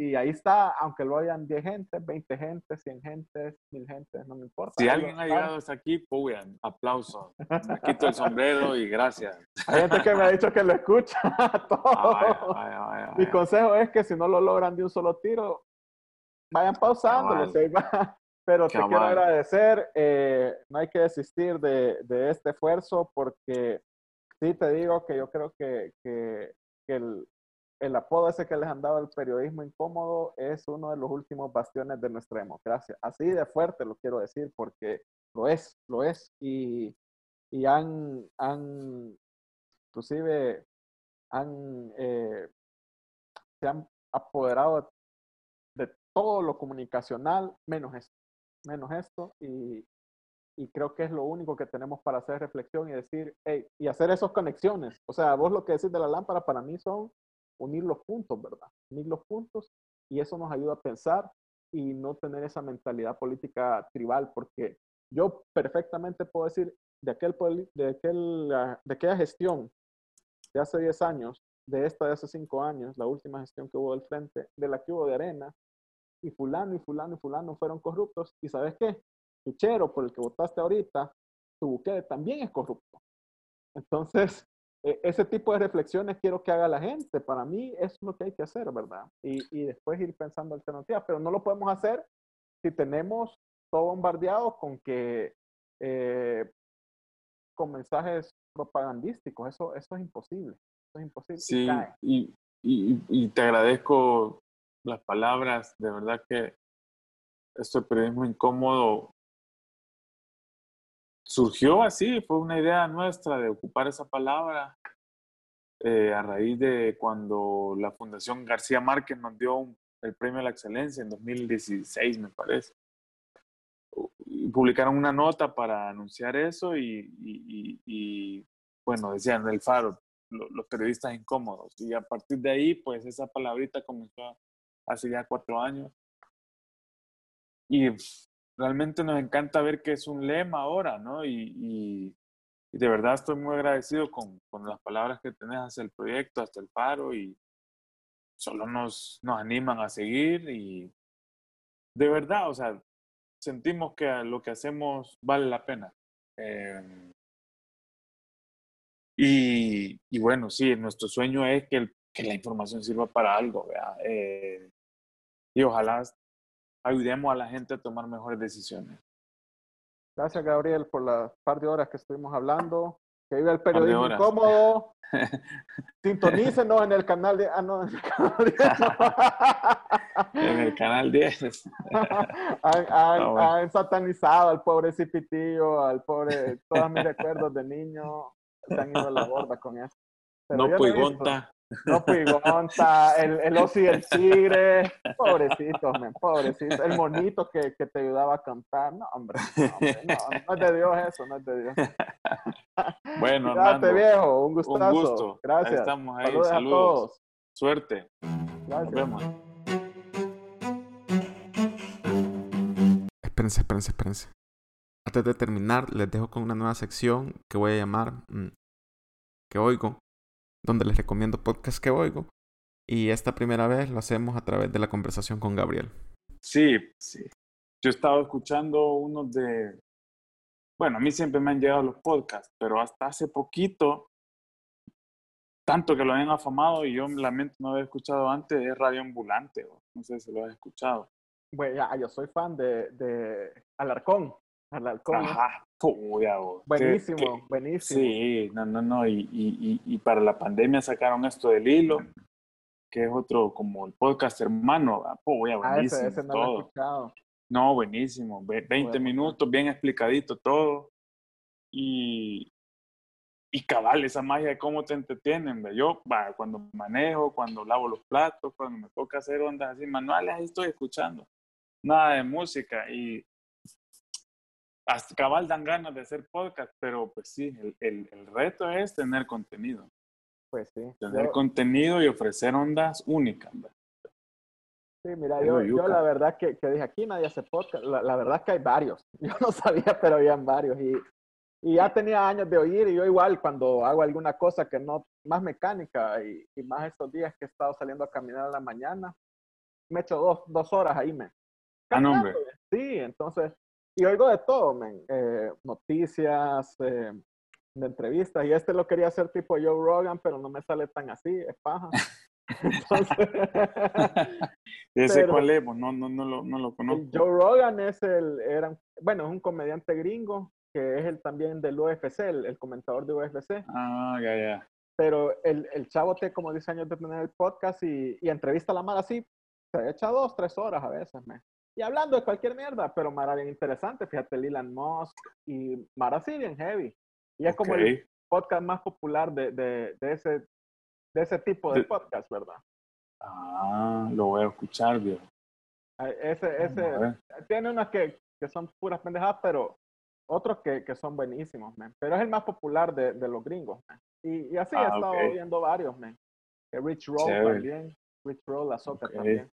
y ahí está, aunque lo hayan 10 gente, 20 gente, 100 gente, 1000 gente, no me importa. Si alguien ha llegado hasta aquí, pues aplauso. Me quito el sombrero y gracias. Hay gente que me ha dicho que lo escucha todo. Mi consejo es que si no lo logran de un solo tiro, vayan pausándolo. Pero te quiero agradecer. Eh, no hay que desistir de, de, este esfuerzo porque sí te digo que yo creo que, que el, el apodo ese que les han dado el periodismo incómodo es uno de los últimos bastiones de nuestra democracia. Así de fuerte lo quiero decir porque lo es, lo es. Y, y han, han, inclusive han, eh, se han apoderado de todo lo comunicacional, menos esto, menos esto, y, y creo que es lo único que tenemos para hacer reflexión y decir, hey, y hacer esas conexiones. O sea, vos lo que decís de la lámpara para mí son unir los puntos, ¿verdad? Unir los puntos y eso nos ayuda a pensar y no tener esa mentalidad política tribal, porque yo perfectamente puedo decir de, aquel, de, aquel, de aquella gestión de hace 10 años, de esta de hace 5 años, la última gestión que hubo del frente, de la que hubo de arena, y fulano y fulano y fulano fueron corruptos, y ¿sabes qué? Tuchero por el que votaste ahorita, tu buque también es corrupto. Entonces, e, ese tipo de reflexiones quiero que haga la gente. Para mí es lo que hay que hacer, ¿verdad? Y, y después ir pensando alternativas, pero no lo podemos hacer si tenemos todo bombardeado con que eh, con mensajes propagandísticos. Eso, eso es imposible. Eso es imposible. Sí, y, y, y, te agradezco las palabras. De verdad que este periodismo incómodo surgió así, fue una idea nuestra de ocupar esa palabra eh, a raíz de cuando la Fundación García Márquez nos el premio a la excelencia en 2016, me parece. publicaron una nota para anunciar eso y, bueno, decían el faro, los periodistas incómodos. Y a partir de ahí, pues esa palabrita comenzó hace ya cuatro años. Y realmente nos encanta ver que es un lema ahora, ¿no? Y, de verdad estoy muy agradecido con, con, las palabras que tenés hacia el proyecto, hasta el paro, y solo nos, nos animan a seguir y de verdad, o sea, sentimos que lo que hacemos vale la pena. Eh, y, bueno, sí, nuestro sueño es que, que la información sirva para algo, ¿verdad? Eh, y ojalá ayudemos a la gente a tomar mejores decisiones. Gracias, Gabriel, por las par de horas que estuvimos hablando. Que vive el periodismo incómodo. Sintonícenos en el canal de. Ah, no, en el canal 10. en el canal 10. han, han, han, satanizado al pobre Cipitillo, al pobre. Todos mis recuerdos de niño se han ido a la borda con eso. Pero no, pues, gonta. No Pigonta, el, el oso y el tigre, pobrecito, man, pobrecito, el monito que, que, te ayudaba a cantar, no, hombre, no, hombre, no, no, es de Dios eso, no es de Dios. Bueno, Cuídate, viejo, un gustazo. Un gusto. Gracias. Ahí estamos ahí, saludos. saludos. A todos. Suerte. Gracias. Nos vemos. Espérense, espérense, espérense. Antes de terminar, les dejo con una nueva sección que voy a llamar mmm, Que Oigo donde les recomiendo podcasts que oigo. Y esta primera vez lo hacemos a través de la conversación con Gabriel. Sí, sí. Yo he estado escuchando unos de... Bueno, a mí siempre me han llegado los podcasts, pero hasta hace poquito, tanto que lo habían afamado y yo lamento no haber escuchado antes, es Radio Ambulante. No sé si lo has escuchado. Bueno, ya, yo soy fan de, de Alarcón. Alarcón. Ajá, puya, Buenísimo, buenísimo. Sí, no, no, no. Y, y, y, para la pandemia sacaron esto del hilo, que es otro como el podcast hermano. Puya, buenísimo. Ah, ese, ese no todo. lo he escuchado. No, buenísimo. 20 bueno. minutos, bien explicadito todo. Y, y cabal, esa magia de cómo te entretienen. ¿ve? Yo, va, cuando manejo, cuando lavo los platos, cuando me toca hacer ondas así manuales, ahí estoy escuchando. Nada de música. Y hasta cabal dan ganas de hacer podcast, pero pues sí, el, el, el reto es tener contenido. Pues sí. Tener yo, contenido y ofrecer ondas únicas. ¿verdad? Sí, mira, yo, yo, la verdad que, que, dije aquí nadie hace podcast, la, la, verdad que hay varios. Yo no sabía, pero habían varios. Y, y ya tenía años de oír y yo igual cuando hago alguna cosa que no, más mecánica y, y más estos días que he estado saliendo a caminar a la mañana, me echo dos, dos horas ahí, me. Ah, no, hombre. Sí, entonces, y oigo de todo, men. Eh, noticias, eh, de entrevistas. Y este lo quería hacer tipo Joe Rogan, pero no me sale tan así, es paja. Entonces, ¿Ese pero, cuál es? No, no, no, lo, no lo conozco. Joe Rogan es el, era, bueno, es un comediante gringo que es el también del UFC, el, el comentador de UFC. Ah, ya, ya. Pero el, el chavo tiene como 10 años de tener el podcast y, y entrevista a la mala así, se echa dos, tres horas a veces, me. Y hablando de cualquier mierda, pero Mara bien interesante, fíjate, Leland Musk y Mara sí bien heavy. Y es okay. como el, podcast más popular de, de, de ese, de ese tipo de, podcast, ¿verdad? Ah, lo voy a escuchar, viejo. Ese, ese, tiene unas que, que, son puras pendejadas, pero otros que, que son buenísimos, man. Pero es el más popular de, de los gringos, man. Y, y así he ah, estado viendo varios, man. Rich Roll también. Rich Roll, la soca también.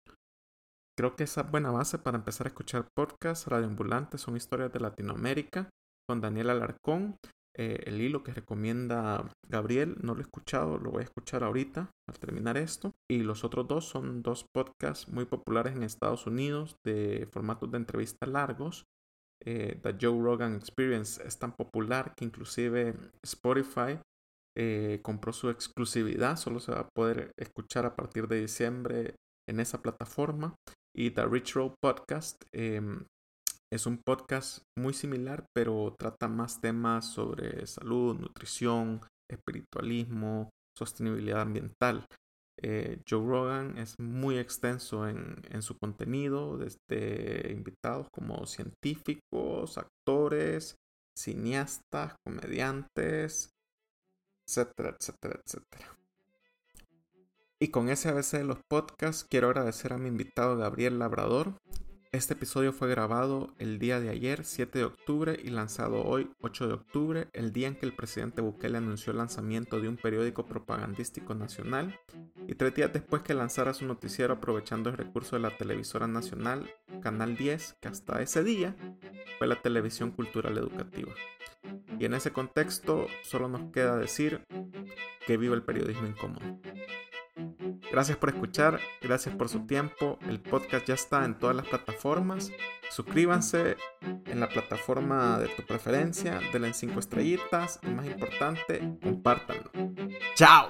Creo que esa es buena base para empezar a escuchar podcasts radioambulantes, son historias de Latinoamérica, con Daniel Alarcón. Eh, el hilo que recomienda Gabriel, no lo he escuchado, lo voy a escuchar ahorita al terminar esto. Y los otros dos son dos podcasts muy populares en Estados Unidos de formatos de entrevistas largos. Eh, The Joe Rogan Experience es tan popular que inclusive Spotify eh, compró su exclusividad, solo se va a poder escuchar a partir de diciembre en esa plataforma. Y The Rich Roll Podcast em, es un podcast muy similar, pero trata más temas sobre salud, nutrición, espiritualismo, sostenibilidad ambiental. Eh, Joe Rogan es muy extenso en, en, su contenido, desde invitados como científicos, actores, cineastas, comediantes, etcétera, etcétera, etcétera. Y con ese ABC de los podcasts, quiero agradecer a mi invitado Gabriel Labrador. Este episodio fue grabado el día de ayer, 7 de octubre, y lanzado hoy, 8 de octubre, el día en que el presidente Bukele anunció el lanzamiento de un periódico propagandístico nacional, y tres días después que lanzara su noticiero aprovechando el recurso de la televisora nacional, Canal 10, que hasta ese día fue la televisión cultural educativa. Y en ese contexto, solo nos queda decir que viva el periodismo incómodo. Gracias por escuchar, gracias por su tiempo. El podcast ya está en todas las plataformas. Suscríbanse en la plataforma de tu preferencia, denle 5 estrellitas y más importante, compártanlo. ¡Chao!